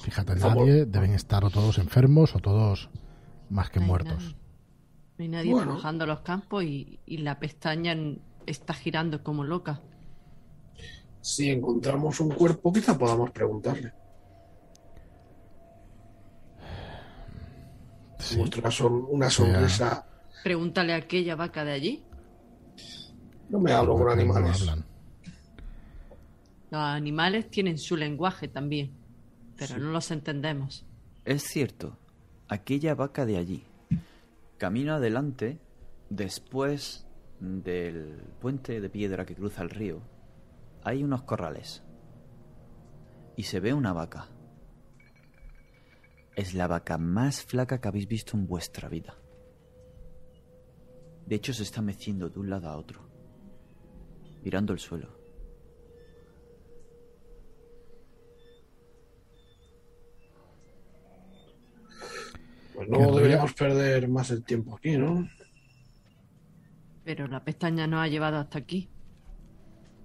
Fíjate, nadie deben estar o todos enfermos o todos más que No muertos. nadie. No hay nadie Bueno. trabajando los campos y, y la pestaña está girando como loca. Si encontramos un cuerpo, quizá podamos preguntarle. Sí. Una sonrisa. Pregúntale a aquella vaca de allí. No me hablo con no animales. Los animales tienen su lenguaje también, pero no los entendemos. Es cierto, aquella vaca de allí. Camino adelante, después del puente de piedra que cruza el río, hay unos corrales. Y se ve una vaca. Es la vaca más flaca que habéis visto en vuestra vida. De hecho, se está meciendo de un lado a otro, mirando el suelo. Pues no deberíamos perder más el tiempo aquí, ¿no? Pero la pestaña nos ha llevado hasta aquí.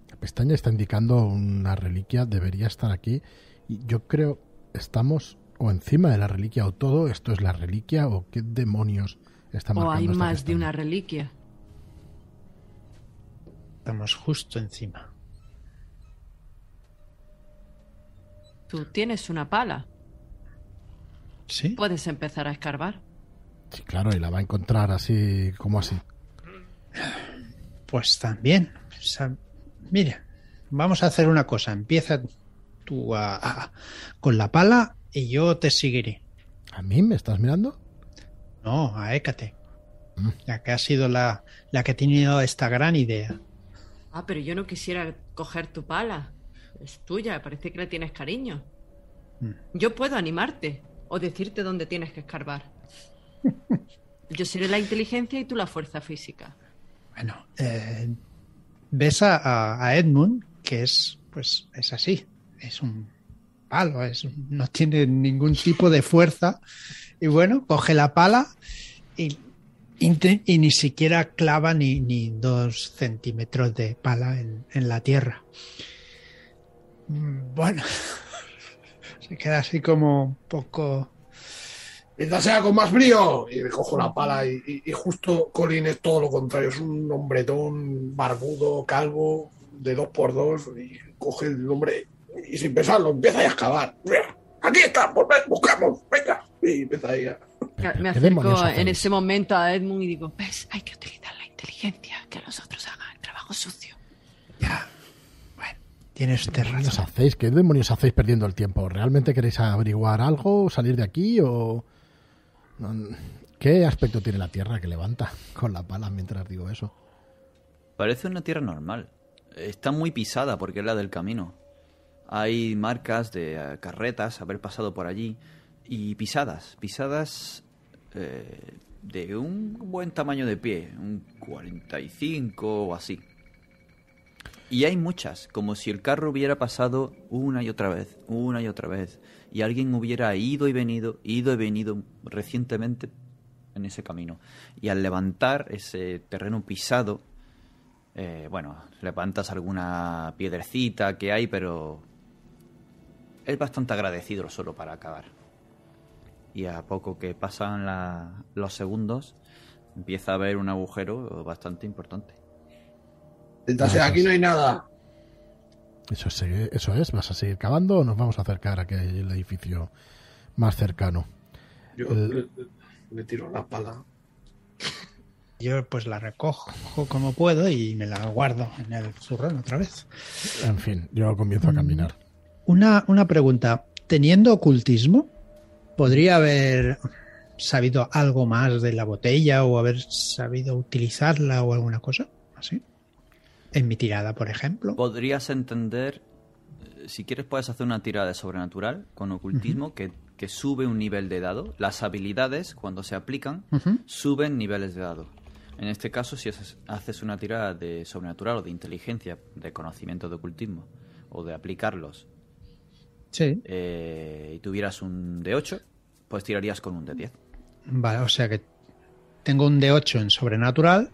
La pestaña está indicando una reliquia, debería estar aquí. Y yo creo, estamos o encima de la reliquia o todo esto es la reliquia o qué demonios está O hay esta más de una reliquia. Estamos justo encima. Tú tienes una pala. ¿Sí? Puedes empezar a escarbar. Sí, claro, y la va a encontrar así, como así. Pues también. O sea, mira, vamos a hacer una cosa. Empieza tú a- a- con la pala y yo te seguiré. ¿A mí me estás mirando? No, a Hécate. Mm. La que ha sido la, la que ha tenido esta gran idea. Ah, pero yo no quisiera coger tu pala. Es tuya, parece que le tienes cariño. Mm. Yo puedo animarte. o decirte dónde tienes que escarbar. [laughs] Yo seré la inteligencia y tú la fuerza física. Bueno, eh, ves a, a, Edmund, que es, pues, es así. Es un no tiene ningún tipo de fuerza. Y bueno, coge la pala y, ni siquiera clava ni, ni, dos centímetros de pala en, en la tierra. Mm, bueno, [laughs] se queda así como un poco sea con más brío. Y me cojo la pala y, justo Colin es todo lo contrario, es un hombretón barbudo, calvo, de dos por dos, y coge el hombre y sin pensarlo empieza a excavar. Aquí está, pues buscamos, venga. Y empieza ahí a... Me acerco en ese momento a Edmund y digo, ves, hay que utilizar la inteligencia, que los otros hagan el trabajo sucio. Ya, bueno, tienes ¿Qué hacéis? ¿Qué demonios hacéis perdiendo el tiempo? ¿Realmente queréis averiguar algo? ¿Salir de aquí? ¿O qué aspecto tiene la Tierra que levanta con la pala mientras digo eso? Parece una Tierra normal. Está muy pisada porque es la del camino. Hay marcas de uh, carretas haber pasado por allí y pisadas, pisadas eh, de un buen tamaño de pie, un 45 o así. Y hay muchas, como si el carro hubiera pasado una y otra vez, una y otra vez, y alguien hubiera ido y venido, ido y venido recientemente en ese camino. Y al levantar ese terreno pisado, eh, bueno, levantas alguna piedrecita que hay, pero es bastante agradecido solo para acabar. Y a poco que pasan la, los segundos, empieza a haber un agujero bastante importante. Entonces aquí no hay nada. Eso es, eso es, ¿vas a seguir cavando o nos vamos a acercar a aquel edificio más cercano? Yo el... le, le, tiro la pala. Yo pues la recojo como puedo y me la guardo en el zurrón otra vez. En fin, yo comienzo a caminar. Una, una pregunta. Teniendo ocultismo, ¿podría haber sabido algo más de la botella o haber sabido utilizarla o alguna cosa así? En mi tirada, por ejemplo. Podrías entender, si quieres puedes hacer una tirada de sobrenatural con ocultismo uh -huh. que, que, sube un nivel de dado. Las habilidades, cuando se aplican, uh -huh. suben niveles de dado. En este caso, si haces una tirada de sobrenatural o de inteligencia, de conocimiento de ocultismo, o de aplicarlos, sí. eh, y tuvieras un de 8, pues tirarías con un de 10. Vale, o sea que tengo un de 8 en sobrenatural,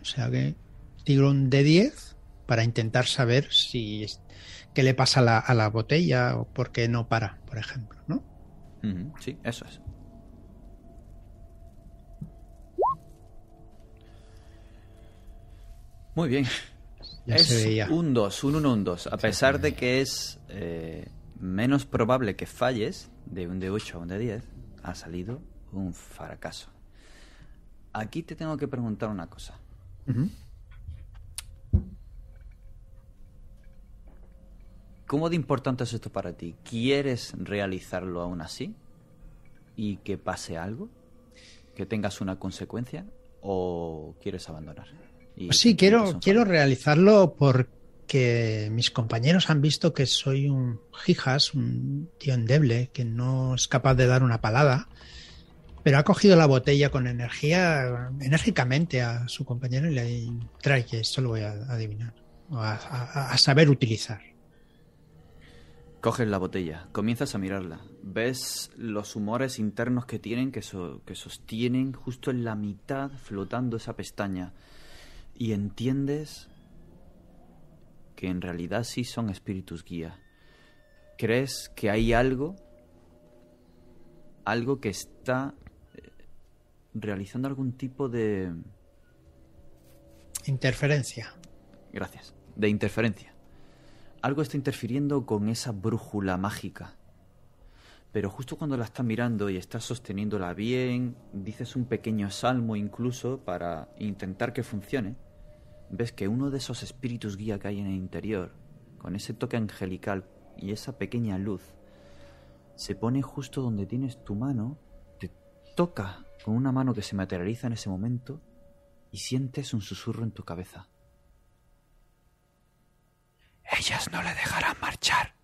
o sea que tiro un de 10 para intentar saber si qué le pasa a la, a la, botella o por qué no para, por ejemplo, ¿no? Uh -huh. Sí, eso es. Muy bien. Ya es se veía. un 2, un 1, un 2. A pesar de que es eh, menos probable que falles de un de 8 a un de 10, ha salido un fracaso. Aquí te tengo que preguntar una cosa. Uh -huh. ¿Cómo de importante es esto para ti? ¿Quieres realizarlo aún así? ¿Y que pase algo? ¿Que tengas una consecuencia? ¿O quieres abandonar? Y sí, quiero, quiero realizarlo porque mis compañeros han visto que soy un jijas, un tío endeble, que no es capaz de dar una palada, pero ha cogido la botella con energía, enérgicamente a su compañero y le trae que esto lo voy a adivinar, a, a saber utilizar. Coges la botella, comienzas a mirarla, ves los humores internos que tienen, que, so, que sostienen justo en la mitad flotando esa pestaña y entiendes que en realidad sí son espíritus guía. ¿Crees que hay algo, algo que está eh, realizando algún tipo de... Interferencia. Gracias, de interferencia algo está interfiriendo con esa brújula mágica. Pero justo cuando la estás mirando y estás sosteniéndola bien, dices un pequeño salmo incluso para intentar que funcione, ves que uno de esos espíritus guía que hay en el interior, con ese toque angelical y esa pequeña luz, se pone justo donde tienes tu mano, te toca con una mano que se materializa en ese momento y sientes un susurro en tu cabeza. Ellas no le dejarán marchar.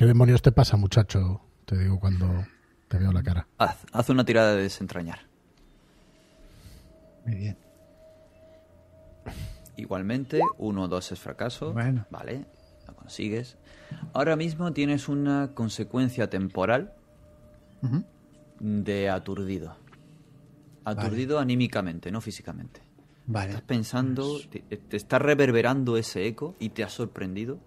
¿Qué demonios te pasa, muchacho? Te digo cuando te veo la cara. Haz, haz una tirada de desentrañar. Muy bien. Igualmente, uno o dos es fracaso. Bueno. Vale, lo consigues. Ahora mismo tienes una consecuencia temporal de aturdido. Aturdido anímicamente, no físicamente. Vale. Estás pensando, te, te está reverberando ese eco y te ha sorprendido.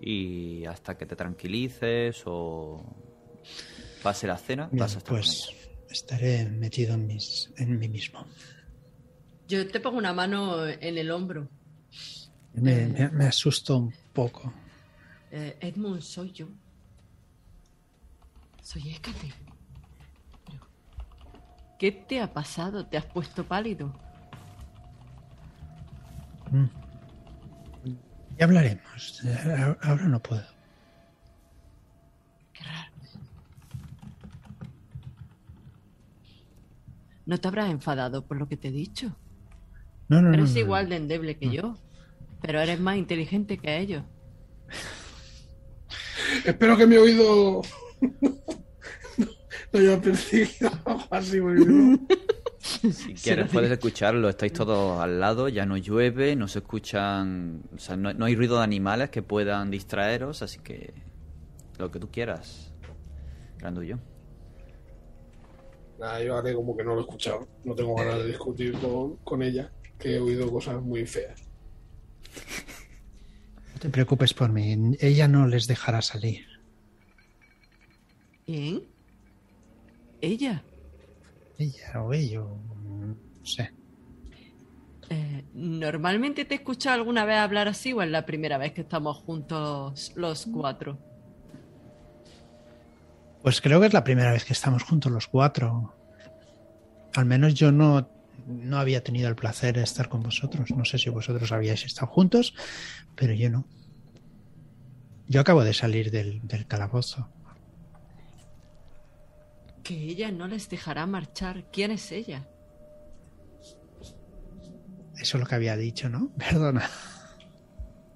Y hasta que te tranquilices o pase la cena, Bien, vas a estar pues estaré metido en, mis, en mí mismo. Yo te pongo una mano en el hombro. Me, me- me asusto un poco. Eh, Edmund, soy yo. Soy Hécate. ¿Qué te ha pasado? ¿Te has puesto pálido? Ya hablaremos. Ahora no puedo. Qué raro. ¿No te habrás enfadado por lo que te he dicho? No, no, no. Eres no, igual de endeble que yo. Pero eres más inteligente que ellos. [laughs] Espero que mi oído [laughs] no haya percibido [laughs] algo así. Si [laughs] quieres puedes escucharlo, estáis todos al lado, ya no llueve, no se escuchan, o sea, no, no hay ruido de animales que puedan distraeros, así que lo que tú quieras, Grandullo. Nada, yo haré como que no lo he escuchado. No tengo ganas de discutir con, con ella, que he oído cosas muy feas. [laughs] No te preocupes por mí. Ella no les dejará salir. ¿Quién? Ella. Ella o ello. No sé. Eh, ¿Normalmente te he escuchado alguna vez hablar así o es la primera vez que estamos juntos los cuatro? Pues creo que es la primera vez que estamos juntos los cuatro. Al menos yo no, no había tenido el placer de estar con vosotros. No sé si vosotros habíais estado juntos, pero yo no. Yo acabo de salir del, del calabozo. Que ella no les dejará marchar. ¿Quién es ella? Eso es lo que había dicho, ¿no? [laughs] Perdona.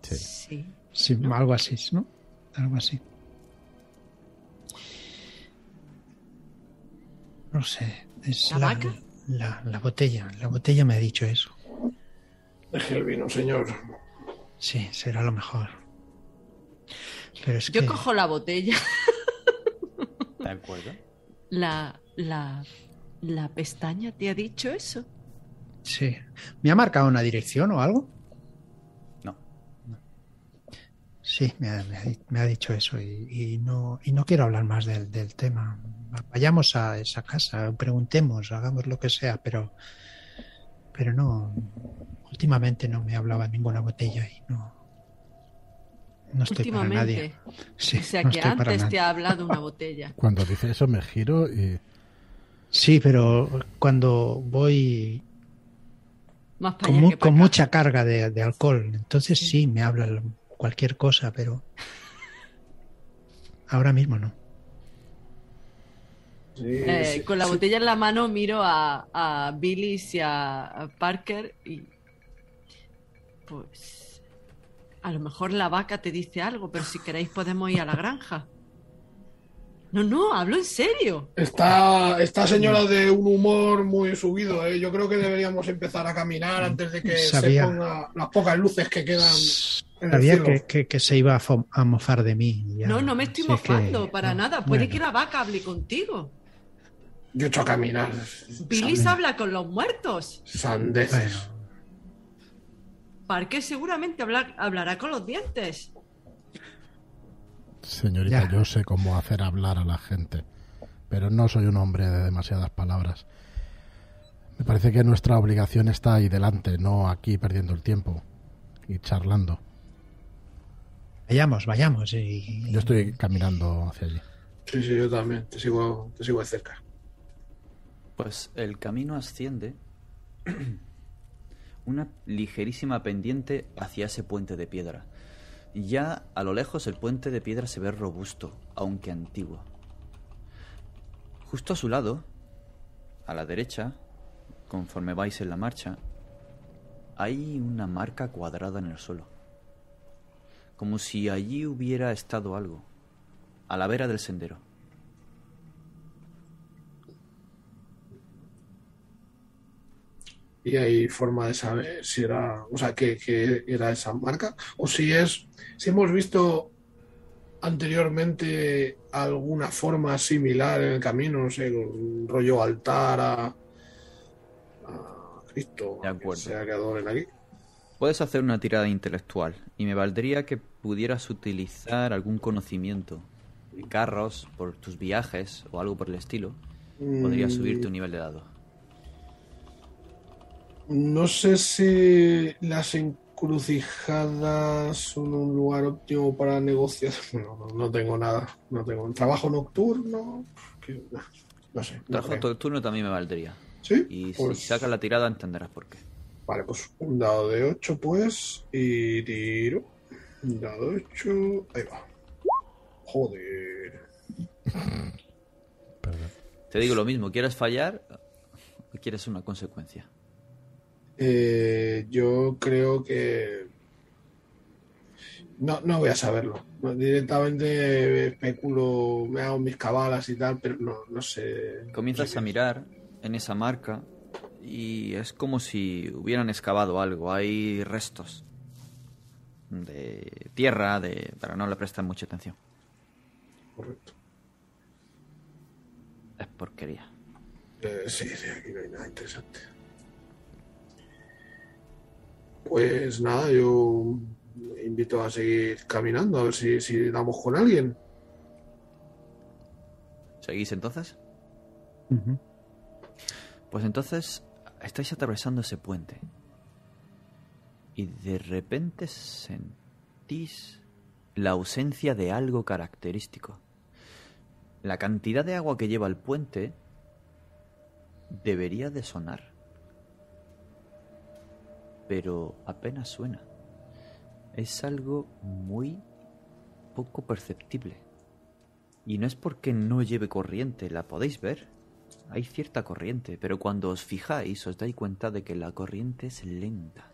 Sí. Sí. Sí, algo así, ¿no? Algo así. No sé. Es ¿La la, vaca? la, la botella. La botella me ha dicho eso. Deje el vino, señor. Sí, será lo mejor. Pero es Yo que cojo la botella. ¿De acuerdo? La, la, la pestaña te ha dicho eso. sí. ¿Me ha marcado una dirección o algo? No. Sí, me ha, me ha di- me ha dicho eso y, y no, y no quiero hablar más del, del tema. Vayamos a esa casa, preguntemos, hagamos lo que sea, pero, pero no, últimamente no me hablaba ninguna botella y no, no estoy para nadie. Últimamente. Sí, o sea no que estoy para antes te ha hablado una botella. [laughs] Cuando dice eso me giro y Sí, pero cuando voy Más con, mu- mucha carga de, de alcohol, entonces sí me habla cualquier cosa, pero ahora mismo no. Sí, Eh, sí, con la botella en la mano miro a, a Billis y a, a Parker y pues a lo mejor la vaca te dice algo, pero si queréis podemos ir a la granja. No, no, hablo en serio. Está, esta señora de un humor muy subido, ¿eh? Yo creo que deberíamos empezar a caminar antes de que Sabía. se pongan las pocas luces que quedan en el Sabía cielo. que, que- que se iba a, mofar de mí. ya. No, no me estoy que, mofando para no, nada. Puede bueno. que la vaca hable contigo. Yo he hecho a caminar. Billis habla con los muertos. Sandeces. Bueno, Parker seguramente habla- hablará con los dientes. Señorita, Ya. yo sé cómo hacer hablar a la gente, pero no soy un hombre de demasiadas palabras. Me parece que nuestra obligación está ahí delante, no aquí perdiendo el tiempo y charlando. vayamos, vayamos. Y, Yo estoy caminando hacia allí. Sí, sí, yo también. Te sigo, te sigo de cerca. Pues el camino asciende una ligerísima pendiente hacia ese puente de piedra. Ya a lo lejos el puente de piedra se ve robusto, aunque antiguo. Justo a su lado, a la derecha, conforme vais en la marcha, hay una marca cuadrada en el suelo. Como si allí hubiera estado algo. a la vera del sendero. Y hay forma de saber si era, o sea, que, que era esa marca, o si es, si hemos visto anteriormente alguna forma similar en el camino, no sé, un rollo altar a, a Cristo, De sea que adoren aquí. Puedes hacer una tirada intelectual y me valdría que pudieras utilizar algún conocimiento de carros por tus viajes o algo por el estilo. Podría Mm, subir tu nivel de dado. No sé si las encrucijadas son un lugar óptimo para negociar. [laughs] No, no, no tengo nada. No tengo un trabajo nocturno. que- no sé. no Trabajo creo. turno también me valdría. ¿Sí? Y Pues- si sacas la tirada entenderás por qué. Vale, pues un dado de 8, pues. Y tiro. Un dado de 8. Ahí va. Joder. [laughs] Perdón. Te digo lo mismo, ¿quieres fallar o quieres una consecuencia? Eh, yo creo que. No, no voy a saberlo. Directamente especulo, me hago mis cabalas y tal, pero no, no sé. Comienzas a mirar en esa marca y es como si hubieran excavado algo. Hay restos de tierra, de... pero no le prestan mucha atención. Correcto. Es porquería. Eh, sí, sí, aquí no hay nada interesante. Pues nada, yo invito a seguir caminando, a ver si, si damos con alguien. ¿Seguís entonces? Pues entonces estáis atravesando ese puente y de repente sentís la ausencia de algo característico. La cantidad de agua que lleva el puente debería de sonar, pero apenas suena. Es algo muy poco perceptible. Y no es porque no lleve corriente, la podéis ver. Hay cierta corriente, pero cuando os fijáis os dais cuenta de que la corriente es lenta.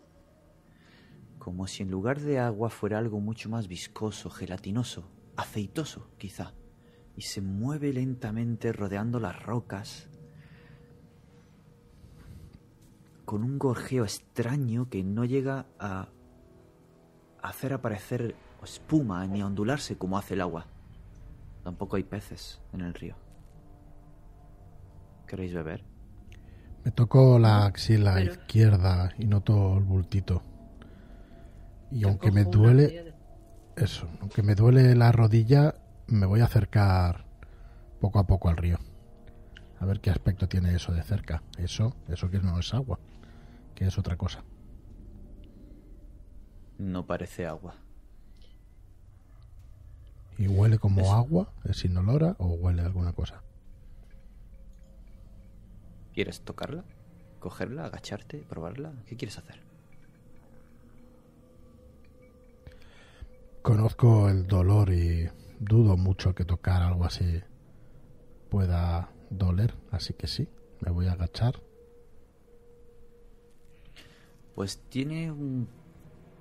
Como si en lugar de agua fuera algo mucho más viscoso, gelatinoso, aceitoso quizá. Y se mueve lentamente rodeando las rocas. Con un gorjeo extraño que no llega a hacer aparecer espuma ni a ondularse como hace el agua. Tampoco hay peces en el río. ¿Queréis beber? Me toco la axila Pero- izquierda y noto el bultito. Y Yo aunque me duele, eso, aunque me duele la rodilla, me voy a acercar poco a poco al río. A ver qué aspecto tiene eso de cerca. Eso, eso que no es agua, que es otra cosa. No parece agua. Y huele como Es- agua, es inolora o huele a alguna cosa. ¿Quieres tocarla? ¿Cogerla? ¿Agacharte? ¿Probarla? ¿Qué quieres hacer? Conozco el dolor y dudo mucho que tocar algo así pueda doler, así que sí, me voy a agachar. Pues tiene un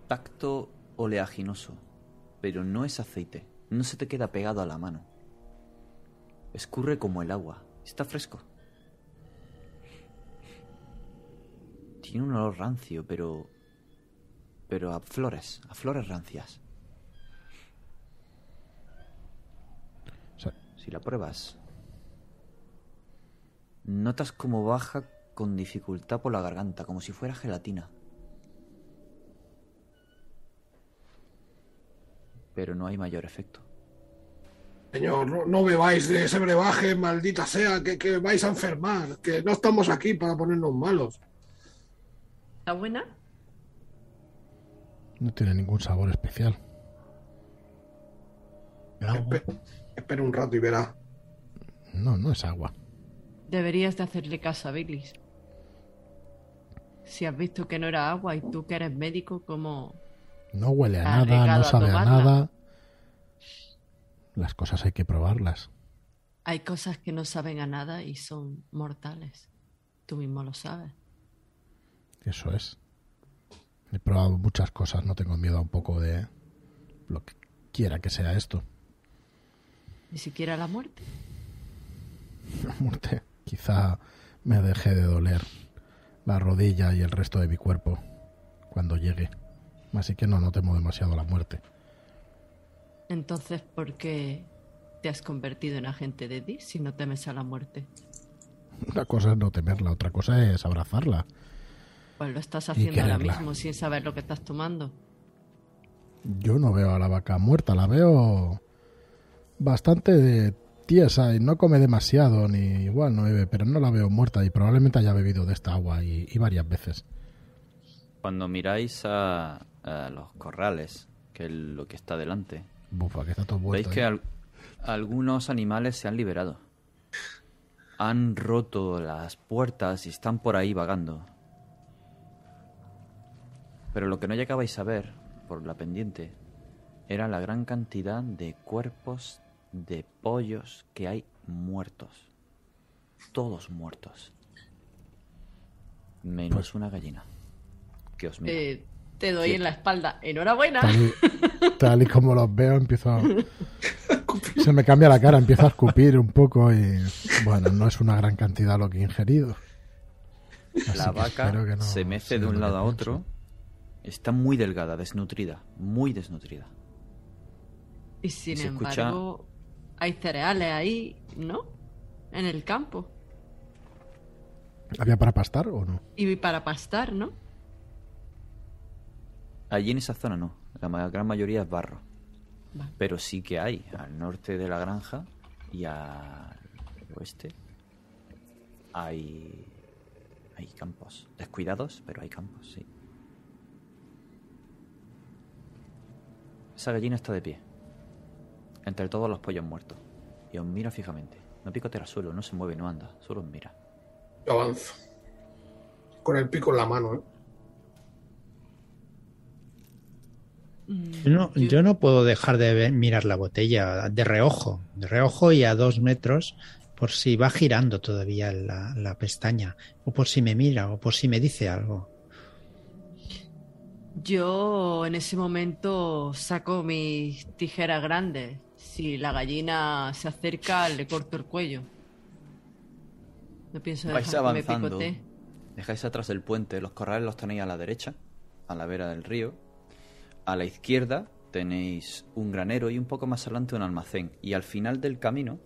tacto oleaginoso, pero no es aceite. No se te queda pegado a la mano. Escurre como el agua. Está fresco. Tiene un olor rancio, pero... Pero a flores, a flores rancias. Si la pruebas, notas como baja con dificultad por la garganta, como si fuera gelatina. Pero no hay mayor efecto. Señor, no, no bebáis de ese brebaje, maldita sea, que, que vais a enfermar, que no estamos aquí para ponernos malos. ¿Está buena? no tiene ningún sabor especial. Espe- espera un rato y verá. No, no es agua. Deberías de hacerle caso a Billis. Si has visto que no era agua y tú que eres médico, como No huele a nada, Arriesgado no sabe a nada. Las cosas hay que probarlas. hay cosas que no saben a nada y son mortales. Tú mismo lo sabes. Eso es. He probado muchas cosas, no tengo miedo a un poco de lo que quiera que sea esto. Ni siquiera la muerte. La muerte quizá me deje de doler la rodilla y el resto de mi cuerpo cuando llegue. Así que no, no temo demasiado la muerte. Entonces, ¿por qué te has convertido en agente de Di si no temes a la muerte? Una cosa es no temerla, otra cosa es abrazarla. Pues lo estás haciendo ahora mismo sin saber lo que estás tomando. Yo no veo a la vaca muerta, la veo bastante tiesa y no come demasiado, ni igual no bebe, pero no la veo muerta y probablemente haya bebido de esta agua y, y varias veces. Cuando miráis a, a los corrales, que es lo que está delante, Bufa, que está todo veis que ¿eh? al- algunos animales se han liberado. Han roto las puertas y están por ahí vagando. Pero lo que no llegabais a ver, por la pendiente, era la gran cantidad de cuerpos de pollos que hay muertos. Todos muertos. Menos Pues- una gallina. Que os mira. Eh, te doy Sí. en la espalda. Enhorabuena. Tal y, [laughs] tal y como los veo, empiezo a... [laughs] Se me cambia la cara, empiezo a escupir un poco y... Bueno, no es una gran cantidad lo que he ingerido. Así La vaca espero que no se mece de un lado a otro. Está muy delgada, desnutrida, muy desnutrida. Y sin se escucha- embargo, hay cereales ahí, ¿no? En el campo. ¿Había para pastar o no? Y para pastar, ¿no? Allí en esa zona no, la ma- gran mayoría es barro. Vale. Pero sí que hay al norte de la granja y al oeste hay, hay campos. Descuidados, pero hay campos, sí. Esa gallina está de pie, entre todos los pollos muertos, y os mira fijamente. No picotera al suelo, no se mueve, no anda, solo os mira. Yo avanzo. Con el pico en la mano, ¿eh? Mm, Yo no, yo no puedo dejar de ver- mirar la botella de reojo, de reojo y a dos metros, por si va girando todavía la, la pestaña, o por si me mira, o por si me dice algo. Yo en ese momento saco mis tijeras grandes. Si la gallina se acerca, le corto el cuello. No pienso Vais dejar que me avanzando. picotee. Dejáis atrás el puente, los corrales los tenéis a la derecha, a la vera del río. A la izquierda tenéis un granero y un poco más adelante un almacén. Y al final del camino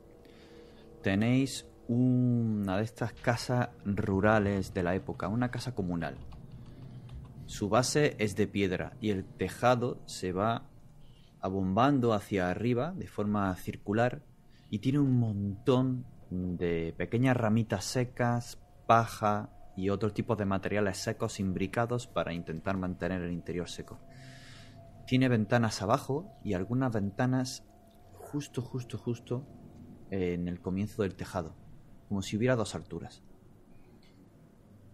tenéis una de estas casas rurales de la época, una casa comunal. Su base es de piedra y el tejado se va abombando hacia arriba de forma circular y tiene un montón de pequeñas ramitas secas, paja y otros tipos de materiales secos imbricados para intentar mantener el interior seco. Tiene ventanas abajo y algunas ventanas justo, justo, justo en el comienzo del tejado, como si hubiera dos alturas.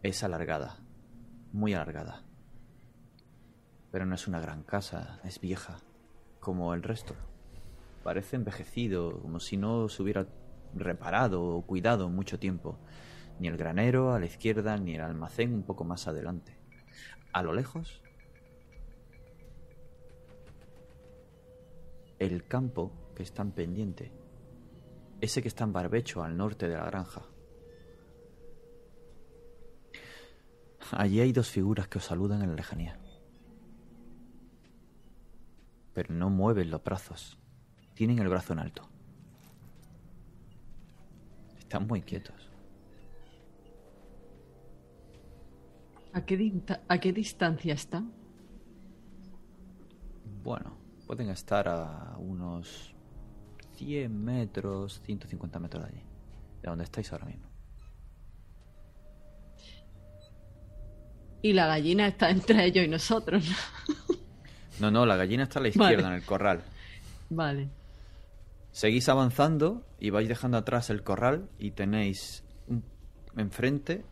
Es alargada, muy alargada. Pero no es una gran casa, es vieja, como el resto. Parece envejecido, como si no se hubiera reparado o cuidado mucho tiempo. Ni el granero a la izquierda, ni el almacén un poco más adelante. A lo lejos, el campo que está en pendiente, ese que está en barbecho al norte de la granja. Allí hay dos figuras que os saludan en la lejanía. Pero no mueven los brazos. Tienen el brazo en alto. Están muy quietos. ¿A qué, ¿A qué distancia está? Bueno, pueden estar a unos 100 metros, 150 metros de allí. De donde estáis ahora mismo. Y la gallina está entre ellos y nosotros. ¿no? [laughs] No, no, la gallina está a la Vale. izquierda, en el corral. Vale. Seguís avanzando y vais dejando atrás el corral y tenéis un- enfrente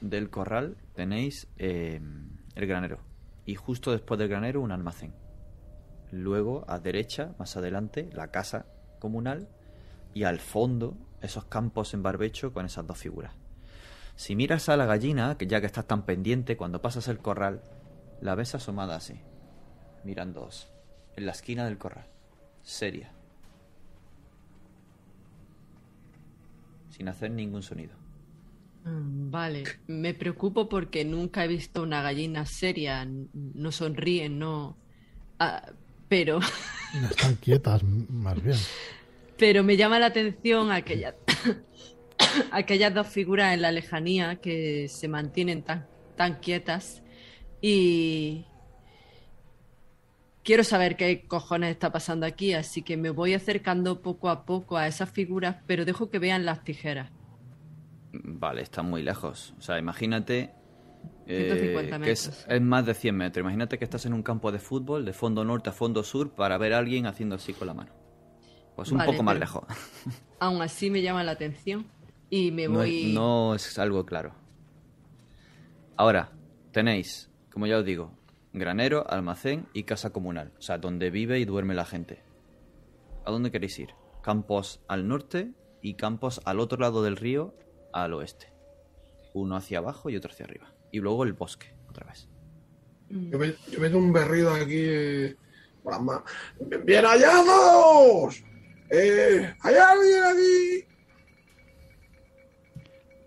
del corral tenéis eh, el granero y justo después del granero un almacén. Luego a derecha, más adelante, la casa comunal y al fondo esos campos en barbecho con esas dos figuras. Si miras a la gallina, que ya que estás tan pendiente, cuando pasas el corral, la ves asomada así, mirándoos, en la esquina del corral, seria. sin hacer ningún sonido. Mm, Vale, me preocupo porque nunca he visto una gallina seria, no sonríen, no... Ah, pero, No están quietas, más bien. pero me llama la atención aquellas, aquellas dos figuras en la lejanía que se mantienen tan, tan quietas y quiero saber qué cojones está pasando aquí, así que me voy acercando poco a poco a esas figuras, pero dejo que vean las tijeras. Vale, está muy lejos. O sea, imagínate eh, 150 que es, metros. es más de 100 metros. Imagínate que estás en un campo de fútbol de fondo norte a fondo sur para ver a alguien haciendo así con la mano. Pues un Vale, poco más lejos. [laughs] Aún así me llama la atención y me No, voy... es- no es algo claro. Ahora, tenéis, como ya os digo, granero, almacén y casa comunal. O sea, donde vive y duerme la gente. ¿A dónde queréis ir? Campos al norte y campos al otro lado del río al oeste. Uno hacia abajo y otro hacia arriba. Y luego el bosque, otra vez. Yo, me- yo meto un berrido aquí. eh, ¡Bien hallados! Eh, ¿Hay alguien aquí?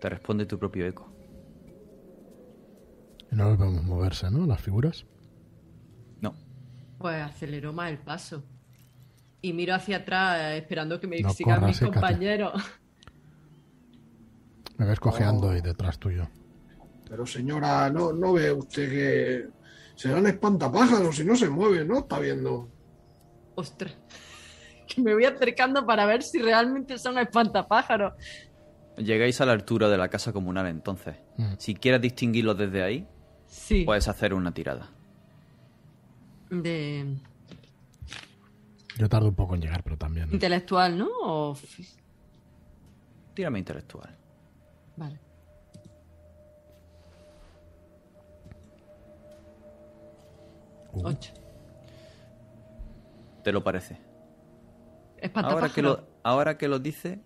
Te responde tu propio eco. Y no los vemos moverse, ¿no? Las figuras. No. Pues acelero más el paso. Y miro hacia atrás eh, esperando que me No sigan corras, mis compañeros. Me ves cojeando ahí detrás tuyo. Pero señora, no, no ve usted que serán espantapájaros si no se mueven, ¿no? Está viendo. Ostras. [laughs] Que me voy acercando para ver si realmente son espantapájaros. Llegáis a la altura de la casa comunal entonces. Mm. Si quieres distinguirlos desde ahí, Sí. puedes hacer una tirada. De Yo tardo un poco en llegar, pero también. intelectual, ¿no? O Tírame intelectual. Vale. Ocho. ¿Te lo parece? Ahora que, lo, ahora que lo dice,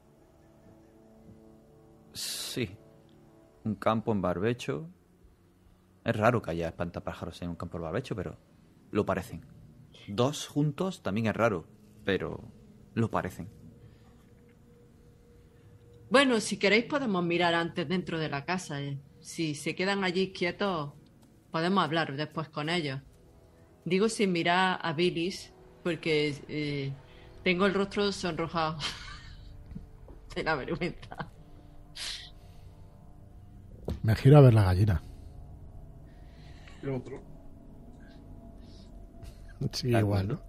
sí. Un campo en barbecho. Es raro que haya espantapájaros en un campo en barbecho, pero lo parecen. Dos juntos también es raro, pero lo parecen. Bueno, si queréis podemos mirar antes dentro de la casa. eh. Si se quedan allí quietos, podemos hablar después con ellos. Digo sin mirar a Billis, porque eh, tengo el rostro sonrojado [laughs] de la vergüenza. Me giro a ver la gallina. El otro. Sí, igual. ¿no?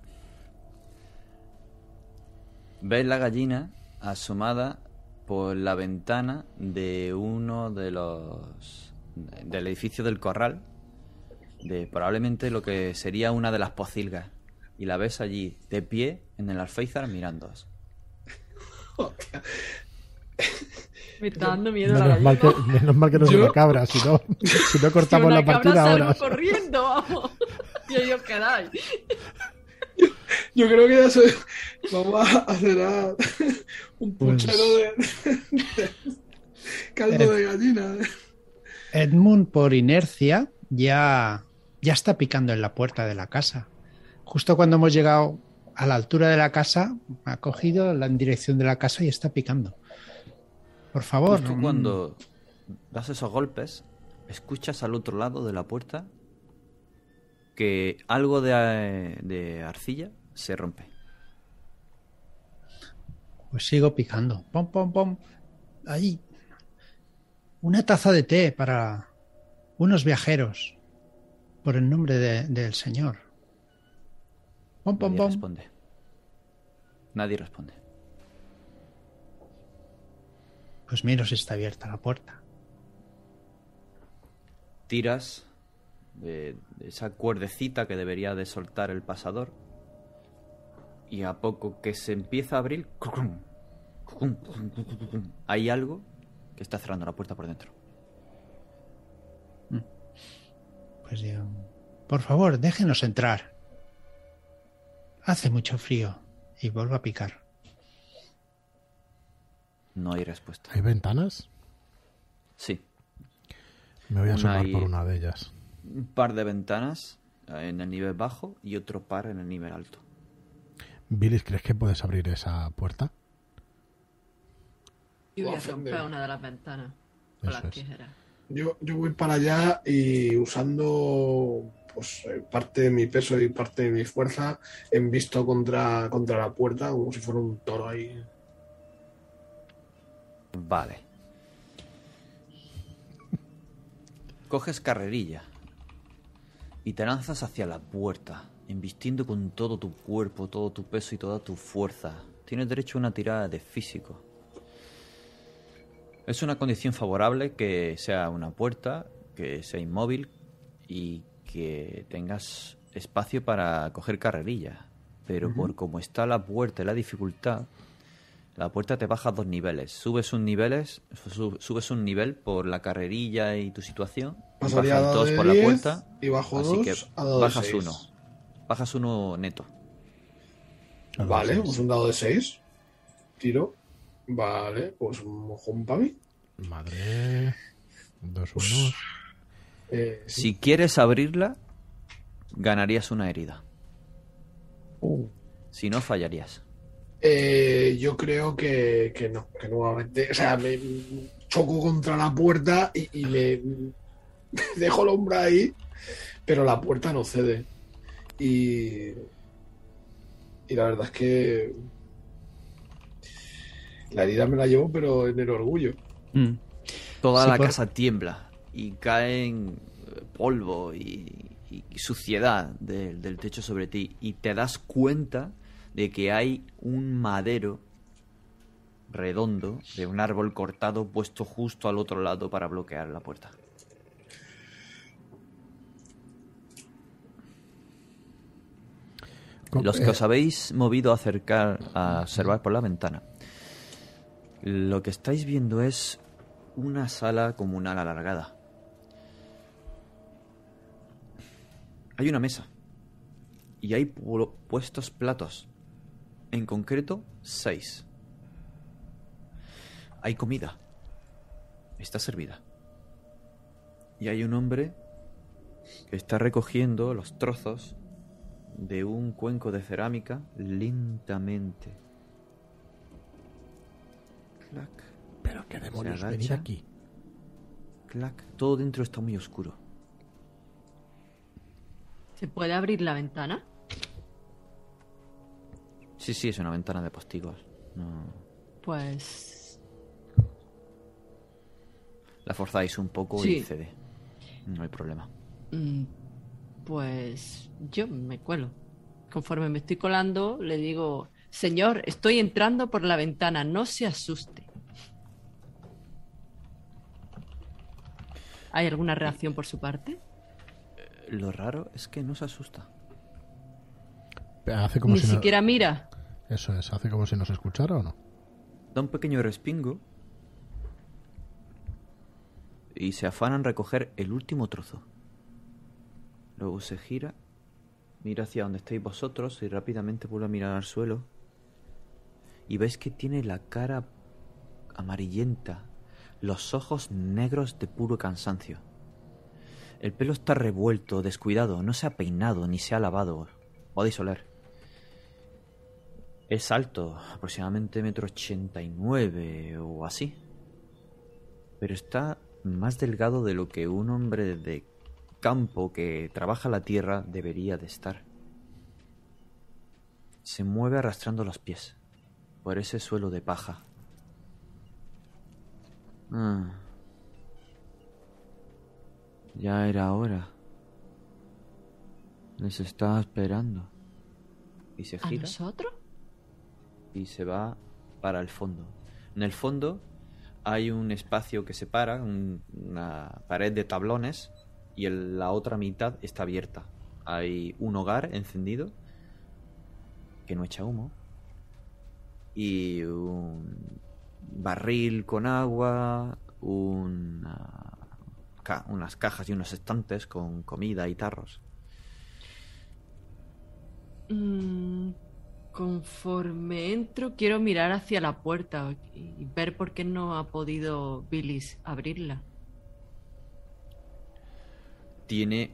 Ves la gallina asomada por la ventana de uno de los del edificio del corral de probablemente lo que sería una de las pocilgas y la ves allí de pie en el alféizar mirándoos. Hostia. [laughs] Me está dando miedo la Menos mal, que, menos mal que no es Yo- una cabra, si no, si no [laughs] Si cortamos una la partida salgo ahora. corriendo, vamos. Y ahí os quedáis. [laughs] Yo creo que ya se vamos a hacer a- un Pues- puchero de, de caldo de gallina. Edmund, por inercia, ya, ya está picando en la puerta de la casa. Justo cuando hemos llegado a la altura de la casa, ha cogido la en dirección de la casa y está picando. Por favor. Justo mm, cuando das esos golpes, escuchas al otro lado de la puerta que algo de, de arcilla se rompe. Pues sigo picando. Pom, pom, pom. Ahí. Una taza de té para unos viajeros. Por el nombre de- del Señor. Pom, pom, Nadie pom. responde. Nadie responde. Pues miro si está abierta la puerta. tiras de, esa cuerdecita que debería de soltar el pasador y a poco que se empieza a abrir hay algo que está cerrando la puerta por dentro Pues digo, por favor, déjenos entrar. Hace mucho frío. Y vuelvo a picar. no hay respuesta ¿Hay ventanas? sí Me voy a asomar por una de ellas. un par de ventanas eh, en el nivel bajo y otro par en el nivel alto Billy, ¿crees que puedes abrir esa puerta? Y voy a romper una de las ventanas con Eso las es. Yo, yo voy para allá y usando pues eh, parte de mi peso y parte de mi fuerza, visto contra, contra la puerta, como si fuera un toro ahí. Vale. Coges carrerilla y te lanzas hacia la puerta, embistiendo con todo tu cuerpo, todo tu peso y toda tu fuerza. Tienes derecho a una tirada de físico. Es una condición favorable que sea una puerta, que sea inmóvil y que tengas espacio para coger carrerilla. Pero por cómo está la puerta y la dificultad, la puerta te baja dos niveles. Subes un niveles, su- subes un nivel por la carrerilla y tu situación. Pasaría bajas dos de por la 10 puerta. y bajo así dos que bajas seis. uno. Bajas uno neto. Vale, pues un dado de 6. Tiro. Vale, pues un mojón para mí. Madre. Dos unos. Eh, sí. Si quieres abrirla, ganarías una herida. Uh. Si no, fallarías. Eh, yo creo que, que no, que nuevamente, o sea, me choco contra la puerta y, y me [laughs] dejo el hombro ahí, pero la puerta no cede. Y, y la verdad es que la herida me la llevo, pero en el orgullo. Toda Sí, la por- casa tiembla y caen eh, polvo y, y- y suciedad de- del techo sobre ti y te das cuenta de que hay un madero redondo de un árbol cortado puesto justo al otro lado para bloquear la puerta. Los que eh, os habéis movido a acercar a observar por la ventana, lo que estáis viendo es una sala comunal alargada. Hay una mesa y hay pu- puestos platos, en concreto seis. Hay comida, está servida. Y hay un hombre que está recogiendo los trozos de un cuenco de cerámica lentamente. Clac, Pero qué demonios, agacha. aquí. clac. Todo dentro está muy oscuro. ¿Se puede abrir la ventana? Sí, sí, es una ventana de postigos. No. Pues. La forzáis un poco Sí. y cede. No hay problema. mm, Pues yo me cuelo. Conforme me estoy colando, le digo: Señor, estoy entrando por la ventana, no se asuste. ¿Hay alguna reacción por su parte? Lo raro es que no se asusta. Hace como Ni si no- siquiera mira. Eso es, hace como si nos escuchara o no. Da un pequeño respingo y se afanan recoger el último trozo. Luego se gira, mira hacia donde estáis vosotros y rápidamente vuelve a mirar al suelo. Y veis que tiene la cara amarillenta, los ojos negros de puro cansancio. El pelo está revuelto, descuidado, no se ha peinado ni se ha lavado. Podéis oler. Es alto, aproximadamente metro ochenta y nueve o así. Pero está más delgado de lo que un hombre de campo que trabaja la tierra debería de estar. Se mueve arrastrando los pies por ese suelo de paja. Ah. Ya era hora. Les estaba esperando. Y se ¿A gira nosotros? y se va para el fondo. En el fondo hay un espacio que separa, un- una pared de tablones y el- la otra mitad está abierta. Hay un hogar encendido que no echa humo y un barril con agua, una ca- unas cajas y unos estantes con comida y tarros. Mm, conforme entro, quiero mirar hacia la puerta y ver por qué no ha podido Billis abrirla. tiene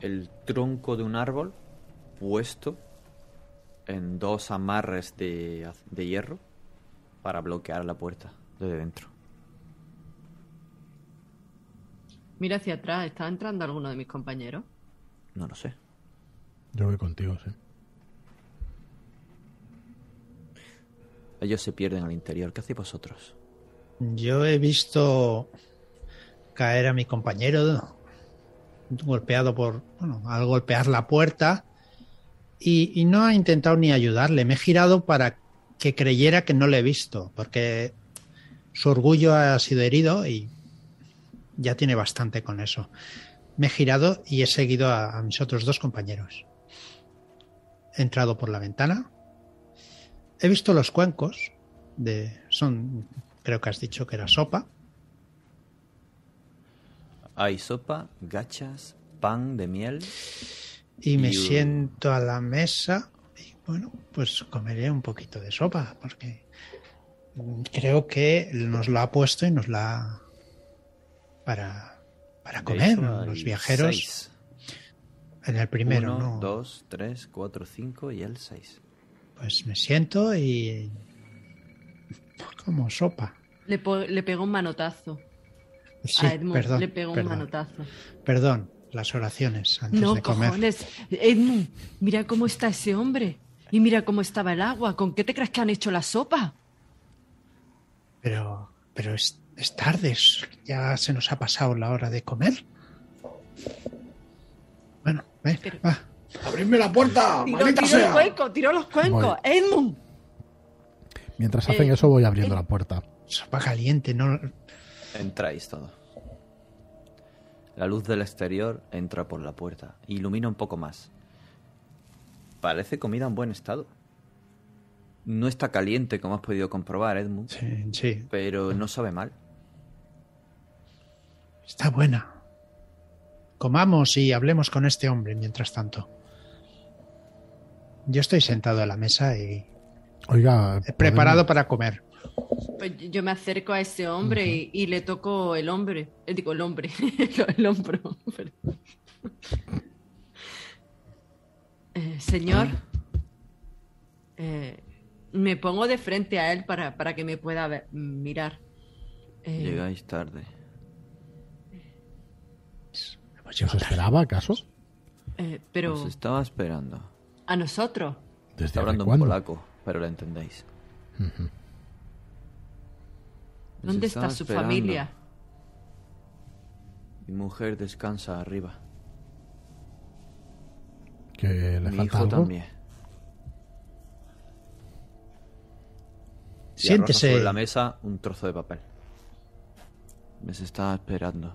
el tronco de un árbol puesto en dos amarres de, de hierro para bloquear la puerta. de dentro. Mira hacia atrás, ¿está entrando alguno de mis compañeros? No lo sé. Yo voy contigo, sí. Ellos se pierden al interior. ¿Qué hacéis vosotros? Yo he visto caer a mi compañero golpeado por, bueno, al golpear la puerta y, y no ha intentado ni ayudarle. Me he girado para que creyera que no le he visto, porque su orgullo ha sido herido y ya tiene bastante con eso. Me he girado y he seguido a, a mis otros dos compañeros. He entrado por la ventana. He visto los cuencos de son creo que has dicho que era sopa. Hay sopa, gachas, pan de miel. Y me Y, siento a la mesa bueno, pues comeré un poquito de sopa porque creo que nos lo ha puesto y nos la ha para, para comer. Los viajeros seis. en el primero, Uno, ¿no? dos, tres, cuatro, cinco y el seis. Pues me siento y como sopa. Le, po- le pegó un manotazo. Sí, a Edmund perdón, le pegó un perdón, manotazo. perdón, las oraciones antes No, de comer. cojones. Edmund, mira cómo está ese hombre. Y mira cómo estaba el agua. ¿Con qué te crees que han hecho la sopa? Pero, pero es, es tarde, es- ya se nos ha pasado la hora de comer. Bueno, ven, Pero- va. ¡Abridme la puerta! Tiró, ¡Maldita tiró el sea! cuenco, tiró los cuencos. Voy. Edmund. Mientras hacen Eh, eso voy abriendo la puerta. Sopa caliente, no. Entráis todo. La luz del exterior entra por la puerta. Ilumina un poco más. Parece comida en buen estado. No está caliente, como has podido comprobar, Edmund, Sí, sí, pero no sabe mal. está buena. Comamos y hablemos con este hombre mientras tanto. Yo estoy sentado a la mesa y Oiga, preparado ¿podemos- para comer. Pues yo me acerco a ese hombre y, y le toco el hombre. Eh, digo, el hombre. [laughs] el hombro. [laughs] Eh, señor, eh, me pongo de frente a él para, para que me pueda ver- mirar. Eh, Llegáis tarde. Hemos ¿Se os llegado tarde. esperaba acaso? eh, pero Os estaba esperando. a nosotros. ¿Desde Está hablando en polaco, pero lo entendéis. ¿Dónde está su esperando. familia? Mi mujer descansa arriba. ¿Que le Mi falta hijo algo? también. Y Siéntese. sobre la mesa un trozo de papel. Me se está esperando.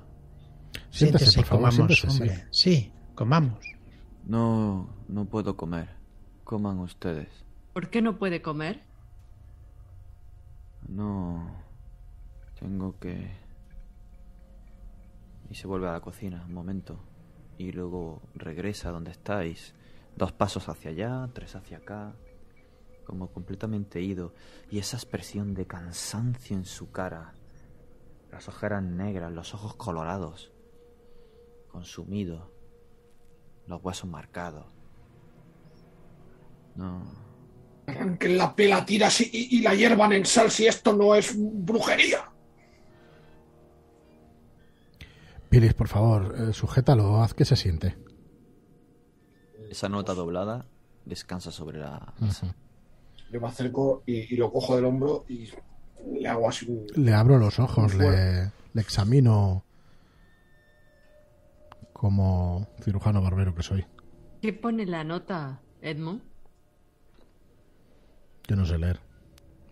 Siéntese, Siéntese por favor, comamos, siéntese, sí. hombre. Sí, comamos. No, no puedo comer. Coman ustedes. ¿Por qué no puede comer? No. Tengo que... Y se vuelve a la cocina un momento. Y luego regresa donde estáis. Dos pasos hacia allá, tres hacia acá. Como completamente ido. Y esa expresión de cansancio en su cara. Las ojeras negras, los ojos colorados. Consumido. Los huesos marcados. No. Arranquen la pela, tiras y, y- y la hiervan en sal si esto no es brujería. Pilis, por favor, eh, sujétalo, haz que se siente. Esa nota doblada descansa sobre la mesa. Yo me acerco y, y lo cojo del hombro y le hago así un... Le abro los ojos, le, le examino como cirujano barbero que soy. ¿Qué pone la nota, Edmund? Yo no sé leer.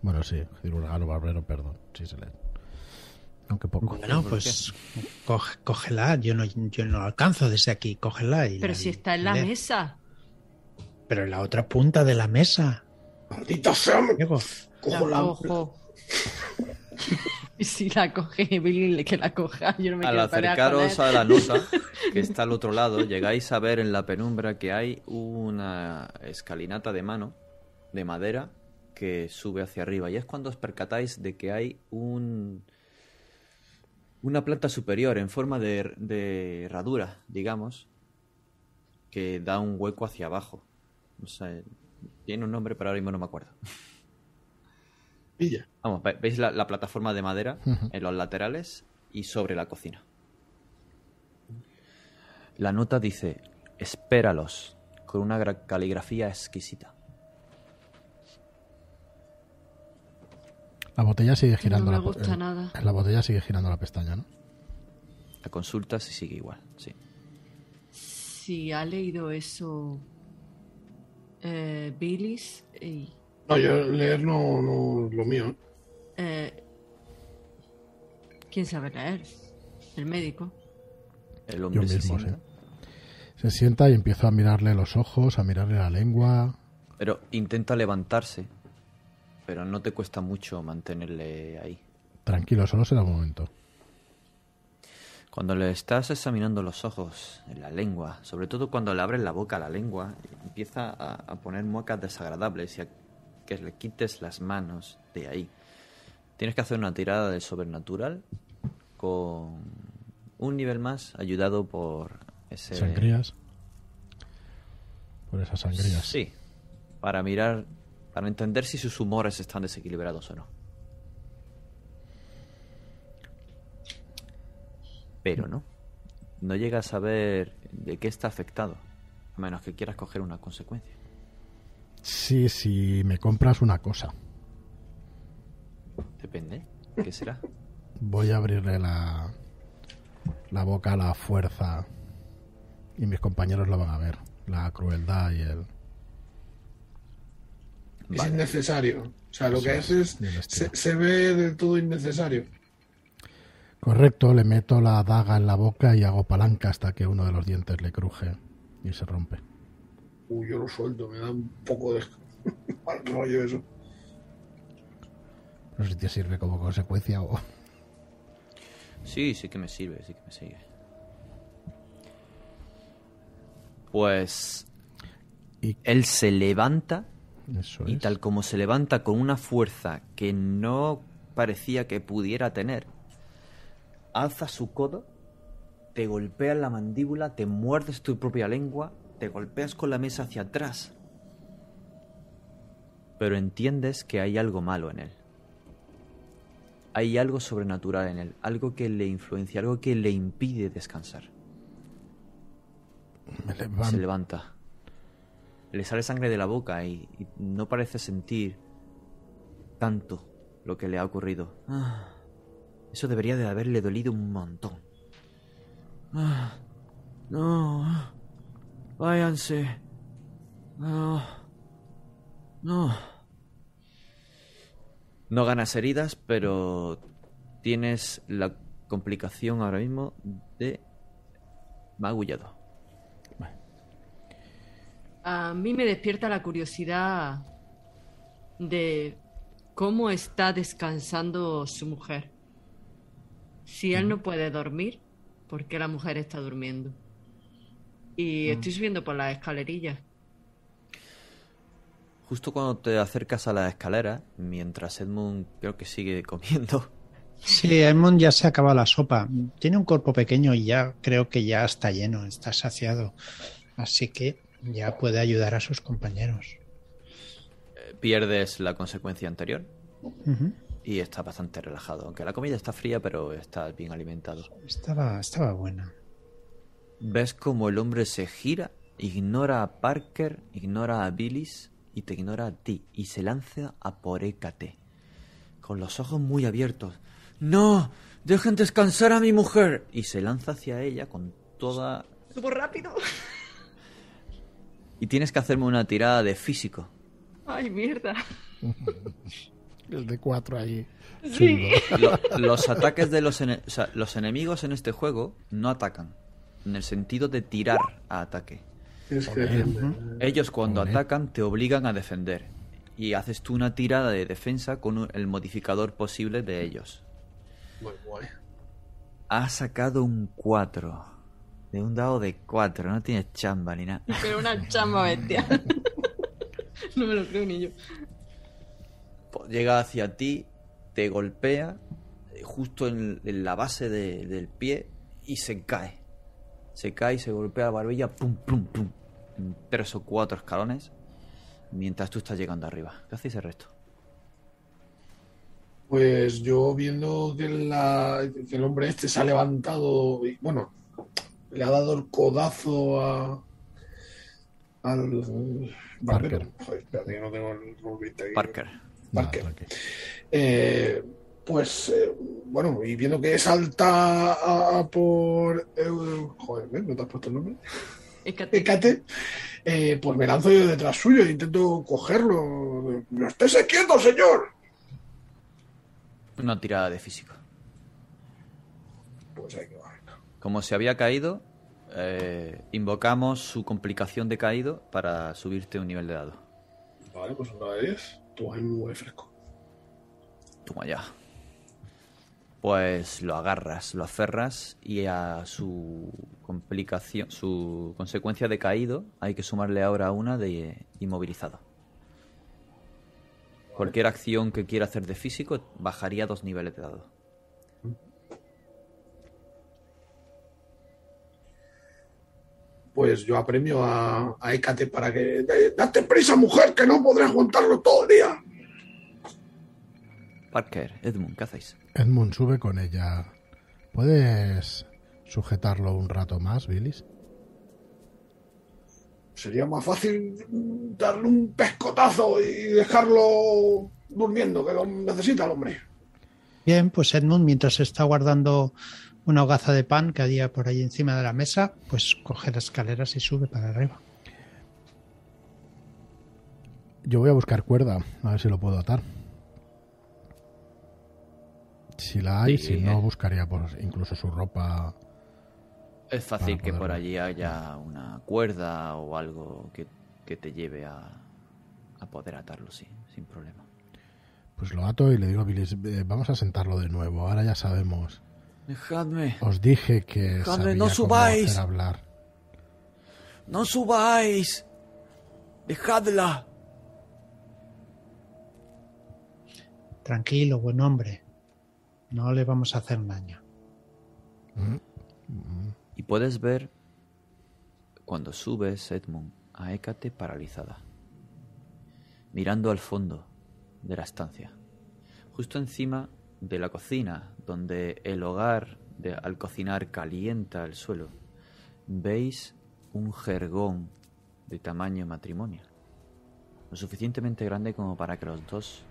Bueno, sí, cirujano barbero, perdón, sí sé leer. Aunque poco. Bueno, pues coge- cógela. Yo no, yo no alcanzo desde aquí. Cógela y Pero la- si está en la mesa. Pero en la otra punta de la mesa. ¡Maldita sea! Diego, Cojo la la... cojo. y [laughs] si la coge Billy, que la coja. Yo no me Al acercaros a la nota que [laughs] está al otro lado, llegáis a ver en la penumbra que hay una escalinata de mano, de madera, que sube hacia arriba. Y es cuando os percatáis de que hay un una planta superior en forma de, de herradura, digamos, que da un hueco hacia abajo. O sea, tiene un nombre, pero ahora mismo no me acuerdo. Pilla. Vamos, ve- veis la, la plataforma de madera en los laterales y sobre la cocina. La nota dice, espéralos, con una gra- caligrafía exquisita. La botella sigue girando me la, po- gusta eh, nada. La botella sigue girando la pestaña, ¿no? La consultas y sigue igual, sí. Si ha leído eso eh, Billis y No, yo leer no, no es lo mío. eh, ¿quién sabe leer? El médico. El Yo hombre mismo, sí. Se sienta y empiezo a mirarle los ojos, a mirarle la lengua. Pero intenta levantarse, pero no te cuesta mucho mantenerle ahí. Tranquilo, solo será un momento. Cuando le estás examinando los ojos, en la lengua, sobre todo cuando le abres la boca a la lengua, empieza a, a poner muecas desagradables y a que le quites las manos de ahí. Tienes que hacer una tirada de sobrenatural con un nivel más, ayudado por ese... Sangrías. Por esas sangrías. Sí, para mirar, para entender si sus humores están desequilibrados o no. Pero no, no llegas a saber de qué está afectado, a menos que quieras coger una consecuencia. Sí, si me compras una cosa. Depende, ¿qué será? Voy a abrirle la, la boca a la fuerza y mis compañeros lo van a ver. La crueldad y el... Es innecesario. O sea, lo Eso que es, se, vestido. se ve del todo innecesario. Correcto, le meto la daga en la boca y hago palanca hasta que uno de los dientes le cruje y se rompe. Uy, yo lo suelto, me da un poco de [laughs] mal rollo eso. No sé si te sirve como consecuencia o... Sí, sí que me sirve, sí que me sirve. Pues Y él se levanta eso Y es. tal como se levanta con una fuerza que no parecía que pudiera tener, alza su codo, te golpea en la mandíbula, te muerdes tu propia lengua, te golpeas con la mesa hacia atrás. Pero entiendes que hay algo malo en él. Hay algo sobrenatural en él, algo que le influencia, algo que le impide descansar. Me Se levanta. Le sale sangre de la boca y, no parece sentir tanto lo que le ha ocurrido. Ah, eso debería de haberle dolido un montón. Ah, no. Váyanse. No. No. No ganas heridas, pero tienes la complicación ahora mismo de magullado. A mí me despierta la curiosidad de cómo está descansando su mujer. Si él no puede dormir, ¿por qué la mujer está durmiendo? Y estoy subiendo por las escalerillas. Justo cuando te acercas a la escalera, mientras Edmund creo que sigue comiendo, Sí, Edmund ya se acaba la sopa. Tiene un cuerpo pequeño y ya creo que ya está lleno, está saciado. Así que ya puede ayudar a sus compañeros. eh, pierdes la consecuencia anterior y estás bastante relajado. Aunque la comida está fría, pero estás bien alimentado. Estaba, estaba buena. Ves como el hombre se gira, ignora a Parker, ignora a Billis y te ignora a ti y se lanza a por Hécate, con los ojos muy abiertos. ¡No! ¡Dejen descansar a mi mujer! Y se lanza hacia ella con toda... ¡Súper rápido! Y tienes que hacerme una tirada de físico. ¡Ay, mierda! [laughs] El de cuatro ahí. Sí. Lo- los ataques de los, ene- o sea, los enemigos en este juego no atacan, en el sentido de tirar a ataque. Que defender. Ellos cuando Joder. atacan te obligan a defender y haces tú una tirada de defensa con un- el modificador posible de ellos. Muy guay. Ha sacado un 4. De un dado de 4, no tienes chamba ni nada. [laughs] Pero una chamba bestial. [laughs] no me lo creo ni yo. Pues Llega hacia ti, te golpea eh, justo en, en la base de- del pie y se cae. Se cae y se golpea la barbilla, pum, pum, pum, en tres o cuatro escalones, mientras tú estás llegando arriba. ¿Qué hacéis el resto? Pues yo viendo que, la- que el hombre este se ha levantado y bueno, le ha dado el codazo a al. Parker. Joder, espérate que no tengo el aquí. Parker. Parker. tranqui. Eh, pues eh, bueno, y viendo que salta a, a por eh, joder. ¿no te has puesto el nombre? Hécate, eh, pues me lanzo yo detrás suyo e intento cogerlo. ¡No estés quieto, señor! Una tirada de físico. Pues ahí que. Como se había caído, eh, invocamos su complicación de caído para subirte un nivel de dado. Vale, pues una de 10. Tú ahí muy fresco. Toma ya. Pues lo agarras, lo aferras y a su complicación, su consecuencia de caído, hay que sumarle ahora una de inmovilizado. Cualquier acción que quiera hacer de físico bajaría dos niveles de dado. Pues yo apremio a, a Hécate para que. "Eh, ¡Date prisa, mujer, que no podré aguantarlo todo el día! Parker, Edmund, ¿qué hacéis? Edmund sube con ella. ¿Puedes sujetarlo un rato más, Billis? Sería más fácil darle un pescotazo y dejarlo durmiendo, que lo necesita el hombre. Bien, pues Edmund, mientras está guardando una hogaza de pan que había por ahí encima de la mesa, pues coge las escaleras y sube para arriba. Yo voy a buscar cuerda, a ver si lo puedo atar. Si la hay, Sí, si no, eh. buscaría pues, incluso su ropa. Es fácil que por allí haya una cuerda o algo que, que te lleve a, a poder atarlo, sí, sin problema. Pues lo ato y le digo a Billis, "Eh, vamos a sentarlo de nuevo, ahora ya sabemos. Dejadme, Os dije que Dejadme, sabía no cómo subáis. hacer hablar. no subáis. Dejadla. Tranquilo, buen hombre. No le vamos a hacer daño. Y puedes ver cuando subes, Edmund, a Hécate paralizada, mirando al fondo de la estancia, justo encima de la cocina, donde el hogar de- al cocinar calienta el suelo. Veis un jergón de tamaño matrimonial, lo suficientemente grande como para que los dos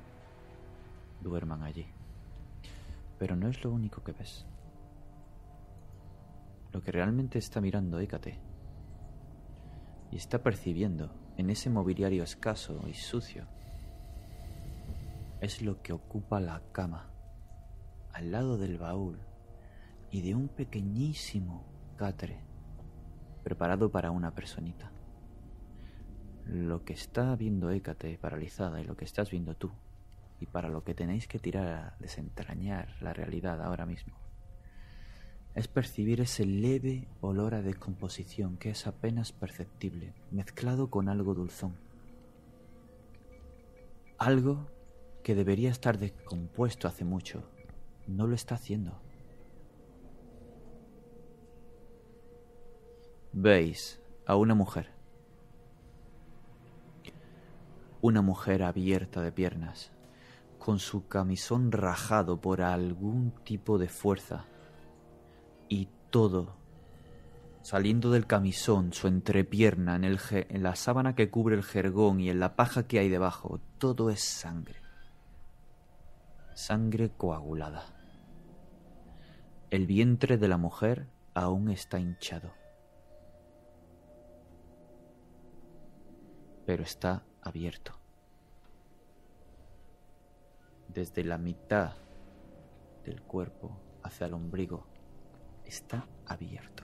duerman allí. Pero no es lo único que ves. Lo que realmente está mirando Hécate y está percibiendo en ese mobiliario escaso y sucio es lo que ocupa la cama al lado del baúl y de un pequeñísimo catre preparado para una personita. Lo que está viendo Hécate paralizada y lo que estás viendo tú y para lo que tenéis que tirar a desentrañar la realidad ahora mismo es percibir ese leve olor a descomposición que es apenas perceptible, mezclado con algo dulzón. Algo que debería estar descompuesto hace mucho, no lo está haciendo. Veis a una mujer. Una mujer abierta de piernas, con su camisón rajado por algún tipo de fuerza y todo saliendo del camisón, su entrepierna, en, el en la sábana que cubre el jergón y en la paja que hay debajo, todo es sangre. Sangre coagulada. El vientre de la mujer aún está hinchado. Pero está abierto. Desde la mitad del cuerpo hacia el ombligo está abierto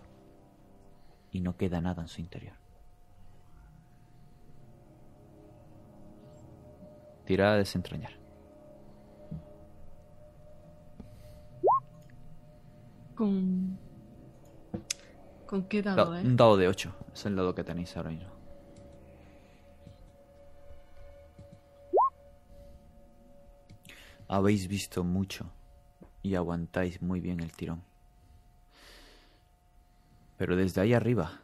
y no queda nada en su interior. Tira a desentrañar. Con. ¿Con qué Da- dado, eh? Un dado de 8. Es el dado que tenéis ahora mismo. Habéis visto mucho y aguantáis muy bien el tirón. Pero desde ahí arriba,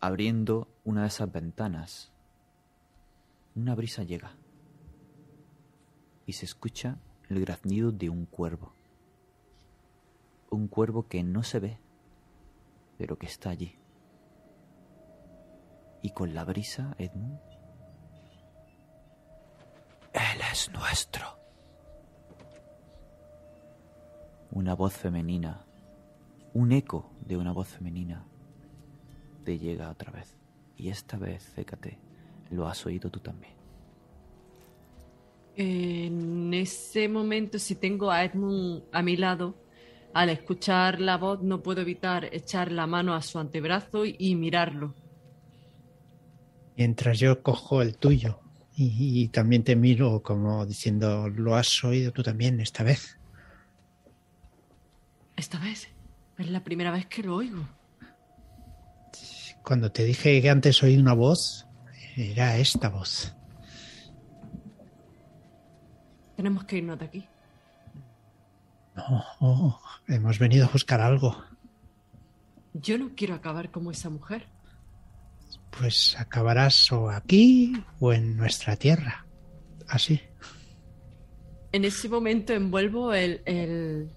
abriendo una de esas ventanas, una brisa llega y se escucha el graznido de un cuervo. Un cuervo que no se ve, pero que está allí. Y con la brisa, Edmund. Él es nuestro. Una voz femenina, un eco de una voz femenina, te llega otra vez. Y esta vez, Cécate, lo has oído tú también. En ese momento, si tengo a Edmund a mi lado, al escuchar la voz no puedo evitar echar la mano a su antebrazo y, y mirarlo. Mientras yo cojo el tuyo y, y también te miro como diciendo, lo has oído tú también esta vez. Esta vez es la primera vez que lo oigo. Cuando te dije que antes oí una voz, era esta voz. Tenemos que irnos de aquí. No, oh, hemos venido a buscar algo. Yo no quiero acabar como esa mujer. Pues acabarás o aquí o en nuestra tierra. Así. En ese momento envuelvo el, el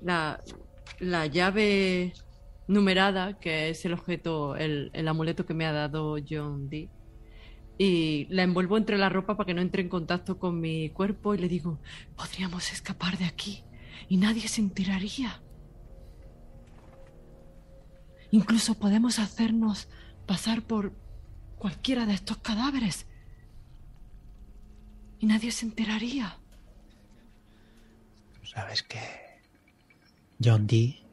la, la llave numerada, que es el objeto, el, el amuleto que me ha dado John Dee. Y la envuelvo entre la ropa para que no entre en contacto con mi cuerpo y le digo, podríamos escapar de aquí y nadie se enteraría. Incluso podemos hacernos pasar por cualquiera de estos cadáveres y nadie se enteraría. Sabes que John Dee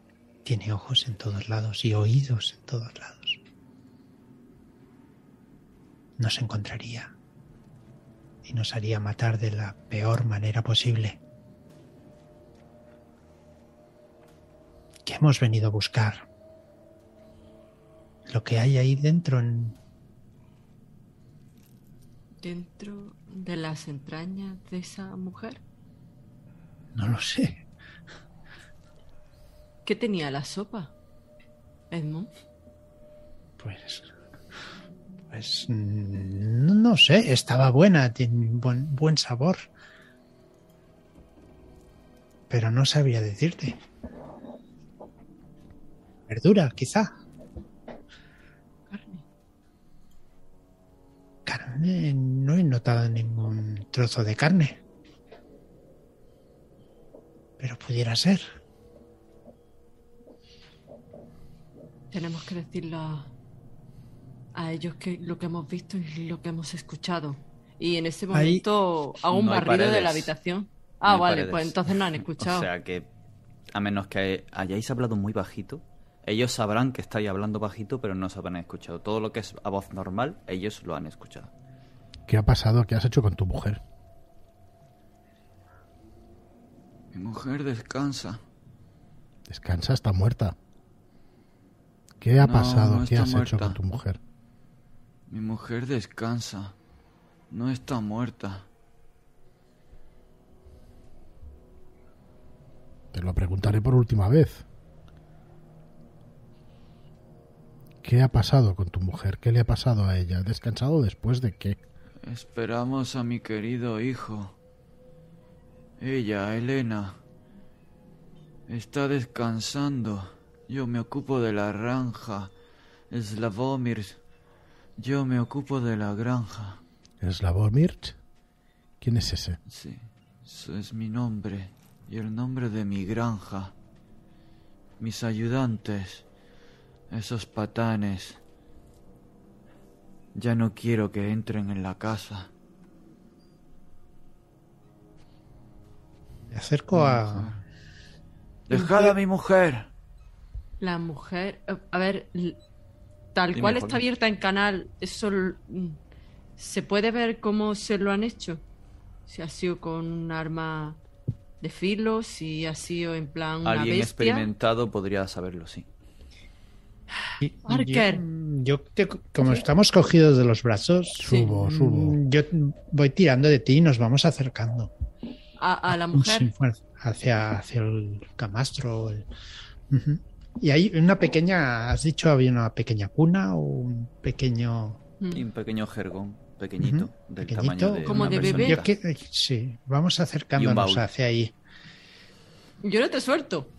tiene ojos en todos lados y oídos en todos lados. Nos encontraría y nos haría matar de la peor manera posible. ¿Qué hemos venido a buscar? Lo que hay ahí dentro en... ¿Dentro de las entrañas de esa mujer? No lo sé. ¿Qué tenía la sopa? Edmund. Pues. Pues. No, no sé, estaba buena, tiene buen, buen sabor. Pero no sabía decirte. Verdura, quizá. Carne. Carne, no he notado ningún trozo de carne. Pero pudiera ser. Tenemos que decirlo a, a ellos que lo que hemos visto y lo que hemos escuchado. Y en ese Ahí- momento hago un No barrido de la habitación. Ah, vale, paredes. pues entonces no han [laughs] escuchado. O sea que, a menos que hayáis hablado muy bajito, ellos sabrán que estáis hablando bajito, pero no os habrán escuchado. Todo lo que es a voz normal, ellos lo han escuchado. ¿Qué ha pasado? ¿Qué has hecho con tu mujer? Mi mujer descansa. Descansa, está muerta. ¿Qué ha No, pasado? no ¿Qué has hecho con tu mujer? Mi mujer descansa. No está muerta. Te lo preguntaré por última vez. ¿Qué ha pasado con tu mujer? ¿Qué le ha pasado a ella? ¿Ha descansado después de qué? Esperamos a mi querido hijo. Ella, Elena, está descansando. Yo me ocupo de la granja. Slavomir, yo me ocupo de la granja. ¿Slavomirch? ¿Quién es ese? Sí, eso es mi nombre y el nombre de mi granja. Mis ayudantes, esos patanes. Ya no quiero que entren en la casa. Me acerco a. Dejad a mi mujer. La mujer, eh, a ver, tal Dime, cual está abierta en canal, eso mm, se puede ver cómo se lo han hecho. Si ha sido con un arma de filo, si ha sido en plan una Alguien bestia. experimentado podría saberlo, sí. y- Parker. Yo, yo te- como estamos cogidos de los brazos, Subo, subo. mm, yo voy tirando de ti y nos vamos acercando. A, a la mujer. Sí, bueno, hacia, hacia el camastro. el-. Y hay una pequeña, has dicho, había una pequeña cuna o un pequeño... Mm. Y un pequeño jergón. pequeñito, Ujú, del pequeñito, tamaño de Como una de bebé. personita. Yo que- sí, vamos acercándonos hacia ahí. Yo no te suelto.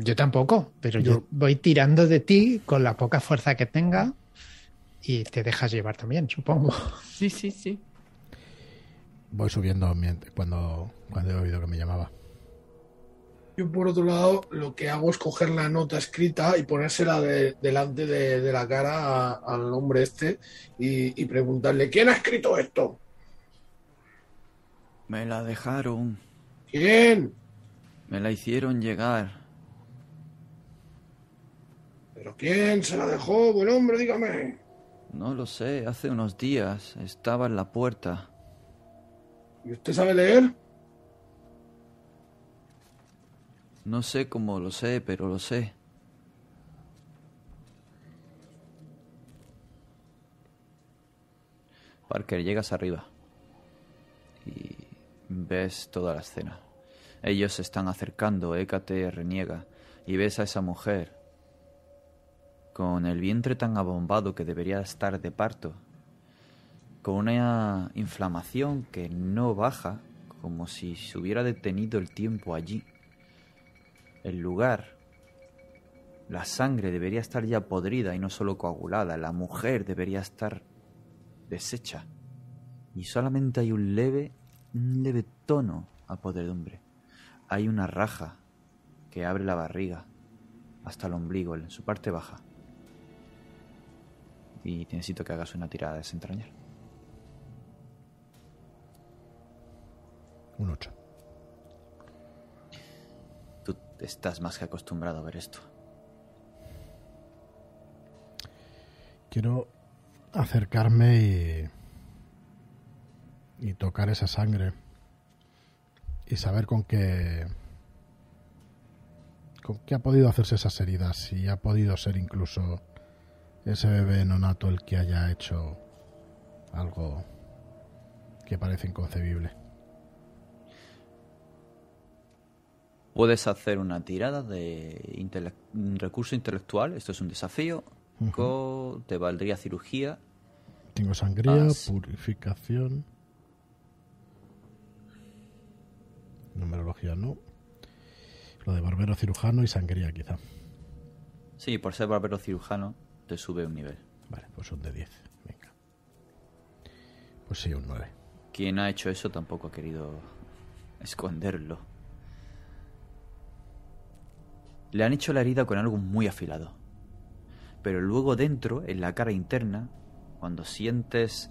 Yo tampoco, pero yo, Yo- voy tirando de ti con la poca fuerza que tenga y te dejas llevar también, supongo. Sí, sí, sí. Voy subiendo cuando, cuando he oído que me llamaba. Yo, por otro lado, lo que hago es coger la nota escrita y ponérsela de- delante de, de la cara a- al hombre este y, y preguntarle, ¿quién ha escrito esto? Me la dejaron. ¿Quién? Me la hicieron llegar. ¿Pero quién se la dejó? Buen hombre, dígame. No lo sé, hace unos días estaba en la puerta. ¿Y usted sabe leer? No sé cómo lo sé, pero lo sé. Parker, llegas arriba y ves toda la escena. Ellos se están acercando, Hécate reniega y ves a esa mujer con el vientre tan abombado que debería estar de parto, con una inflamación que no baja, como si se hubiera detenido el tiempo allí. El lugar, la sangre debería estar ya podrida y no solo coagulada, la mujer debería estar deshecha. Y solamente hay un leve, un leve tono a podredumbre. Hay una raja que abre la barriga hasta el ombligo, en su parte baja. Y necesito que hagas una tirada de desentrañar. Un 8. Estás más que acostumbrado a ver esto. Quiero acercarme y, y tocar esa sangre y saber con qué con qué ha podido hacerse esas heridas, si ha podido ser incluso ese bebé nonato el que haya hecho algo que parece inconcebible. Puedes hacer una tirada de intele- recurso intelectual. Esto es un desafío. Te valdría cirugía. Tengo sangría, purificación. Numerología no. Lo de barbero cirujano y sangría quizá. Sí, por ser barbero cirujano te sube un nivel. Vale, pues un de 10. Venga. Pues sí, un 9. Quien ha hecho eso tampoco ha querido esconderlo. Le han hecho la herida con algo muy afilado. Pero luego dentro, en la cara interna, cuando sientes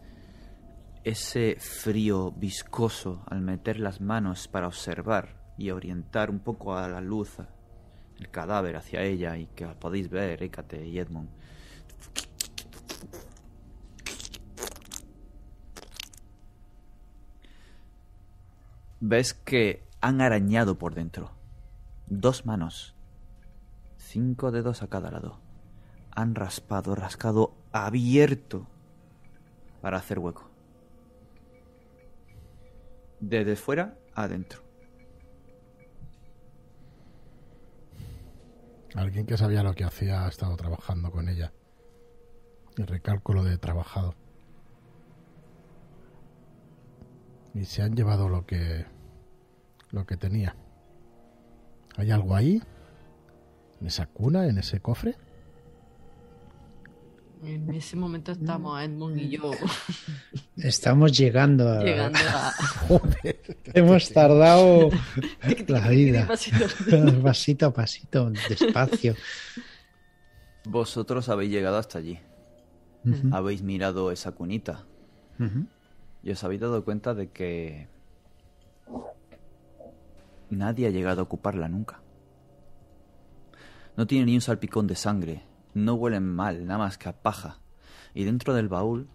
ese frío viscoso al meter las manos para observar y orientar un poco a la luz el cadáver hacia ella y que podéis ver, Hécate y Edmund, ves que han arañado por dentro. Dos manos. Cinco dedos a cada lado. Han raspado, rascado abierto para hacer hueco. Desde fuera adentro. Alguien que sabía lo que hacía ha estado trabajando con ella. Y recálculo de trabajado. Y se han llevado lo que lo que tenía. ¿Hay algo ahí? ¿En esa cuna? ¿En ese cofre? En ese momento estamos Edmund y yo [laughs] Estamos llegando a... llegando a... [laughs] Hemos tardado [laughs] la vida. Pasito. pasito a pasito, despacio. Vosotros habéis llegado hasta allí. Habéis mirado esa cunita. Y os habéis dado cuenta de que nadie ha llegado a ocuparla nunca. No tiene ni un salpicón de sangre, no huelen mal, nada más que a paja. Y dentro del baúl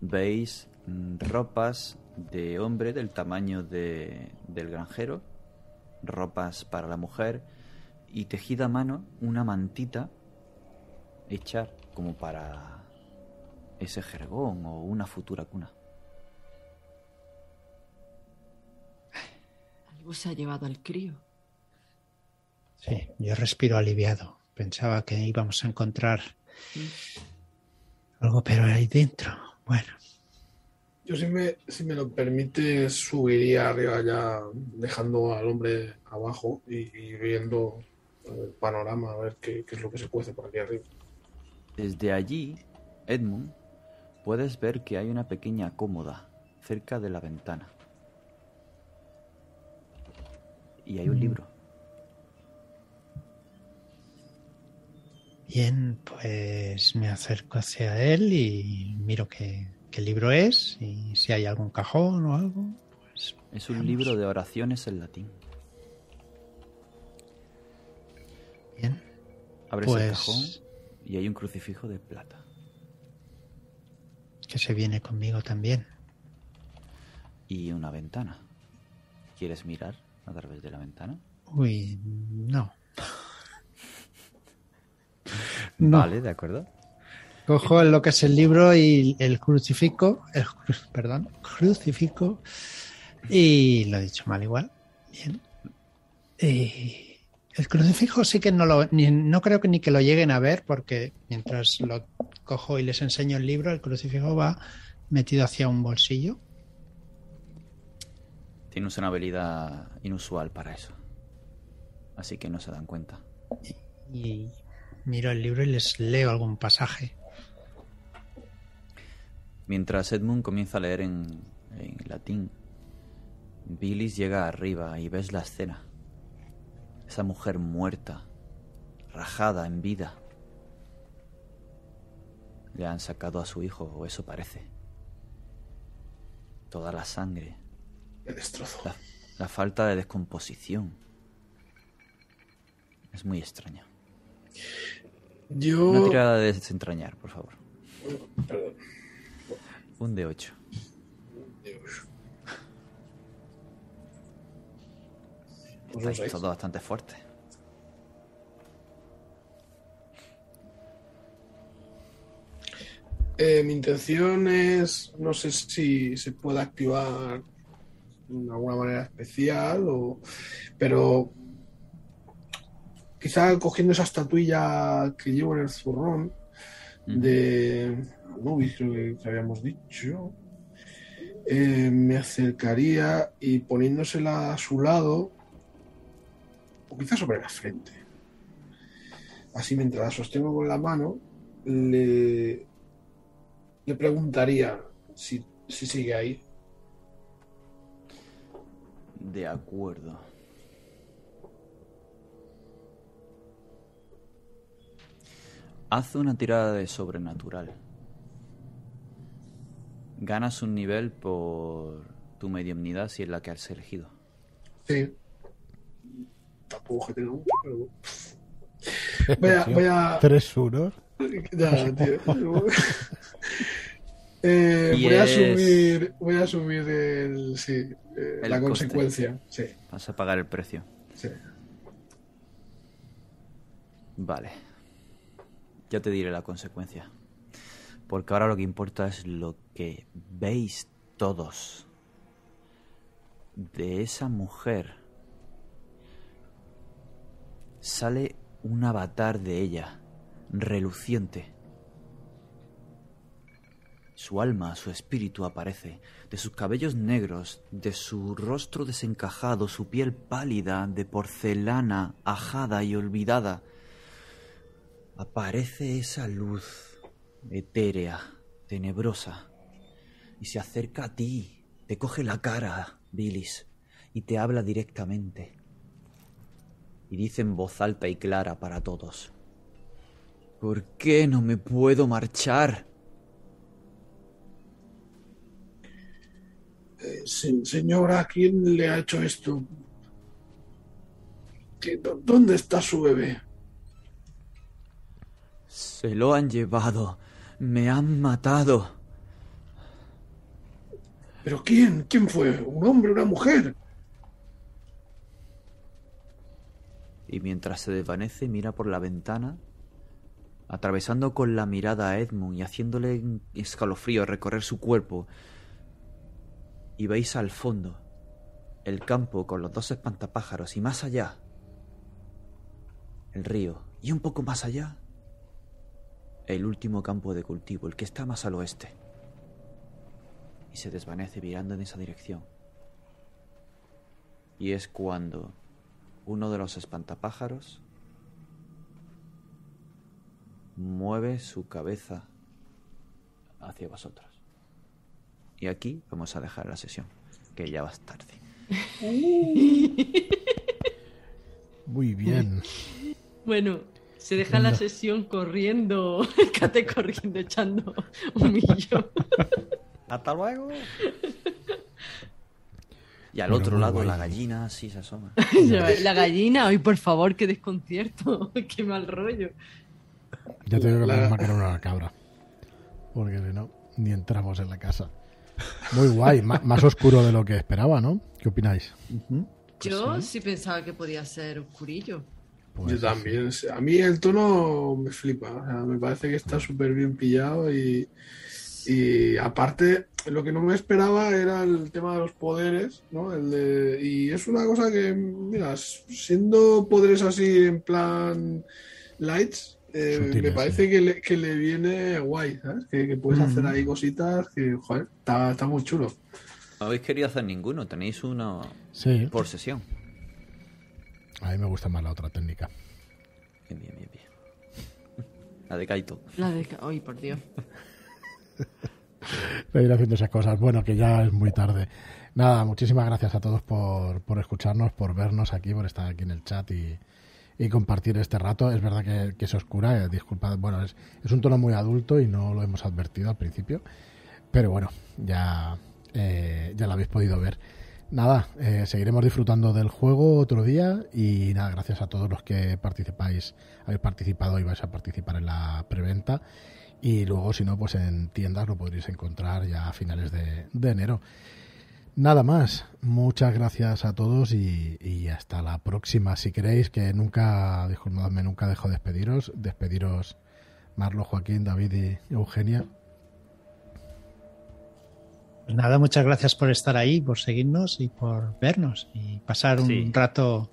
veis mm, ropas de hombre del tamaño de, del granjero, ropas para la mujer y tejida a mano una mantita hecha como para ese jergón o una futura cuna. Algo se ha llevado al crío. Sí, yo respiro aliviado. Pensaba que íbamos a encontrar algo, pero ahí dentro, bueno, Yo si me, si me lo permite subiría arriba ya dejando al hombre abajo y, y viendo el panorama a ver qué, qué es lo que se cuece por aquí arriba. Desde allí, Edmund, puedes ver que hay una pequeña cómoda cerca de la ventana. Y hay un Mm. libro. Bien, pues me acerco hacia él y miro qué, qué libro es y si hay algún cajón o algo. Pues Es un veamos. libro de oraciones en latín. Bien, Abres el Pues- cajón y hay un crucifijo de plata. que se viene conmigo también. Y una ventana. ¿Quieres mirar a través de la ventana? Uy, no. No. Vale, de acuerdo. Cojo lo que es el libro y el crucifijo, el, perdón, crucifijo, y lo he dicho mal igual. Bien. Y el crucifijo sí que no lo, ni- no creo que ni que lo lleguen a ver, porque mientras lo cojo y les enseño el libro, el crucifijo va metido hacia un bolsillo. Tienes una habilidad inusual para eso. Así que no se dan cuenta. Y miro el libro y les leo algún pasaje. Mientras Edmund comienza a leer en, en latín, Billis llega arriba y ves la escena. Esa mujer muerta, rajada en vida. Le han sacado a su hijo, o eso parece. Toda la sangre, Me destrozo. la, la falta de descomposición. Es muy extraña. Yo. Una tirada de desentrañar, por favor. Perdón. Un de 8. Dios. Pues un Estáis todos bastante fuertes. Eh, mi intención es, no sé si se puede activar de alguna manera especial, o, pero quizá cogiendo esa estatuilla que llevo en el zurrón de Anubis, creo que, que habíamos dicho, eh, me acercaría y poniéndosela a su lado, o quizá sobre la frente. Así mientras la sostengo con la mano, le, le preguntaría si, si sigue ahí. De acuerdo. Haz una tirada de sobrenatural. Ganas un nivel por tu mediumnidad si es la que has elegido. Sí. Tampoco que tenga mucho, pero... Voy a, voy a, Tres unos. Ya, [laughs] tío. [laughs] Eh, voy a es- subir, voy a subir el, sí, eh, El la coste. consecuencia. Sí, Vas a pagar el precio. sí. Vale. Ya te diré la consecuencia. Porque ahora lo que importa es lo que veis todos. De esa mujer sale un avatar de ella, reluciente. Su alma, su espíritu aparece, de sus cabellos negros, de su rostro desencajado, su piel pálida, de porcelana, ajada y olvidada. Aparece esa luz etérea, tenebrosa, y se acerca a ti, te coge la cara, Billis, y te habla directamente. Y dice en voz alta y clara para todos. ¿Por qué no me puedo marchar? Eh, se- señora, ¿quién le ha hecho esto? ¿Qué- dó- ¿Dónde está su bebé? Se lo han llevado. Me han matado. ¿Pero quién? ¿Quién fue? ¿Un hombre, una mujer? Y mientras se desvanece mira por la ventana, atravesando con la mirada a Edmund y haciéndole escalofrío recorrer su cuerpo. Y veis al fondo el campo con los dos espantapájaros y más allá el río y un poco más allá el último campo de cultivo, el que está más al oeste. y se desvanece mirando en esa dirección. Y es cuando uno de los espantapájaros mueve su cabeza hacia vosotros. Y aquí vamos a dejar la sesión, que ya va a tarde. [laughs] Muy bien. Bueno, se deja la sesión corriendo, [laughs] Cate corriendo, echando un millón. ¡Hasta luego! Y al Pero otro lado guay. la gallina sí se asoma. [laughs] La gallina, ay, por favor, qué desconcierto, [laughs] qué mal rollo. Ya te digo que La- era una cabra. Porque si no, ni entramos en la casa. Muy guay, más oscuro de lo que esperaba, ¿no? ¿Qué opináis? Yo sí pensaba que podía ser oscurillo. Pues, Yo también. A mí el tono me flipa. o sea, me parece que está súper bien pillado y, y aparte lo que no me esperaba era el tema de los poderes, ¿no? El de, y es una cosa que, mira, siendo poderes así en plan lights, eh, Sutiles, me sí. parece que le, que le viene guay, ¿sabes? Que, que puedes hacer ahí cositas que, joder, está, está muy chulo. No habéis querido hacer ninguno, tenéis uno Sí, por sesión. A mí me gusta más la otra técnica. Bien, bien, bien, bien. La de Kaito. La de... Ay, por Dios. [laughs] de ir haciendo esas cosas. Bueno, que ya es muy tarde. Nada, muchísimas gracias a todos por, por escucharnos, por vernos aquí, por estar aquí en el chat y, y compartir este rato. Es verdad que, que es oscura, eh, disculpad, bueno, es, es un tono muy adulto y no lo hemos advertido al principio, pero bueno, ya, eh, ya lo habéis podido ver. Nada, eh, seguiremos disfrutando del juego otro día y nada, gracias a todos los que participáis, habéis participado y vais a participar en la preventa. Y luego, si no, pues en tiendas lo podréis encontrar ya a finales de, enero. Nada más. Muchas gracias a todos y, y hasta la próxima. Si queréis, que nunca, disculpadme, nunca dejo de despediros. Despediros Marlo, Joaquín, David y Eugenia. Pues nada, muchas gracias por estar ahí, por seguirnos y por vernos y pasar un Sí. rato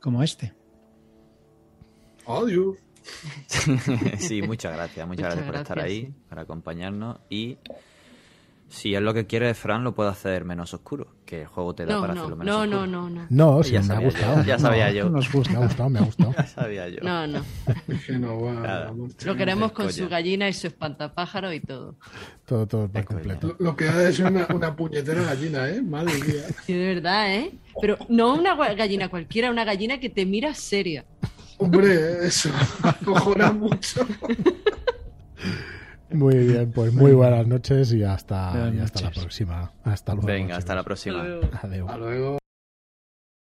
como este. Adiós. [laughs] sí, muchas gracias, muchas, Muchas gracias por estar ahí, sí. por acompañarnos y si es lo que quiere Fran lo puede hacer menos oscuro, que el juego te da No, para no, hacerlo menos no, oscuro. no, no, no. No, sí, Ya me ha sabía gustado. yo, ya sabía No, yo. Nos Me gusta. ha gustado, me ha gustado. [laughs] Ya sabía yo. No, no. Es no. Nada. Lo queremos con su gallina y su espantapájaro y todo. Todo, todo por Es completo. Lo, lo que ha de ser una, una puñetera gallina, ¿eh? Madre mía. Sí, de verdad, ¿eh? Pero no una gallina cualquiera, una gallina que te mira seria. Hombre, eso [laughs] acojona mucho. [laughs] Muy [laughs] bien, pues muy buenas noches y hasta, Buenas y hasta la próxima. Hasta luego. Venga, hasta la próxima. Adeu. Hasta luego.